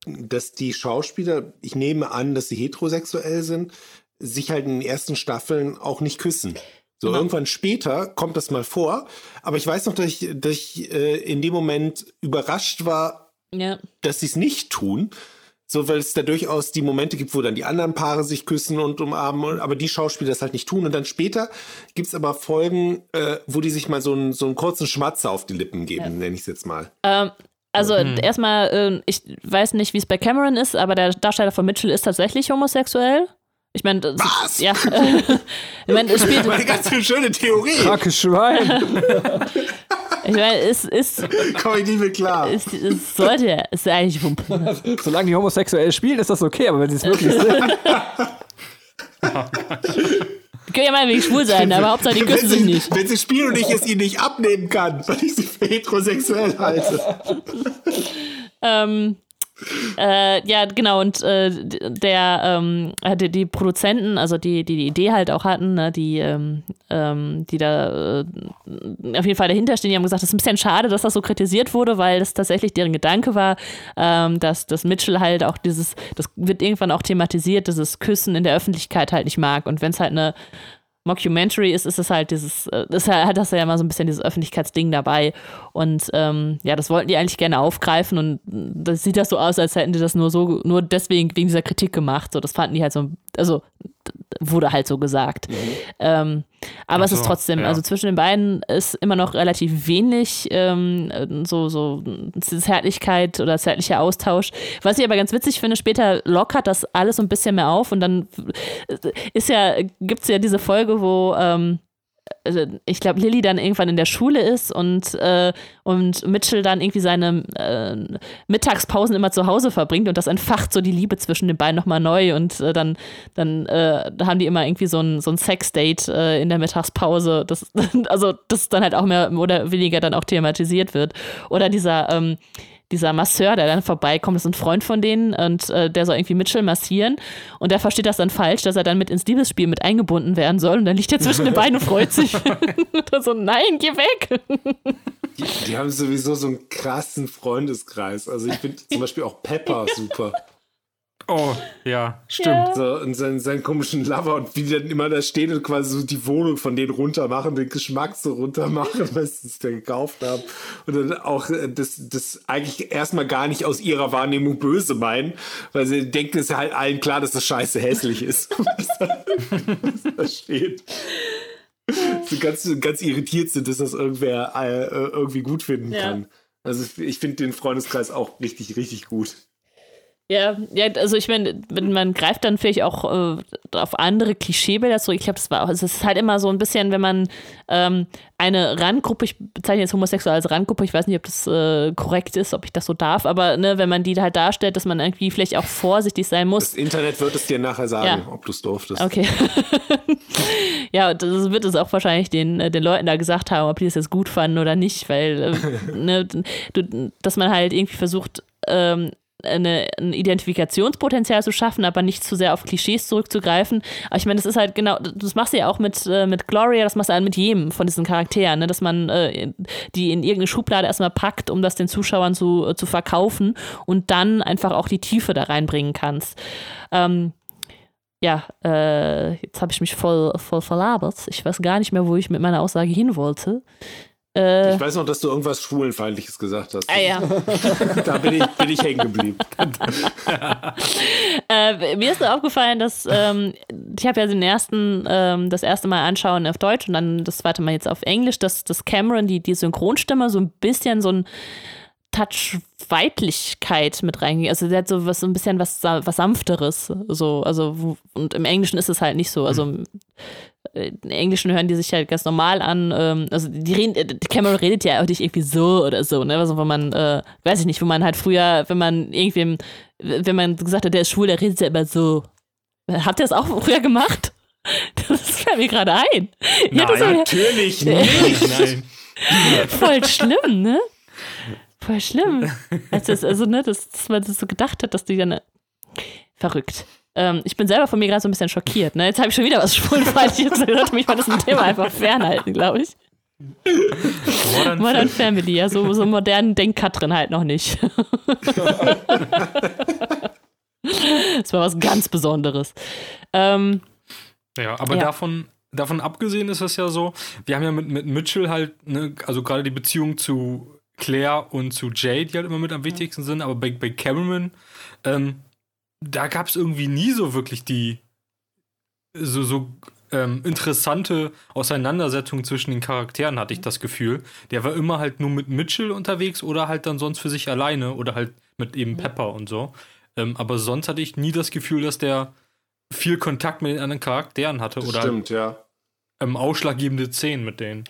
mhm. dass die Schauspieler, ich nehme an, dass sie heterosexuell sind, sich halt in den ersten Staffeln auch nicht küssen. So genau. irgendwann später kommt das mal vor. Aber ich weiß noch, dass ich, dass ich äh, in dem Moment überrascht war, ja. dass sie es nicht tun. So, weil es da durchaus die Momente gibt, wo dann die anderen Paare sich küssen und umarmen, aber die Schauspieler das halt nicht tun. Und dann später gibt es aber Folgen, äh, wo die sich mal so einen, so einen kurzen Schmatzer auf die Lippen geben, ja. nenne ich es jetzt mal. Ähm, also mhm. erstmal, äh, ich weiß nicht, wie es bei Cameron ist, aber der Darsteller von Mitchell ist tatsächlich homosexuell. Ich meine, was? Ja. ich meine, es spielt. Eine ganz schöne Theorie. Kacke Schwein. ich meine, es ist. Komm ich nicht mehr klar. Es, es sollte ja, es ist eigentlich Wumpe. Solange die homosexuell spielen, ist das okay, aber wenn sie es wirklich sind. Die können ja mal wegen schwul sein, aber Hauptsache die küssen sich nicht. Wenn sie spielen und ich es ihnen nicht abnehmen kann, weil ich sie für heterosexuell halte. ähm, äh, ja, genau, und äh, der, ähm, die, die Produzenten, also die, die die Idee halt auch hatten, ne, die, ähm, ähm, die da äh, auf jeden Fall dahinter stehen, die haben gesagt, es ist ein bisschen schade, dass das so kritisiert wurde, weil das tatsächlich deren Gedanke war, ähm, dass, dass Mitchell halt auch dieses, das wird irgendwann auch thematisiert, dieses Küssen in der Öffentlichkeit halt nicht mag. Und wenn es halt eine Mockumentary ist, ist es halt dieses, äh, das hat das ja immer so ein bisschen dieses Öffentlichkeitsding dabei. Und ähm, ja, das wollten die eigentlich gerne aufgreifen und das sieht das so aus, als hätten die das nur so, nur deswegen wegen dieser Kritik gemacht. So, das fanden die halt so, also wurde halt so gesagt. Mhm. Ähm, aber so, es ist trotzdem, ja. also zwischen den beiden ist immer noch relativ wenig ähm, so, so Zärtlichkeit oder zärtlicher Austausch. Was ich aber ganz witzig finde, später lockert das alles so ein bisschen mehr auf und dann ist ja, gibt es ja diese Folge, wo ähm, ich glaube, Lilly dann irgendwann in der Schule ist und, äh, und Mitchell dann irgendwie seine äh, Mittagspausen immer zu Hause verbringt und das entfacht so die Liebe zwischen den beiden nochmal neu und äh, dann, dann äh, haben die immer irgendwie so ein, so ein Sex-Date äh, in der Mittagspause. Das, also, das dann halt auch mehr oder weniger dann auch thematisiert wird. Oder dieser, ähm, dieser Masseur, der dann vorbeikommt, ist ein Freund von denen und äh, der soll irgendwie Mitchell massieren und der versteht das dann falsch, dass er dann mit ins Liebesspiel mit eingebunden werden soll und dann liegt er zwischen den Beinen und freut sich. und so, nein, geh weg! die, die, haben sowieso so einen krassen Freundeskreis. Also ich finde zum Beispiel auch Pepper super. Oh, ja, stimmt. Ja. So, und seinen, seinen komischen Lover und wie die dann immer da stehen und quasi so die Wohnung von denen runter machen, den Geschmack so runter machen, was sie da gekauft haben. Und dann auch äh, das, das eigentlich erstmal gar nicht aus ihrer Wahrnehmung böse meinen, weil sie denken, es ist halt allen klar, dass das scheiße hässlich ist, was da, was da steht. So ganz, ganz irritiert sind, dass das irgendwer äh, irgendwie gut finden ja. kann. Also ich finde den Freundeskreis auch richtig, richtig gut. Ja, ja, also ich meine, man greift dann vielleicht auch äh, auf andere Klischeebilder zurück. Ich glaube, das war auch, es ist halt immer so ein bisschen, wenn man ähm, eine Randgruppe, ich bezeichne jetzt homosexuell als Randgruppe, ich weiß nicht, ob das äh, korrekt ist, ob ich das so darf, aber ne, wenn man die halt darstellt, dass man irgendwie vielleicht auch vorsichtig sein muss. Das Internet wird es dir nachher sagen, ja. ob du es durftest. Okay. ja, das wird es auch wahrscheinlich den, äh, den Leuten da gesagt haben, ob die das jetzt gut fanden oder nicht, weil, äh, ne, du, dass man halt irgendwie versucht, ähm, eine, ein Identifikationspotenzial zu schaffen, aber nicht zu sehr auf Klischees zurückzugreifen. Aber ich meine, das ist halt genau, das machst du ja auch mit, äh, mit Gloria, das machst du halt mit jedem von diesen Charakteren, ne? dass man äh, die in irgendeine Schublade erstmal packt, um das den Zuschauern zu, äh, zu verkaufen und dann einfach auch die Tiefe da reinbringen kannst. Ähm, ja, äh, jetzt habe ich mich voll, voll verlabert. Ich weiß gar nicht mehr, wo ich mit meiner Aussage hin wollte. Äh, ich weiß noch, dass du irgendwas Schwulenfeindliches gesagt hast. Ah ja. da bin ich, bin ich hängen geblieben. äh, mir ist aufgefallen, dass ähm, ich habe ja den ersten, ähm, das erste Mal anschauen auf Deutsch und dann das zweite Mal jetzt auf Englisch, dass, dass Cameron, die, die Synchronstimme, so ein bisschen so ein Touch Weitlichkeit mit reingeht. Also der hat so was so ein bisschen was, was sanfteres. So, also und im Englischen ist es halt nicht so. Also im Englischen hören die sich halt ganz normal an. Ähm, also die reden, äh, Cameron redet ja auch nicht irgendwie so oder so, ne? Also wo man, äh, weiß ich nicht, wo man halt früher, wenn man irgendwem, wenn man gesagt hat, der ist schwul, der redet ja immer so. Hat der es auch früher gemacht? Das fällt mir gerade ein. Nein, ja, natürlich nicht. Nein. Voll schlimm, ne? Voll schlimm. Also, also ne, dass, dass man das so gedacht hat, dass die dann. Verrückt. Ähm, ich bin selber von mir gerade so ein bisschen schockiert. Ne? Jetzt habe ich schon wieder was Schwulenfeindliches gehört. Mich von diesem Thema einfach fernhalten, glaube ich. Modern, Modern Family, ja, so, so modernen denkt Katrin halt noch nicht. das war was ganz Besonderes. Ähm, ja, aber ja. davon davon abgesehen ist es ja so, wir haben ja mit, mit Mitchell halt, ne, also gerade die Beziehung zu Claire und zu Jay, die halt immer mit am wichtigsten sind, aber bei, bei Cameron, ähm, da gab es irgendwie nie so wirklich die so, so ähm, interessante Auseinandersetzung zwischen den Charakteren, hatte ich das Gefühl. Der war immer halt nur mit Mitchell unterwegs oder halt dann sonst für sich alleine oder halt mit eben Pepper und so. Ähm, aber sonst hatte ich nie das Gefühl, dass der viel Kontakt mit den anderen Charakteren hatte das oder stimmt, halt, ja. ähm, ausschlaggebende Szenen mit denen.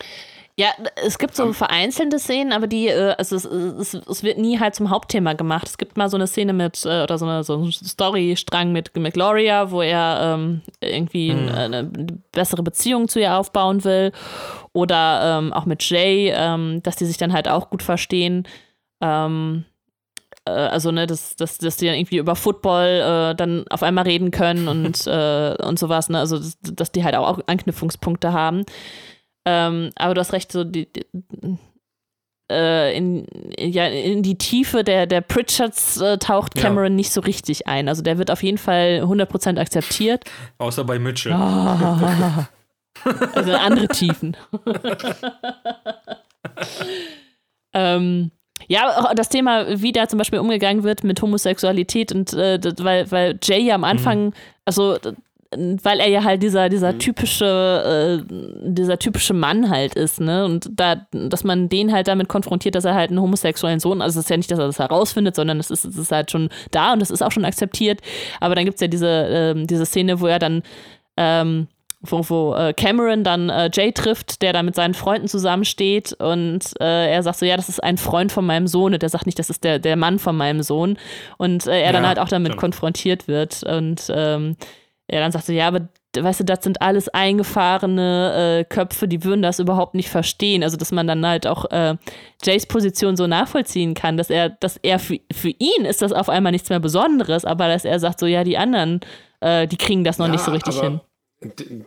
Ja, es gibt so vereinzelte Szenen, aber die, äh, also es, es, es, wird nie halt zum Hauptthema gemacht. Es gibt mal so eine Szene mit, äh, oder so, eine, so einen Storystrang mit, mit Gloria, wo er ähm, irgendwie mhm. eine bessere Beziehung zu ihr aufbauen will. Oder ähm, auch mit Jay, ähm, dass die sich dann halt auch gut verstehen. Ähm, äh, also, ne, dass, dass, dass die dann irgendwie über Football äh, dann auf einmal reden können und, äh, und sowas, ne? Also, dass, dass die halt auch Anknüpfungspunkte haben. Ähm, aber du hast recht, so die, die äh, in, ja, in die Tiefe der, der Pritchards äh, taucht Cameron ja. nicht so richtig ein. Also der wird auf jeden Fall 100% akzeptiert. Außer bei Mitchell. Oh. also andere Tiefen. ähm, ja, das Thema, wie da zum Beispiel umgegangen wird mit Homosexualität und äh, weil, weil Jay ja am Anfang, mhm. also weil er ja halt dieser, dieser mhm. typische, äh, dieser typische Mann halt ist, ne? Und da, dass man den halt damit konfrontiert, dass er halt einen homosexuellen Sohn, also es ist ja nicht, dass er das herausfindet, sondern es ist, es ist halt schon da und es ist auch schon akzeptiert. Aber dann gibt es ja diese, äh, diese Szene, wo er dann ähm, wo, wo äh, Cameron dann äh, Jay trifft, der da mit seinen Freunden zusammensteht und äh, er sagt so, ja, das ist ein Freund von meinem Sohn und der sagt nicht, das ist der, der Mann von meinem Sohn und äh, er ja, dann halt auch damit stimmt. konfrontiert wird und ähm, er dann sagt so, ja, aber weißt du, das sind alles eingefahrene äh, Köpfe, die würden das überhaupt nicht verstehen. Also, dass man dann halt auch äh, Jays Position so nachvollziehen kann, dass er, dass er für, für ihn ist das auf einmal nichts mehr Besonderes, aber dass er sagt so, ja, die anderen, äh, die kriegen das noch ja, nicht so richtig hin.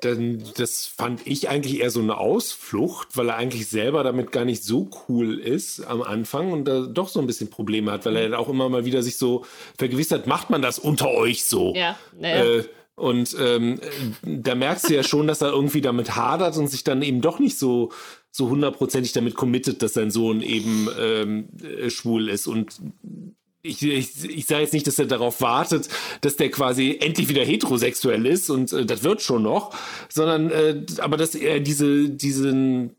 Das fand ich eigentlich eher so eine Ausflucht, weil er eigentlich selber damit gar nicht so cool ist am Anfang und da doch so ein bisschen Probleme hat, weil er auch immer mal wieder sich so vergewissert, macht man das unter euch so? Ja, naja. Äh, und ähm, da merkst du ja schon, dass er irgendwie damit hadert und sich dann eben doch nicht so so hundertprozentig damit committet, dass sein Sohn eben ähm, äh, schwul ist. Und ich, ich, ich sage jetzt nicht, dass er darauf wartet, dass der quasi endlich wieder heterosexuell ist und äh, das wird schon noch, sondern äh, aber dass er diese, diesen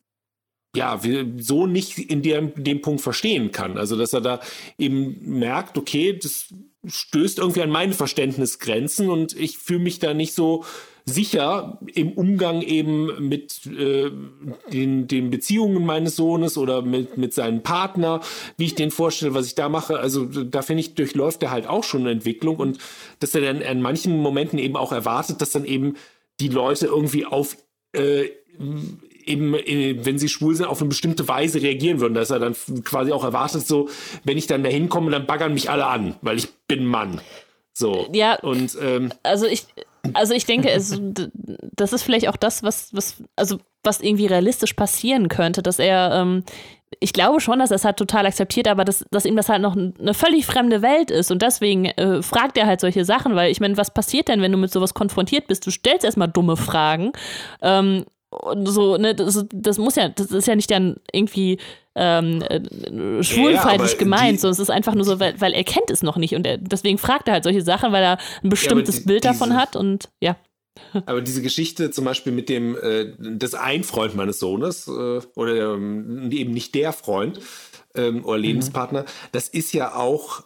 ja, so nicht in dem, dem Punkt verstehen kann. Also, dass er da eben merkt, okay, das stößt irgendwie an meine Verständnisgrenzen und ich fühle mich da nicht so sicher im Umgang eben mit äh, den, den Beziehungen meines Sohnes oder mit, mit seinem Partner, wie ich den vorstelle, was ich da mache. Also da finde ich, durchläuft er halt auch schon eine Entwicklung und dass er dann in manchen Momenten eben auch erwartet, dass dann eben die Leute irgendwie auf äh, eben, äh, wenn sie schwul sind, auf eine bestimmte Weise reagieren würden. Dass er dann quasi auch erwartet, so, wenn ich dann da hinkomme, dann baggern mich alle an, weil ich bin Mann. So. Ja. Und ähm, also ich, also ich denke, es, das ist vielleicht auch das, was, was, also was irgendwie realistisch passieren könnte, dass er, ähm, ich glaube schon, dass er es halt total akzeptiert, aber dass, dass ihm das halt noch eine völlig fremde Welt ist und deswegen äh, fragt er halt solche Sachen, weil ich meine, was passiert denn, wenn du mit sowas konfrontiert bist? Du stellst erstmal dumme Fragen ähm, und so, ne, das, das, muss ja, das ist ja nicht dann irgendwie ähm, äh, schwulfeindlich ja, gemeint, sondern es ist einfach nur so, weil, weil er kennt es noch nicht und er, deswegen fragt er halt solche Sachen, weil er ein bestimmtes ja, die, Bild davon hat und ja. Aber diese Geschichte zum Beispiel mit dem, äh, das ein Freund meines Sohnes äh, oder ähm, eben nicht der Freund ähm, oder Lebenspartner, mhm. das ist ja auch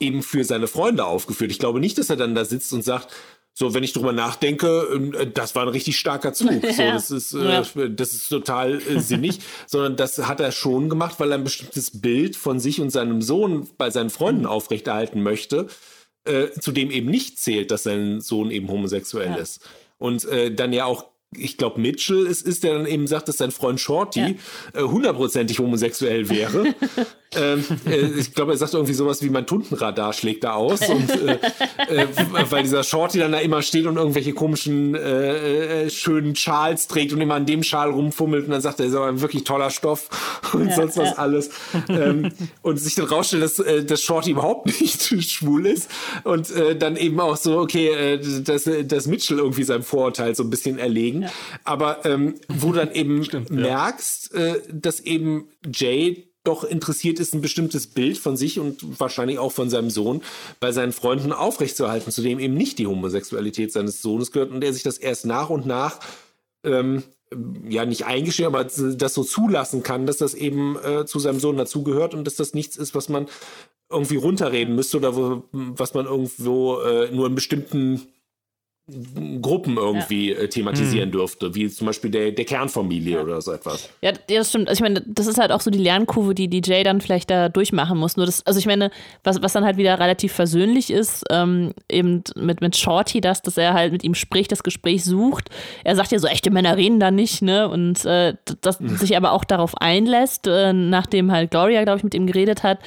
eben für seine Freunde aufgeführt. Ich glaube nicht, dass er dann da sitzt und sagt, so, wenn ich drüber nachdenke, ähm, äh, das war ein richtig starker Zug. So, das ist, äh, ja. das ist total äh, sinnig, sondern das hat er schon gemacht, weil er ein bestimmtes Bild von sich und seinem Sohn bei seinen Freunden mhm. aufrechterhalten möchte äh, zu dem eben nicht zählt, dass sein Sohn eben homosexuell ja. ist. Und äh, dann ja auch ich glaube, Mitchell ist, ist, der dann eben sagt, dass sein Freund Shorty äh, hundertprozentig ja. homosexuell wäre. ähm, äh, ich glaube, er sagt irgendwie sowas wie mein Tuntenradar schlägt da aus. und, äh, äh, weil dieser Shorty dann da immer steht und irgendwelche komischen, äh, äh, schönen Schals trägt und immer an dem Schal rumfummelt und dann sagt er, ist aber ein wirklich toller Stoff und ja, sonst was ja. alles. Ähm, und sich dann rausstellt, dass, äh, dass Shorty überhaupt nicht schwul ist und äh, dann eben auch so, okay, äh, dass, dass Mitchell irgendwie seinem Vorurteil so ein bisschen erlegen. Aber ähm, wo du dann eben Stimmt, merkst, äh, dass eben Jay doch interessiert ist, ein bestimmtes Bild von sich und wahrscheinlich auch von seinem Sohn bei seinen Freunden aufrechtzuerhalten, zu dem eben nicht die Homosexualität seines Sohnes gehört und der sich das erst nach und nach ähm, ja nicht eingestehen, aber das so zulassen kann, dass das eben äh, zu seinem Sohn dazugehört und dass das nichts ist, was man irgendwie runterreden müsste oder wo, was man irgendwo äh, nur in bestimmten Gruppen irgendwie ja. Äh, thematisieren mhm. dürfte, wie zum Beispiel der, der Kernfamilie ja. oder so etwas. Ja, das stimmt. Also ich meine, das ist halt auch so die Lernkurve, die DJ dann vielleicht da durchmachen muss. Nur das, also ich meine, was, was dann halt wieder relativ versöhnlich ist, ähm, eben mit, mit Shorty, das, dass er halt mit ihm spricht, das Gespräch sucht. Er sagt ja so, echte Männer reden da nicht, ne? Und äh, dass mhm. sich aber auch darauf einlässt, äh, nachdem halt Gloria, glaube ich, mit ihm geredet hat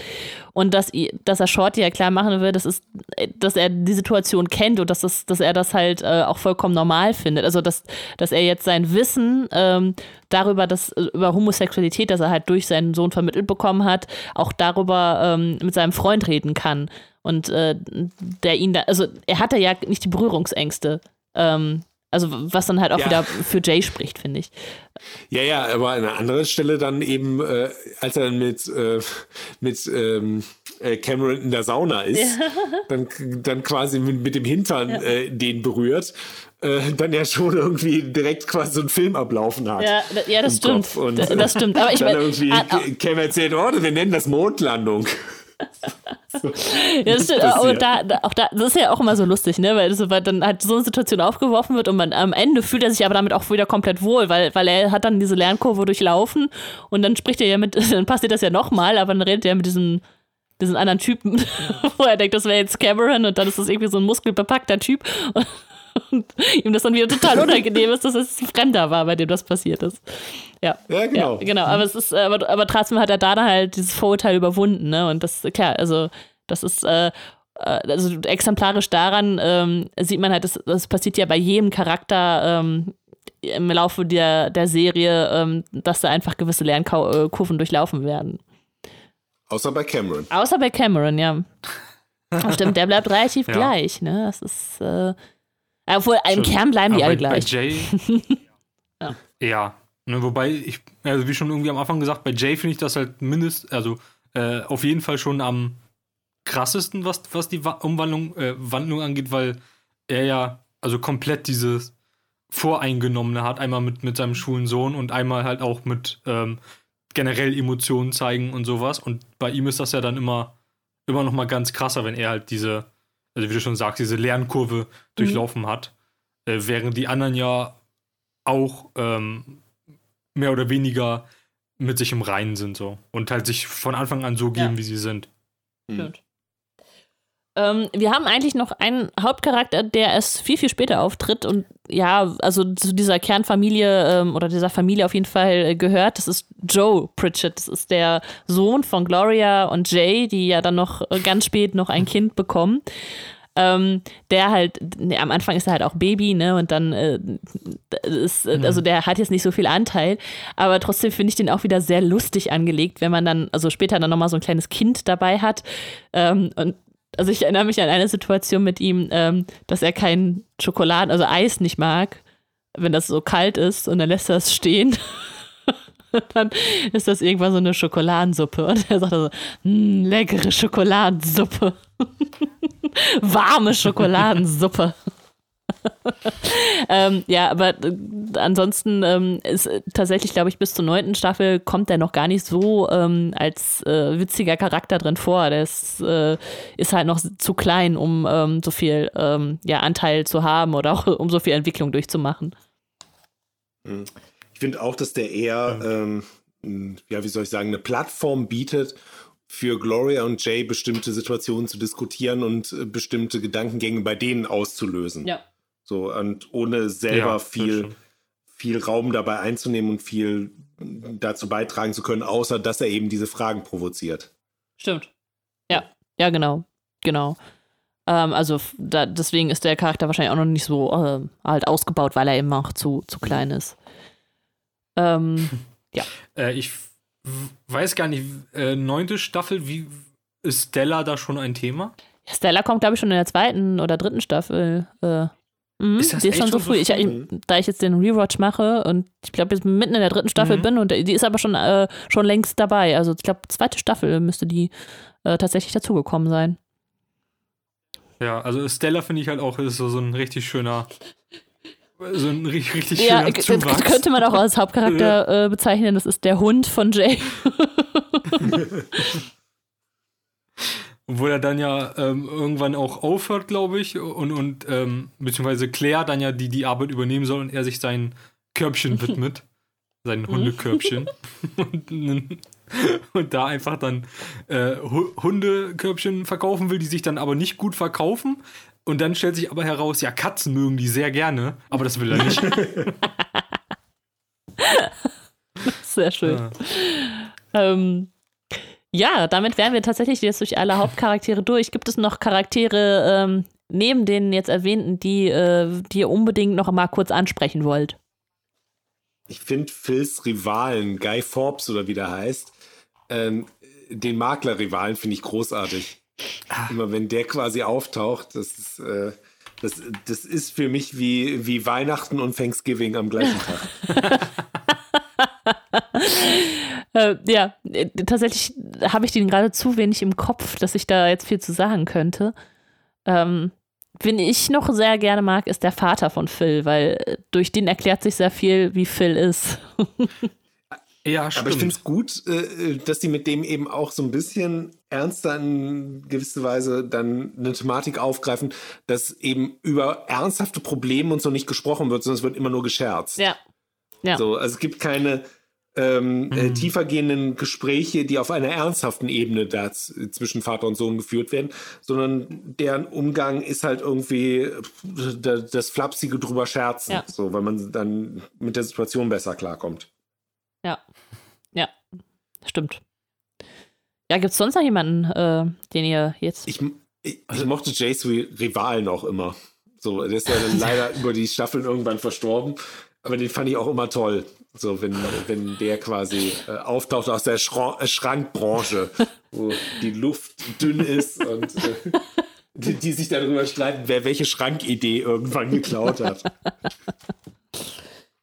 und dass, dass er Shorty ja klar machen will, das ist, dass er die Situation kennt und dass, das, dass er das halt äh, auch vollkommen normal findet. Also dass, dass er jetzt sein Wissen ähm, darüber, dass über Homosexualität, das er halt durch seinen Sohn vermittelt bekommen hat, auch darüber ähm, mit seinem Freund reden kann. Und äh, der ihn da, also er hatte ja nicht die Berührungsängste. Ähm, also was dann halt auch ja. wieder für Jay spricht, finde ich. Ja, ja, aber an einer anderen Stelle dann eben, äh, als er dann mit, äh, mit ähm, äh, Cameron in der Sauna ist, ja. dann, dann quasi mit, mit dem Hintern ja. äh, den berührt, äh, dann ja schon irgendwie direkt quasi so einen Film ablaufen hat. Ja, ja das stimmt. Und, das stimmt. Aber ich meine, irgendwie ah, ah. Cam erzählt, oh, wir nennen das Mondlandung ja, das stimmt. Auch da, auch da, das ist ja auch immer so lustig, ne? Weil, so, weil dann halt so eine Situation aufgeworfen wird und man am Ende fühlt er sich aber damit auch wieder komplett wohl, weil, weil er hat dann diese Lernkurve durchlaufen und dann spricht er ja mit, dann passiert das ja nochmal, aber dann redet er mit diesem, diesen anderen Typen, wo er denkt, das wäre jetzt Cameron und dann ist das irgendwie so ein muskelbepackter Typ. Und und ihm das dann wieder total unangenehm ist, dass es ein Fremder war, bei dem das passiert ist. Ja, ja genau. Ja, genau. Aber es ist, aber, aber trotzdem hat er da dann halt dieses Vorurteil überwunden, ne? Und das, klar, also das ist, äh, äh also exemplarisch daran ähm, sieht man halt, das, das passiert ja bei jedem Charakter ähm, im Laufe der, der Serie, ähm, dass da einfach gewisse Lernkurven durchlaufen werden. Außer bei Cameron. Außer bei Cameron, ja. Stimmt, der bleibt relativ ja. gleich, ne? Das ist, äh, obwohl, im Kern bleiben die alle gleich. Bei Jay, ja. ja. Ne, wobei, ich, also wie schon irgendwie am Anfang gesagt, bei Jay finde ich das halt mindest, also äh, auf jeden Fall schon am krassesten, was, was die Umwandlung äh, Wandlung angeht, weil er ja also komplett dieses Voreingenommene hat, einmal mit, mit seinem schwulen Sohn und einmal halt auch mit ähm, generell Emotionen zeigen und sowas. Und bei ihm ist das ja dann immer, immer noch mal ganz krasser, wenn er halt diese also wie du schon sagst, diese Lernkurve durchlaufen mhm. hat, äh, während die anderen ja auch ähm, mehr oder weniger mit sich im Reinen sind so und halt sich von Anfang an so geben, ja. wie sie sind. Mhm. Ähm, wir haben eigentlich noch einen Hauptcharakter, der erst viel, viel später auftritt und ja, also zu dieser Kernfamilie ähm, oder dieser Familie auf jeden Fall äh, gehört. Das ist Joe Pritchett. Das ist der Sohn von Gloria und Jay, die ja dann noch äh, ganz spät noch ein Kind bekommen. Ähm, der halt, ne, am Anfang ist er halt auch Baby, ne? Und dann äh, ist, äh, also der hat jetzt nicht so viel Anteil, aber trotzdem finde ich den auch wieder sehr lustig angelegt, wenn man dann, also später dann nochmal so ein kleines Kind dabei hat. Ähm, und also ich erinnere mich an eine Situation mit ihm, ähm, dass er kein Schokoladen, also Eis nicht mag, wenn das so kalt ist und dann lässt er es stehen. dann ist das irgendwann so eine Schokoladensuppe. Und er sagt so, "Mm, leckere Schokoladensuppe. Warme Schokoladensuppe. ähm, ja, aber äh, ansonsten ähm, ist äh, tatsächlich, glaube ich, bis zur neunten Staffel kommt er noch gar nicht so ähm, als äh, witziger Charakter drin vor. Der ist, äh, ist halt noch zu klein, um ähm, so viel ähm, ja, Anteil zu haben oder auch um so viel Entwicklung durchzumachen. Ich finde auch, dass der eher, ähm, ja, wie soll ich sagen, eine Plattform bietet, für Gloria und Jay bestimmte Situationen zu diskutieren und äh, bestimmte Gedankengänge bei denen auszulösen. Ja. So, und ohne selber Ja, viel, viel Raum dabei einzunehmen und viel dazu beitragen zu können, außer dass er eben diese Fragen provoziert. Stimmt. Ja, ja, genau. Genau. Ähm, also da, deswegen ist der Charakter wahrscheinlich auch noch nicht so äh, halt ausgebaut, weil er eben auch zu, zu klein ist. Ähm, Äh, ich weiß gar nicht, äh, neunte Staffel, wie ist Stella da schon ein Thema? Stella kommt, glaube ich, schon in der zweiten oder dritten Staffel. Äh, mhm, Ist das die ist schon so früh. Ich, ich, da ich jetzt den Rewatch mache und ich glaube, jetzt mitten in der dritten Staffel Mhm. bin und die ist aber schon, äh, schon längst dabei. Also ich glaube, zweite Staffel müsste die äh, tatsächlich dazugekommen sein. Ja, also Stella finde ich halt auch ist so, so ein richtig schöner, so ein richtig, richtig Ja, schöner Zuwachs. könnte man auch als Hauptcharakter äh, bezeichnen. Das ist der Hund von Jay. Wo er dann ja ähm, irgendwann auch aufhört, glaube ich, und, und ähm, beziehungsweise Claire dann ja die, die Arbeit übernehmen soll und er sich sein Körbchen widmet. Sein Hundekörbchen. und, und da einfach dann äh, Hu- Hundekörbchen verkaufen will, die sich dann aber nicht gut verkaufen. Und dann stellt sich aber heraus, ja, Katzen mögen die sehr gerne, aber das will er nicht. Sehr schön. Ja. Ähm, ja, damit wären wir tatsächlich jetzt durch alle Hauptcharaktere durch. Gibt es noch Charaktere ähm, neben den jetzt erwähnten, die, äh, die ihr unbedingt noch mal kurz ansprechen wollt? Ich finde Phils Rivalen, Guy Forbes oder wie der heißt, ähm, den Makler-Rivalen finde ich großartig. Immer wenn der quasi auftaucht, das ist, äh, das, das ist für mich wie, wie Weihnachten und Thanksgiving am gleichen Tag. Äh, ja, äh, tatsächlich habe ich den gerade zu wenig im Kopf, dass ich da jetzt viel zu sagen könnte. Ähm, wen ich noch sehr gerne mag, ist der Vater von Phil, weil äh, durch den erklärt sich sehr viel, wie Phil ist. Ja, stimmt. Aber ich finde es gut, äh, dass die mit dem eben auch so ein bisschen ernster in gewisser Weise dann eine Thematik aufgreifen, dass eben über ernsthafte Probleme und so nicht gesprochen wird, sondern es wird immer nur gescherzt. Ja. Ja. So, also es gibt keine ähm, äh, tiefergehenden Gespräche, die auf einer ernsthaften Ebene da zwischen Vater und Sohn geführt werden, sondern deren Umgang ist halt irgendwie da- das flapsige drüber scherzen, Ja. so, weil man dann mit der Situation besser klarkommt. Ja. Ja. Stimmt. Ja, gibt es sonst noch jemanden, äh, den ihr jetzt. Ich, ich, ich mochte Jace Rivalen auch immer. So, der ist ja dann leider über die Staffeln irgendwann verstorben. Aber den fand ich auch immer toll. So, wenn, wenn der quasi äh, auftaucht aus der Schra äh, Schrankbranche, wo die Luft dünn ist und äh, die, die sich darüber streiten, wer welche Schrankidee irgendwann geklaut hat.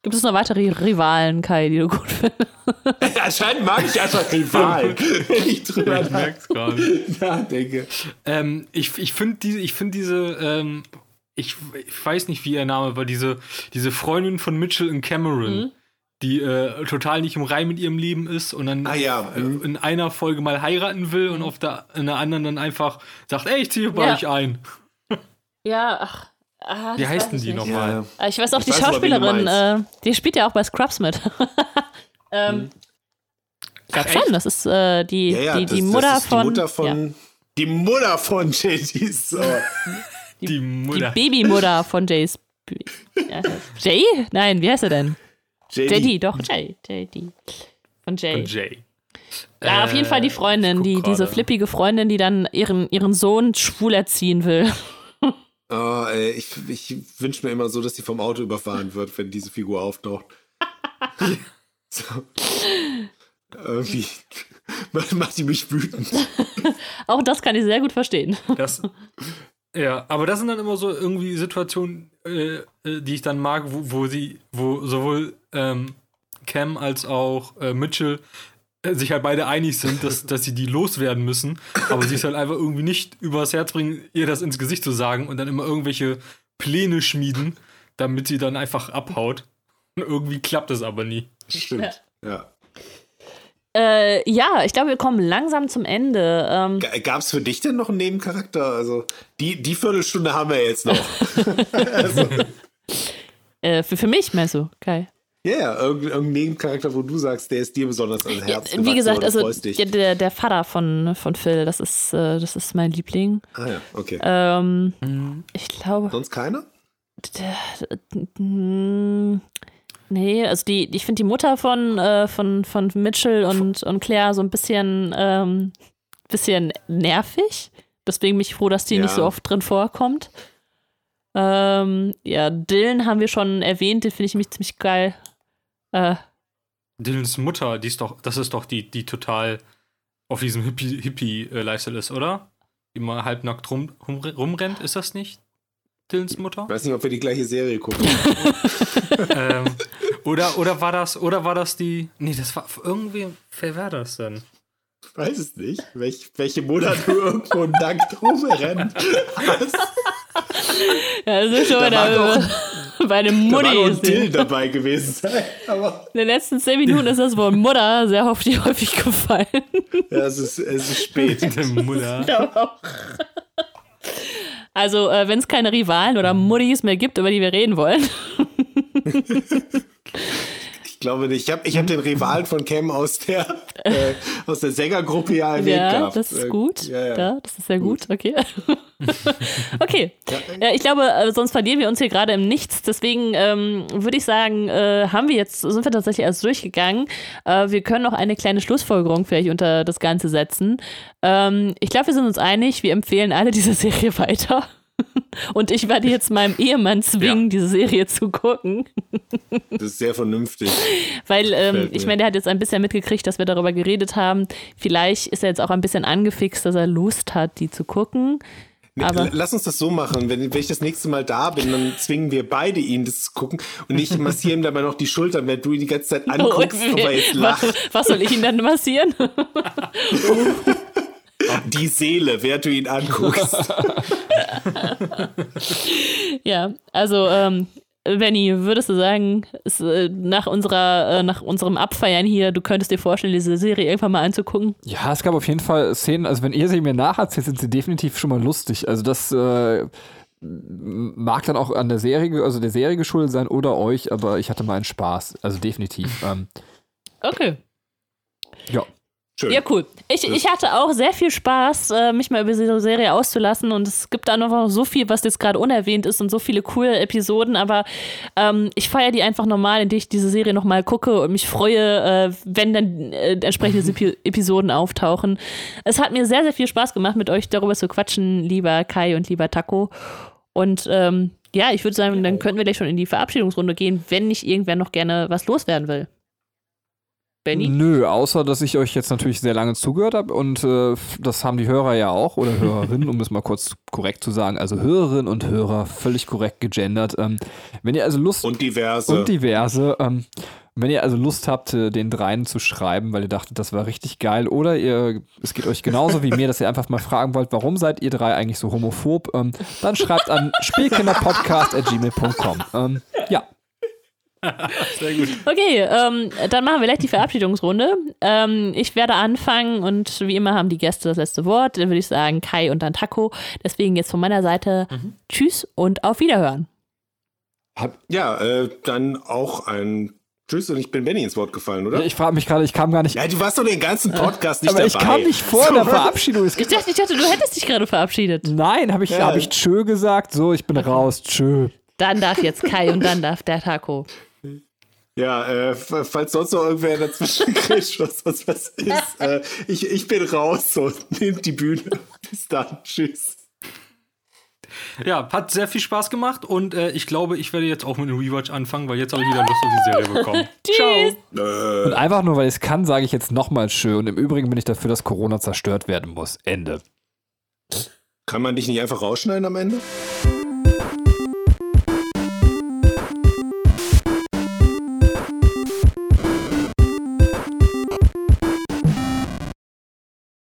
Gibt es noch weitere Rivalen, Kai, die du gut findest? Anscheinend mag ich einfach Rivalen, ich drüber Ich merk's gerade. nachdenke. Ähm, ich ich finde diese, ich finde diese, ähm, ich, ich weiß nicht, wie ihr Name war, diese, diese Freundin von Mitchell und Cameron, die äh, total nicht im Reim mit ihrem Leben ist und dann Ah ja, äh, in einer Folge mal heiraten will und auf der, in der anderen dann einfach sagt, ey, ich ziehe bei Ja. euch ein. Ja, ach. Ah, Wie das heißt weiß denn ich die nochmal? Äh, Ich weiß auch, Ich die weiß Schauspielerin, äh, die spielt ja auch bei Scrubs mit. ähm, glaub Ach, schon, echt? das ist äh, die, Ja, ja, die, das, die Mutter das ist von. die Mutter von, ja. Die Mutter von JD so. Die Die Mutter. Babymutter von Jays. Ja, Jay? Nein, wie heißt er denn? JD, doch, Jay. JD. Von Jay. Und Jay. Ja, auf jeden Fall die Äh, Freundin, ich die, diese flippige Freundin, die dann ihren, ihren Sohn schwul erziehen will. Oh, ey, ich ich wünsche mir immer so, dass die vom Auto überfahren wird, wenn diese Figur auftaucht. so. Irgendwie macht die mich wütend. Auch das kann ich sehr gut verstehen. Das, ja, aber das sind dann immer so irgendwie Situationen, äh, äh, die ich dann mag, wo, wo sie, wo sowohl ähm, Cam als auch äh, Mitchell sich halt beide einig sind, dass, dass sie die loswerden müssen, aber sie es halt einfach irgendwie nicht übers Herz bringen, ihr das ins Gesicht zu sagen und dann immer irgendwelche Pläne schmieden, damit sie dann einfach abhaut. Und irgendwie klappt es aber nie. Stimmt. Ja. Äh, ja, ich glaube, wir kommen langsam zum Ende. Ähm, Gab es für dich denn noch einen Nebencharakter? Also, die, die Viertelstunde haben wir jetzt noch. also, äh, für, für mich, meinst du, Kai? Ja, yeah, irgendein, irgendein Nebencharakter, wo du sagst, der ist dir besonders ans Herz Wie gewachsen gesagt, also der, der, Vater von, von Phil, das ist, äh, das ist mein Liebling. Ah ja, okay. Ähm, Mhm. ich glaube, Sonst keiner? mm, nee, also die, ich finde die Mutter von, äh, von, von Mitchell und, und Claire so ein bisschen, ähm, bisschen nervig. Deswegen bin ich froh, dass die Ja. nicht so oft drin vorkommt. Ähm, ja, Dylan haben wir schon erwähnt, den finde ich nämlich ziemlich geil. Äh, Dylans Mutter, die ist doch, das ist doch die, die total auf diesem Hippie- Hippie-Lifestyle ist, oder? Die mal halbnackt rum, rum, rumrennt, ist das nicht? Dylans Mutter? Ich weiß nicht, ob wir die gleiche Serie gucken. ähm, oder, oder war das, oder war das die. Nee, das war irgendwie. Wer war das denn? Ich weiß es nicht. Welch, welche Monat du irgendwo nackt rumrennst. ja, das ist schon Da wieder war bei einem Da Mutti. noch ein ist Dill dabei gewesen sein. Aber In den letzten zehn Minuten ist das Wort Mutter sehr häufig, häufig gefallen. ja, es, ist, es ist spät. Der Mutter. Also, äh, wenn es keine Rivalen oder Muttis mehr gibt, über die wir reden wollen. Ich glaube nicht. Ich habe ich hab den Rivalen von Cam aus der, äh, aus der Sängergruppe ja erwähnt Ja, gehabt. das ist Äh, gut. Ja, Ja, ja. das ist sehr gut. Okay. okay. Ja, ich glaube, äh, sonst verlieren wir uns hier gerade im Nichts. Deswegen ähm, würde ich sagen, äh, haben wir jetzt, sind wir tatsächlich erst durchgegangen. Äh, wir können noch eine kleine Schlussfolgerung vielleicht unter das Ganze setzen. Ähm, ich glaube, wir sind uns einig, wir empfehlen alle diese Serie weiter. Und ich werde jetzt meinem Ehemann zwingen, diese Serie zu gucken. Das ist sehr vernünftig. Weil ähm, ich meine, der hat jetzt ein bisschen mitgekriegt, dass wir darüber geredet haben. Vielleicht ist er jetzt auch ein bisschen angefixt, dass er Lust hat, die zu gucken. Aber- Lass uns das so machen. Wenn, wenn ich das nächste Mal da bin, dann zwingen wir beide ihn, das zu gucken. Und ich massiere ihm dabei noch die Schultern, wenn du ihn die ganze Zeit anguckst, ob er jetzt was, lacht. was soll ich ihn dann massieren? Die Seele, während du ihn anguckst. ja, also ähm, Benny, würdest du sagen, ist, äh, nach, unserer, äh, nach unserem Abfeiern hier, du könntest dir vorstellen, diese Serie irgendwann mal anzugucken? Ja, es gab auf jeden Fall Szenen, also wenn ihr sie mir nacherzählt, sind sie definitiv schon mal lustig. Also das äh, mag dann auch an der Serie, also der Serie geschuldet sein oder euch, aber ich hatte meinen Spaß. Also definitiv. ähm, Okay. ja. Schön. Ja, cool. Ich, ich hatte auch sehr viel Spaß, äh, mich mal über diese Serie auszulassen und es gibt da noch so viel, was jetzt gerade unerwähnt ist und so viele coole Episoden, aber ähm, ich feiere die einfach normal, indem ich diese Serie nochmal gucke und mich freue, äh, wenn dann äh, entsprechende Epi Episoden auftauchen. Es hat mir sehr, sehr viel Spaß gemacht, mit euch darüber zu quatschen, lieber Kai und lieber Taco. Und ähm, ja, ich würde sagen, dann könnten wir gleich schon in die Verabschiedungsrunde gehen, wenn nicht irgendwer noch gerne was loswerden will. Benny? Nö, außer dass ich euch jetzt natürlich sehr lange zugehört habe und äh, das haben die Hörer ja auch oder Hörerinnen, um es mal kurz korrekt zu sagen. Also Hörerinnen und Hörer, völlig korrekt gegendert. Ähm, wenn ihr also Lust Und diverse. und diverse. Ähm, wenn ihr also Lust habt, äh, den dreien zu schreiben, weil ihr dachtet, das war richtig geil, oder ihr, es geht euch genauso wie mir, dass ihr einfach mal fragen wollt, warum seid ihr drei eigentlich so homophob, ähm, dann schreibt an spielkinderpodcast.gmail.com. Ähm, ja, Sehr gut. Okay, ähm, dann machen wir gleich die Verabschiedungsrunde. Ähm, ich werde anfangen und wie immer haben die Gäste das letzte Wort. Dann würde ich sagen Kai und dann Taco. Deswegen jetzt von meiner Seite Tschüss und auf Wiederhören. Ja, äh, dann auch ein Tschüss und ich bin Benny ins Wort gefallen, oder? Ich frage mich gerade, ich kam gar nicht. ja, du warst doch den ganzen Podcast nicht aber dabei. ich kam nicht vor in der Verabschiedung. Ich dachte, ich dachte, du hättest dich gerade verabschiedet. Nein, habe ich, Ja. hab ich Tschö gesagt? So, ich bin raus. Tschö. Dann darf jetzt Kai und dann darf der Taco. Ja, äh, falls sonst noch irgendwer dazwischen kriegt oder sonst was ist, äh, ich, ich bin raus, so, nehmt die Bühne. Bis dann, tschüss. Ja, hat sehr viel Spaß gemacht und äh, ich glaube, ich werde jetzt auch mit einem Rewatch anfangen, weil jetzt habe ich wieder Lust auf die Serie bekommen. Ciao. Und einfach nur, weil ich es kann, sage ich jetzt nochmal Tschö. Und im Übrigen bin ich dafür, dass Corona zerstört werden muss. Ende. Kann man dich nicht einfach rausschneiden am Ende?